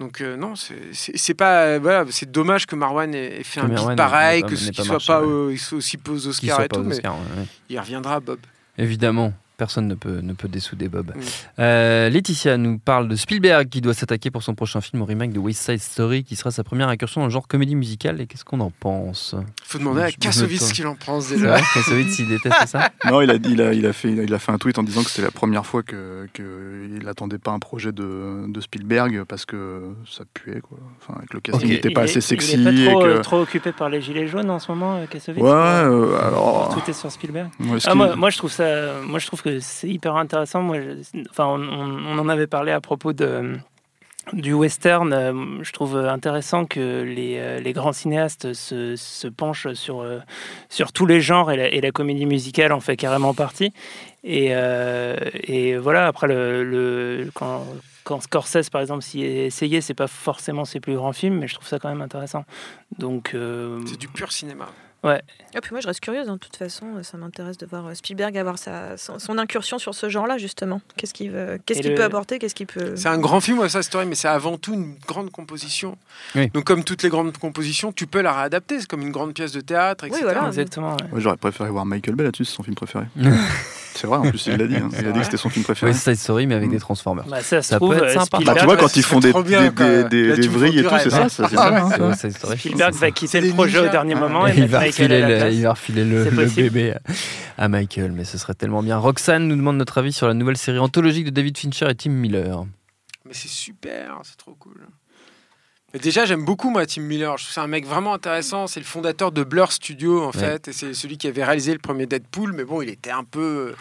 Speaker 2: Donc euh, non, c'est- pas euh, voilà, c'est dommage que Marwan ait, ait fait
Speaker 1: Que
Speaker 2: un beat pareil, que
Speaker 1: n'ait
Speaker 2: qu'il soit
Speaker 1: marché,
Speaker 2: pas
Speaker 1: ouais.
Speaker 2: aussi pas aux Oscars et tout, mais
Speaker 1: Oscars, ouais, ouais.
Speaker 2: il reviendra Bob.
Speaker 1: Évidemment. Personne ne peut, ne peut dessouder Bob. Euh, Laetitia nous parle de Spielberg qui doit s'attaquer pour son prochain film au remake de West Side Story qui sera sa première incursion dans le genre comédie musicale. Et qu'est-ce qu'on en pense?
Speaker 2: Faut demander à Kassovitz ce qu'il en pense déjà.
Speaker 1: Kassovitz, il déteste ça?
Speaker 4: Non, il a, il, a, il, a fait, il a fait un tweet en disant que c'était la première fois qu'il que il n'attendait pas un projet de, de Spielberg parce que ça puait. Quoi. Enfin, que le casting n'était pas
Speaker 3: Il
Speaker 4: assez
Speaker 3: est-
Speaker 4: sexy.
Speaker 3: Il est pas trop,
Speaker 4: et
Speaker 3: euh,
Speaker 4: que...
Speaker 3: trop occupé par les gilets jaunes en ce moment, euh, Kassovitz?
Speaker 4: Ouais, euh, alors.
Speaker 3: tweeter sur Spielberg. Ah, moi, je trouve ça, moi, je trouve que c'est hyper intéressant. Moi, enfin, on, en avait parlé à propos de du western. Euh, Je trouve intéressant que les, euh, les grands cinéastes se, penchent sur euh, sur tous les genres et la, comédie musicale en fait carrément partie. Et, voilà. Après le, quand quand Scorsese, par exemple, s'y est essayé, c'est pas forcément ses plus grands films, mais je trouve ça quand même intéressant. Donc,
Speaker 2: C'est du pur cinéma.
Speaker 3: Ouais.
Speaker 6: Et puis moi, je reste curieuse, hein, de toute façon. Ça m'intéresse de voir euh, Spielberg avoir sa, son, son incursion sur ce genre-là, justement. Qu'est-ce qu'il veut- qu'est-ce qu'il
Speaker 3: le-
Speaker 6: peut apporter Qu'est-ce qu'il peut.
Speaker 2: C'est un grand film, Side Story, mais c'est avant tout une grande composition.
Speaker 1: Oui.
Speaker 2: Donc comme toutes les grandes compositions, tu peux la réadapter. C'est comme une grande pièce de théâtre, etc.
Speaker 6: voilà.
Speaker 3: Exactement. ouais.
Speaker 4: Ouais, J'aurais préféré voir Michael Bay là-dessus, c'est son film préféré. c'est vrai, en plus, il l'a dit. hein. Il a dit que c'était son film préféré.
Speaker 1: West Side Story, mais avec
Speaker 4: Mm.
Speaker 1: des Transformers.
Speaker 3: Bah, ça
Speaker 1: Ça
Speaker 3: trouve,
Speaker 1: peut être
Speaker 3: euh,
Speaker 1: sympa.
Speaker 4: Bah, tu vois, quand ils font des,
Speaker 2: bien,
Speaker 4: des, des,
Speaker 2: Là,
Speaker 4: des- vrilles et tout, c'est ça, ça
Speaker 2: Ah,
Speaker 4: ça.
Speaker 3: Spielberg va quitter le projet au dernier moment et
Speaker 1: il va
Speaker 3: Michael
Speaker 1: refiler
Speaker 3: à la
Speaker 1: le,
Speaker 3: place.
Speaker 1: il va refiler le, le bébé à Michael, mais ce serait tellement bien. Roxane nous demande notre avis sur la nouvelle série anthologique de David Fincher et Tim Miller.
Speaker 2: Mais c'est super, c'est trop cool. Mais déjà, j'aime beaucoup moi Tim Miller. Je trouve que c'est un mec vraiment intéressant. C'est le fondateur de Blur Studio en
Speaker 1: Ouais.
Speaker 2: fait, et c'est celui qui avait réalisé le premier Deadpool. Mais bon, il était un peu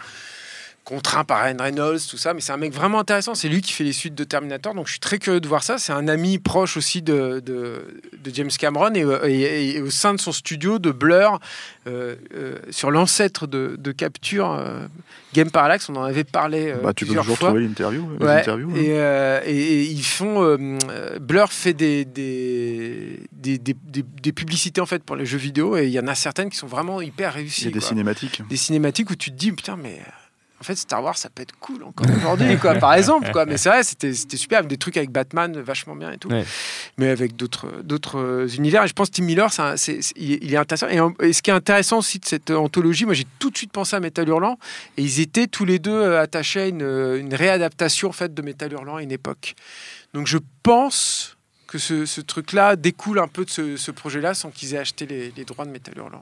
Speaker 2: contraint par Ryan Reynolds, tout ça. Mais c'est un mec vraiment intéressant. C'est lui qui fait les suites de Terminator. Donc je suis très curieux de voir ça. C'est un ami proche aussi de, de, de James Cameron et, euh, et- et au sein de son studio de Blur, euh, euh, sur l'ancêtre de, de Capture, euh, Game Parallax, on en avait parlé
Speaker 4: Bah, tu peux toujours
Speaker 2: fois.
Speaker 4: trouver l'interview.
Speaker 2: Ouais,
Speaker 4: hein.
Speaker 2: et, et- ils font. Blur fait des, des, des, des- des- des publicités en fait pour les jeux vidéo et il y en a certaines qui sont vraiment hyper réussies.
Speaker 4: Il y a des
Speaker 2: quoi.
Speaker 4: cinématiques.
Speaker 2: Des cinématiques où tu te dis putain, mais. Euh, En fait, Star Wars, ça peut être cool encore aujourd'hui, quoi, par exemple, quoi. Mais c'est vrai, c'était c'était super, des trucs avec Batman, vachement bien et tout.
Speaker 1: Ouais.
Speaker 2: Mais avec d'autres d'autres euh, univers. Et je pense que Tim Miller, c'est un- c'est- c'est- il est- intéressant. Et, en- et ce qui est intéressant aussi de cette anthologie, moi, j'ai tout de suite pensé à Metal Hurlant. Et ils étaient tous les deux euh, attachés à une, une réadaptation en fait de Metal Hurlant à une époque. Donc je pense que ce, ce truc-là découle un peu de ce, ce projet-là sans qu'ils aient acheté les, les droits de Metal Hurlant.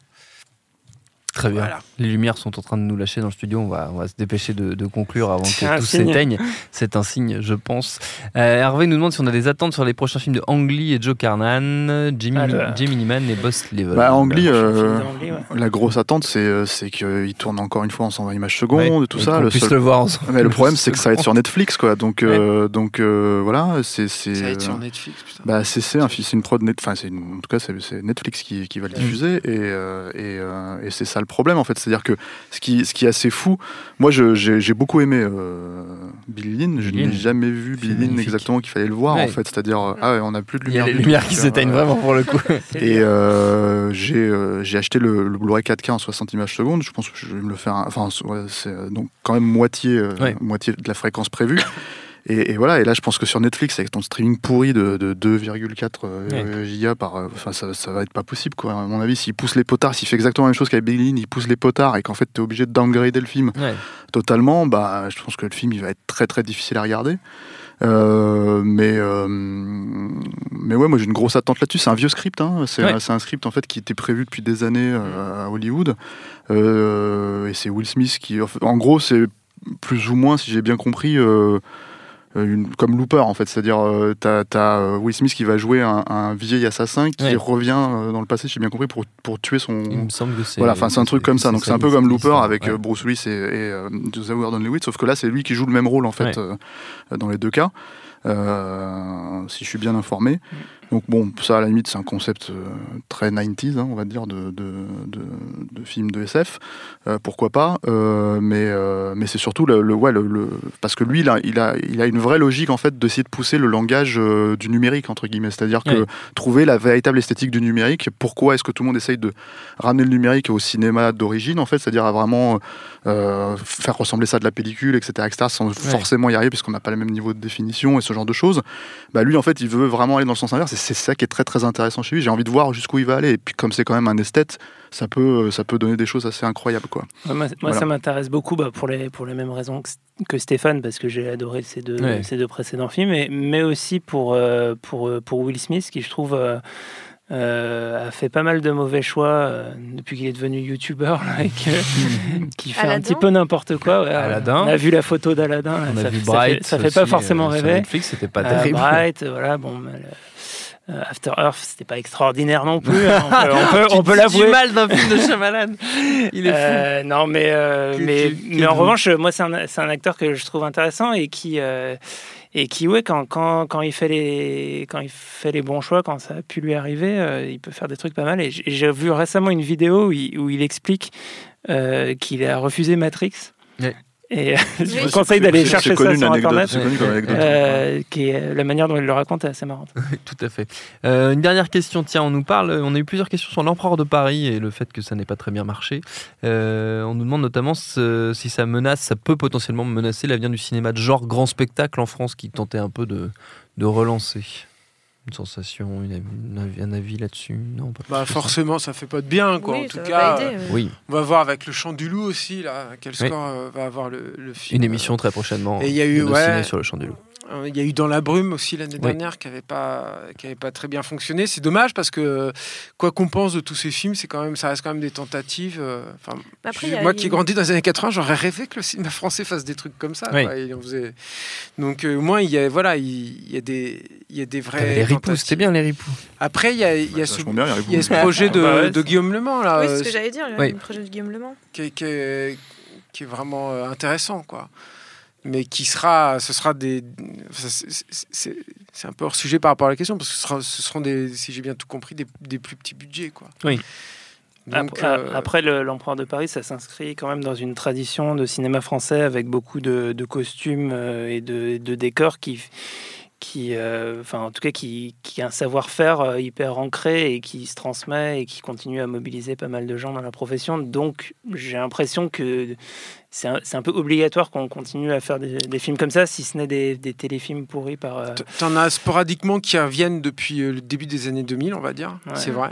Speaker 1: Très bien.
Speaker 2: Voilà.
Speaker 1: Les lumières sont en train de nous lâcher dans le studio. On va, on va se dépêcher de, de conclure avant que tout s'éteigne. C'est un signe, je pense. Euh, Hervé nous demande si on a des attentes sur les prochains films de Ang Lee et Joe Carnan, Jimmy,
Speaker 3: Ah,
Speaker 1: Jimmy Neiman et Boss Level.
Speaker 4: Bah, Ang Lee,
Speaker 3: Film
Speaker 4: euh,
Speaker 3: ouais.
Speaker 4: la grosse attente, c'est euh, c'est qu'il tourne encore une fois en 120 images secondes
Speaker 1: Ouais,
Speaker 4: et tout
Speaker 1: et
Speaker 4: ça. Le,
Speaker 1: puisse
Speaker 4: seul-
Speaker 1: le voir ensemble.
Speaker 4: Mais le problème, c'est que ça va être sur Netflix, quoi. Donc, euh, donc euh, voilà, c'est.
Speaker 2: Ça va être sur Netflix, putain.
Speaker 4: Bah, c'est une prod net, enfin une- en tout cas c'est Netflix qui, qui va le diffuser et, euh, et, euh, et c'est ça le problème en fait, c'est-à-dire que ce qui ce qui est assez fou, moi j'ai beaucoup aimé euh, Billy Lynn, je n'ai jamais vu Billy Lynn exactement qu'il fallait le voir
Speaker 1: Ouais.
Speaker 4: en fait, c'est-à-dire euh, ah ouais, on n'a plus de
Speaker 1: Il y a
Speaker 4: lumière.
Speaker 1: les lumières qui s'éteignent vraiment pour le coup.
Speaker 4: Et euh, j'ai euh, j'ai acheté le, le Blu-ray 4K en 60 images secondes. Je pense que je vais me le faire. Enfin, ouais, c'est euh, donc quand même moitié, euh,
Speaker 1: Ouais.
Speaker 4: moitié de la fréquence prévue. Et, et voilà, et là je pense que sur Netflix, avec ton streaming pourri de, de 2,4 euh, gigas par. euh, Enfin, ça, ça va être pas possible, quoi. À mon avis, s'il pousse les potards, s'il fait exactement la même chose qu'avec Big il pousse les potards et qu'en fait t'es obligé de downgrader le film
Speaker 1: Ouais.
Speaker 4: totalement, bah je pense que le film il va être très très difficile à regarder. Euh, mais euh, mais ouais, moi j'ai une grosse attente là-dessus. C'est un vieux script, hein. c'est
Speaker 1: Ouais.
Speaker 4: un script en fait qui était prévu depuis des années euh, à Hollywood. Et c'est Will Smith qui, en gros, c'est plus ou moins, si j'ai bien compris. Euh, une- comme Looper en fait, c'est-à-dire euh, t'as t'as, euh, Will Smith qui va jouer un, un vieil assassin qui
Speaker 1: Ouais.
Speaker 4: revient euh, dans le passé, si j'ai bien compris, pour, pour tuer son.
Speaker 1: Il me semble que c'est.
Speaker 4: Voilà, enfin c'est un truc comme ça.
Speaker 1: c'est
Speaker 4: Donc c'est un peu comme Looper avec
Speaker 1: ouais.
Speaker 4: Bruce Willis et, et euh, Joseph Gordon-Levitt, sauf que là c'est lui qui joue le même rôle en fait
Speaker 1: Ouais.
Speaker 4: euh, dans les deux cas. Euh, si je suis bien informé. Donc bon, ça à la limite c'est un concept euh, très 90s, hein, on va dire, de, de, de, de film de SF. Euh, pourquoi pas Euh, Mais, mais c'est surtout le, le- ouais, le, le- parce que lui, il a, il, a, il a une vraie logique en fait d'essayer de pousser le langage du numérique entre guillemets, c'est-à-dire que trouver la véritable esthétique du numérique. Pourquoi est-ce que tout le monde essaye de ramener le numérique au cinéma d'origine en fait, c'est-à-dire à vraiment faire ressembler ça à de la pellicule, etc., etc., sans forcément y arriver puisqu'on n'a pas le même niveau de définition et ce genre de choses. Bah lui en fait, il veut vraiment aller dans le sens inverse c'est ça qui est très très intéressant chez lui. J'ai envie de voir jusqu'où il va aller et puis comme c'est quand même un esthète, ça peut ça peut donner des choses assez incroyables quoi.
Speaker 3: Ouais, moi, moi,
Speaker 4: Voilà.
Speaker 3: ça m'intéresse beaucoup bah, pour, les, pour les mêmes raisons que, que Stéphane, parce que j'ai adoré ces deux,
Speaker 1: Ouais.
Speaker 3: ces deux précédents films, mais, mais aussi pour, euh, pour, euh, pour Will Smith, qui je trouve euh, euh, a fait pas mal de mauvais choix euh, depuis qu'il est devenu youtubeur, que- qui fait un petit peu n'importe quoi. ouais.
Speaker 1: Aladdin.
Speaker 3: On a vu la photo d'Aladin, ça, fait- ça fait, ça fait pas forcément
Speaker 1: euh, sur
Speaker 3: rêver.
Speaker 1: Netflix, c'était pas
Speaker 3: Euh,
Speaker 1: terrible.
Speaker 3: Bright, voilà, bon. Euh, After Earth, c'était pas extraordinaire non plus. hein, on peut, on peut, on peut l'avouer.
Speaker 1: du mal d'un film de Shyamalan. Il est fou.
Speaker 3: Euh, non, mais, euh, mais, mais en revanche, moi, c'est un, c'est un acteur que je trouve intéressant et qui, euh, et qui ouais, quand, quand, quand, il fait les, quand il fait les bons choix, quand ça a pu lui arriver, euh, il peut faire des trucs pas mal. Et j'ai vu récemment une vidéo où il, où il explique euh, qu'il a refusé Matrix.
Speaker 1: Ouais.
Speaker 3: Et je
Speaker 4: Oui.
Speaker 3: vous conseille d'aller chercher ça sur
Speaker 4: anecdote,
Speaker 3: Internet.
Speaker 4: c'est connu comme anecdote.
Speaker 3: Euh, qui est, la manière dont il le raconte est assez marrante.
Speaker 1: Tout à fait. Euh, une dernière question, tiens, on nous parle, on a eu plusieurs questions sur l'empereur de Paris et le fait que ça n'ait pas très bien marché. Euh, on nous demande notamment ce- si ça menace, ça peut potentiellement menacer l'avenir du cinéma de genre grand spectacle en France qui tentait un peu de, de relancer. Une sensation, une- un avis là-dessus? Non, pas
Speaker 2: Bah forcément, ça fait pas de bien, quoi.
Speaker 6: Oui,
Speaker 2: en tout cas,
Speaker 6: aider,
Speaker 2: euh.
Speaker 1: Oui.
Speaker 2: on va voir avec le chant du loup aussi, là, quel
Speaker 1: Oui.
Speaker 2: score euh, va avoir le, le film.
Speaker 1: Une émission très prochainement.
Speaker 2: Et il y a eu, ouais,
Speaker 1: sur le champ du loup.
Speaker 2: Euh, Il y a eu Dans la brume aussi l'année
Speaker 1: Oui.
Speaker 2: dernière qui avait pas qui avait pas très bien fonctionné. C'est dommage parce que quoi qu'on pense de tous ces films, c'est quand même ça reste quand même des tentatives. euh, Enfin,
Speaker 6: Après,
Speaker 2: je-
Speaker 6: a-
Speaker 2: moi qui ai grandi dans les années 80, j'aurais rêvé que le cinéma français fasse des trucs comme ça.
Speaker 1: Oui.
Speaker 2: quoi. Et on faisait- Donc euh, au moins il y a voilà il, y a des il y a des vrais.
Speaker 1: Les ripoux, c'était bien les ripoux.
Speaker 2: Après il y a il y a ce
Speaker 4: vachement bien, les ripoux.
Speaker 2: il y a ce projet de,
Speaker 3: Bah ouais,
Speaker 2: de Guillaume Le Mans là.
Speaker 6: Oui,
Speaker 2: euh,
Speaker 6: c'est ce que j'allais dire,
Speaker 1: oui.
Speaker 6: le projet de Guillaume Le Mans.
Speaker 2: qui est, qui est- qui est vraiment euh, intéressant, quoi. Mais qui sera, ce sera des, c'est- un peu hors sujet par rapport à la question parce que ce, sera- ce seront des, si j'ai bien tout compris, des, des plus petits budgets, quoi.
Speaker 1: Oui.
Speaker 2: Donc,
Speaker 3: après,
Speaker 2: euh,
Speaker 3: après, le- l'Empereur de Paris, ça s'inscrit quand même dans une tradition de cinéma français avec beaucoup de, de costumes euh, et de, de décors qui, qui euh, enfin, en tout cas, qui, qui a un savoir-faire euh, hyper ancré et qui se transmet et qui continue à mobiliser pas mal de gens dans la profession. Donc, j'ai l'impression que c'est un, peu obligatoire qu'on continue à faire des, des films comme ça, si ce n'est des, des téléfilms pourris par. euh,
Speaker 2: T'en as sporadiquement qui reviennent depuis euh, le début des années 2000, on va dire,
Speaker 3: Ouais.
Speaker 2: c'est vrai.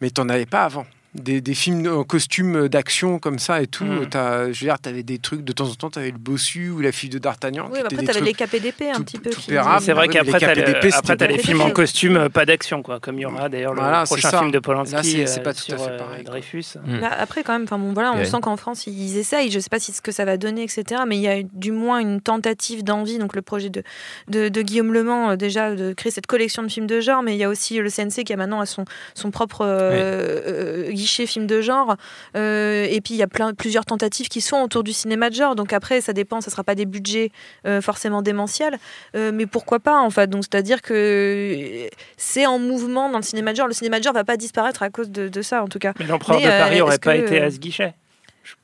Speaker 2: Mais t'en avais pas avant. Des, des films en costume d'action comme ça et tout.
Speaker 3: Mm.
Speaker 2: t'as- Je veux dire, t'avais des trucs de temps en temps, t'avais le bossu ou la fille de D'Artagnan.
Speaker 6: Oui, bah après,
Speaker 2: des
Speaker 6: t'avais les KPDP un
Speaker 2: tout-
Speaker 6: petit peu.
Speaker 3: C'est vrai
Speaker 2: Ah
Speaker 3: qu'après,
Speaker 2: les
Speaker 3: t'as le-
Speaker 2: KPDP, c'était
Speaker 3: après, t'as les
Speaker 6: pas
Speaker 3: films en costume, euh, pas d'action, quoi. Comme il y aura d'ailleurs le
Speaker 2: Voilà,
Speaker 3: prochain
Speaker 2: ça.
Speaker 3: film de Polanski
Speaker 2: c'est- c'est
Speaker 3: euh,
Speaker 2: pas tout à
Speaker 3: sur
Speaker 2: fait
Speaker 3: euh,
Speaker 2: pareil.
Speaker 3: Dreyfus.
Speaker 1: Mm.
Speaker 6: Après, quand même, enfin bon, voilà, on
Speaker 1: Ouais.
Speaker 6: sent qu'en France, ils essayent. Je sais pas si ce que ça va donner, etc. Mais il y a du moins une tentative d'envie. Donc, le projet de, de, de Guillaume Le Mans, euh, déjà, de créer cette collection de films de genre. Mais il y a aussi le CNC qui a maintenant son, son propre euh, euh, guichet film de genre. Euh, et puis, il y a plein, plusieurs tentatives qui sont autour du cinéma de genre. Donc, après, ça dépend. Ça sera pas des budgets euh, forcément démentiels. Euh, mais pourquoi pas, en fait? Donc, c'est-à-dire que c'est en mouvement dans le cinéma de genre. Le cinéma de genre va pas disparaître à cause de, de ça, en tout cas.
Speaker 3: Mais l'empereur de Paris aurait
Speaker 6: est-ce
Speaker 3: pas
Speaker 6: que,
Speaker 3: été à ce guichet?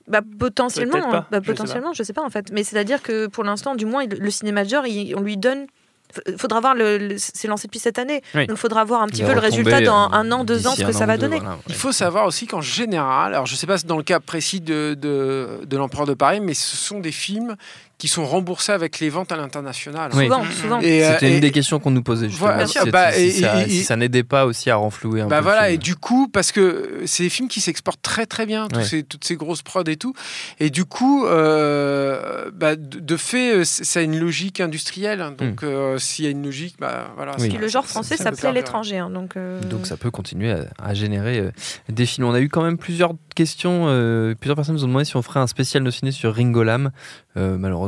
Speaker 6: Bah, potentiellement,
Speaker 3: pas,
Speaker 6: hein. Bah,
Speaker 3: je sais
Speaker 6: potentiellement, je sais pas en fait. Mais c'est-à-dire que pour l'instant, du moins, le cinéma de genre, il- on lui donne. F- Faudra voir le, le- c'est lancé depuis cette année,
Speaker 1: Oui.
Speaker 6: donc faudra voir un petit
Speaker 1: Il
Speaker 6: peu le résultat dans
Speaker 1: euh,
Speaker 6: un an, deux ans, ce que ça va
Speaker 1: deux,
Speaker 6: donner.
Speaker 1: voilà, ouais.
Speaker 2: Il faut savoir aussi qu'en général, alors je ne sais pas dans le cas précis de, de, de l'Empereur de Paris, mais ce sont des films qui sont remboursés avec les ventes à l'international.
Speaker 1: Oui.
Speaker 6: Souvent, souvent.
Speaker 2: Et, euh,
Speaker 1: C'était
Speaker 2: et-
Speaker 1: une des questions qu'on nous posait justement.
Speaker 2: Voilà, sûr. Bah,
Speaker 1: si
Speaker 2: et-
Speaker 1: ça,
Speaker 2: et-
Speaker 1: si
Speaker 2: et-
Speaker 1: ça n'aidait pas aussi à renflouer un
Speaker 2: Bah
Speaker 1: peu. le
Speaker 2: voilà,
Speaker 1: film.
Speaker 2: et du coup, parce que c'est des films qui s'exportent très très bien, tous
Speaker 1: Ouais.
Speaker 2: ces, toutes ces grosses prods et tout. Et du coup, euh, bah, de, de fait, euh, ça a une logique industrielle. hein. Donc, euh, s'il y a une logique, bah voilà.
Speaker 1: Oui.
Speaker 6: Le genre français, ça, plaît à l'étranger. hein, donc, euh,
Speaker 1: Donc ça peut continuer à, à générer euh, des films. On a eu quand même plusieurs questions. euh, plusieurs personnes nous ont demandé si on ferait un spécial no ciné sur Ringo Lam.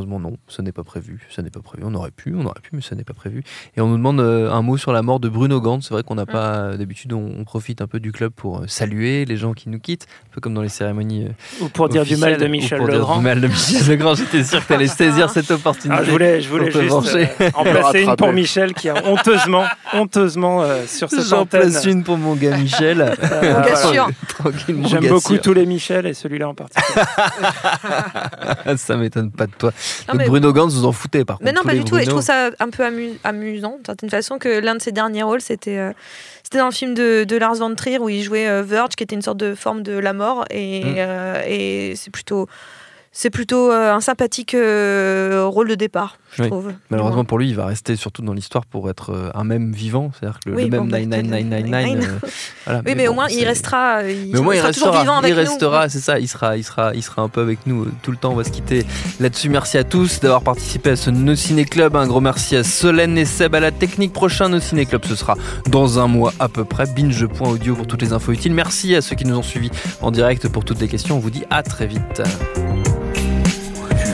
Speaker 1: Malheureusement non, ce n'est pas prévu. Ce n'est pas prévu. On aurait pu, on aurait pu, mais ce n'est pas prévu. Et on nous demande euh, un mot sur la mort de Bruno Gantz. C'est vrai qu'on n'a pas euh, d'habitude, on, on profite un peu du club pour euh, saluer les gens qui nous quittent, un peu comme dans les cérémonies. euh,
Speaker 3: Ou pour dire du mal de
Speaker 1: officielles, ou
Speaker 3: Michel
Speaker 1: pour dire
Speaker 3: Legrand.
Speaker 1: du mal de Michel Legrand. J'étais sûr que tu allais saisir cette opportunité.
Speaker 3: Ah, je voulais, je voulais juste euh, en placer une pour. Michel qui a honteusement, honteusement euh, sur cette
Speaker 1: J'en
Speaker 3: antenne.
Speaker 1: place une pour mon gars Michel.
Speaker 3: Euh, J'aime beaucoup tous les Michel et celui-là en particulier.
Speaker 1: Ça m'étonne pas de toi.
Speaker 6: Mais-
Speaker 1: Bruno Gantz, vous en foutez par contre.
Speaker 6: Mais non, pas du tout. Et je trouve ça un peu amu- amusant, d'une certaine façon, que l'un de ses derniers rôles, c'était euh, c'était dans le film de, de Lars von Trier où il jouait euh, Verge, qui était une sorte de forme de la mort. Et,
Speaker 1: Mm.
Speaker 6: euh, et c'est plutôt, c'est plutôt euh, un sympathique euh, rôle de départ, je
Speaker 1: Oui.
Speaker 6: trouve.
Speaker 1: Malheureusement pour lui, il va rester surtout dans l'histoire pour être euh, un même vivant, c'est-à-dire que le,
Speaker 6: Oui,
Speaker 1: le même
Speaker 6: bon, bah,
Speaker 1: 99999. euh, voilà.
Speaker 6: Oui, mais, au
Speaker 1: bon,
Speaker 6: moins, il restera, il,
Speaker 1: Mais au moins, il
Speaker 6: sera toujours
Speaker 1: restera,
Speaker 6: vivant avec
Speaker 1: il restera, c'est ça, il sera, il sera, il sera un peu avec nous tout le temps. On va se quitter là-dessus. Merci à tous d'avoir participé à ce No Ciné Club. Un gros merci à Solène et Seb à la technique. Prochain No Ciné Club, ce sera dans un mois à peu près. Binge.audio pour toutes les infos utiles. Merci à ceux qui nous ont suivis en direct pour toutes les questions. On vous dit à très vite.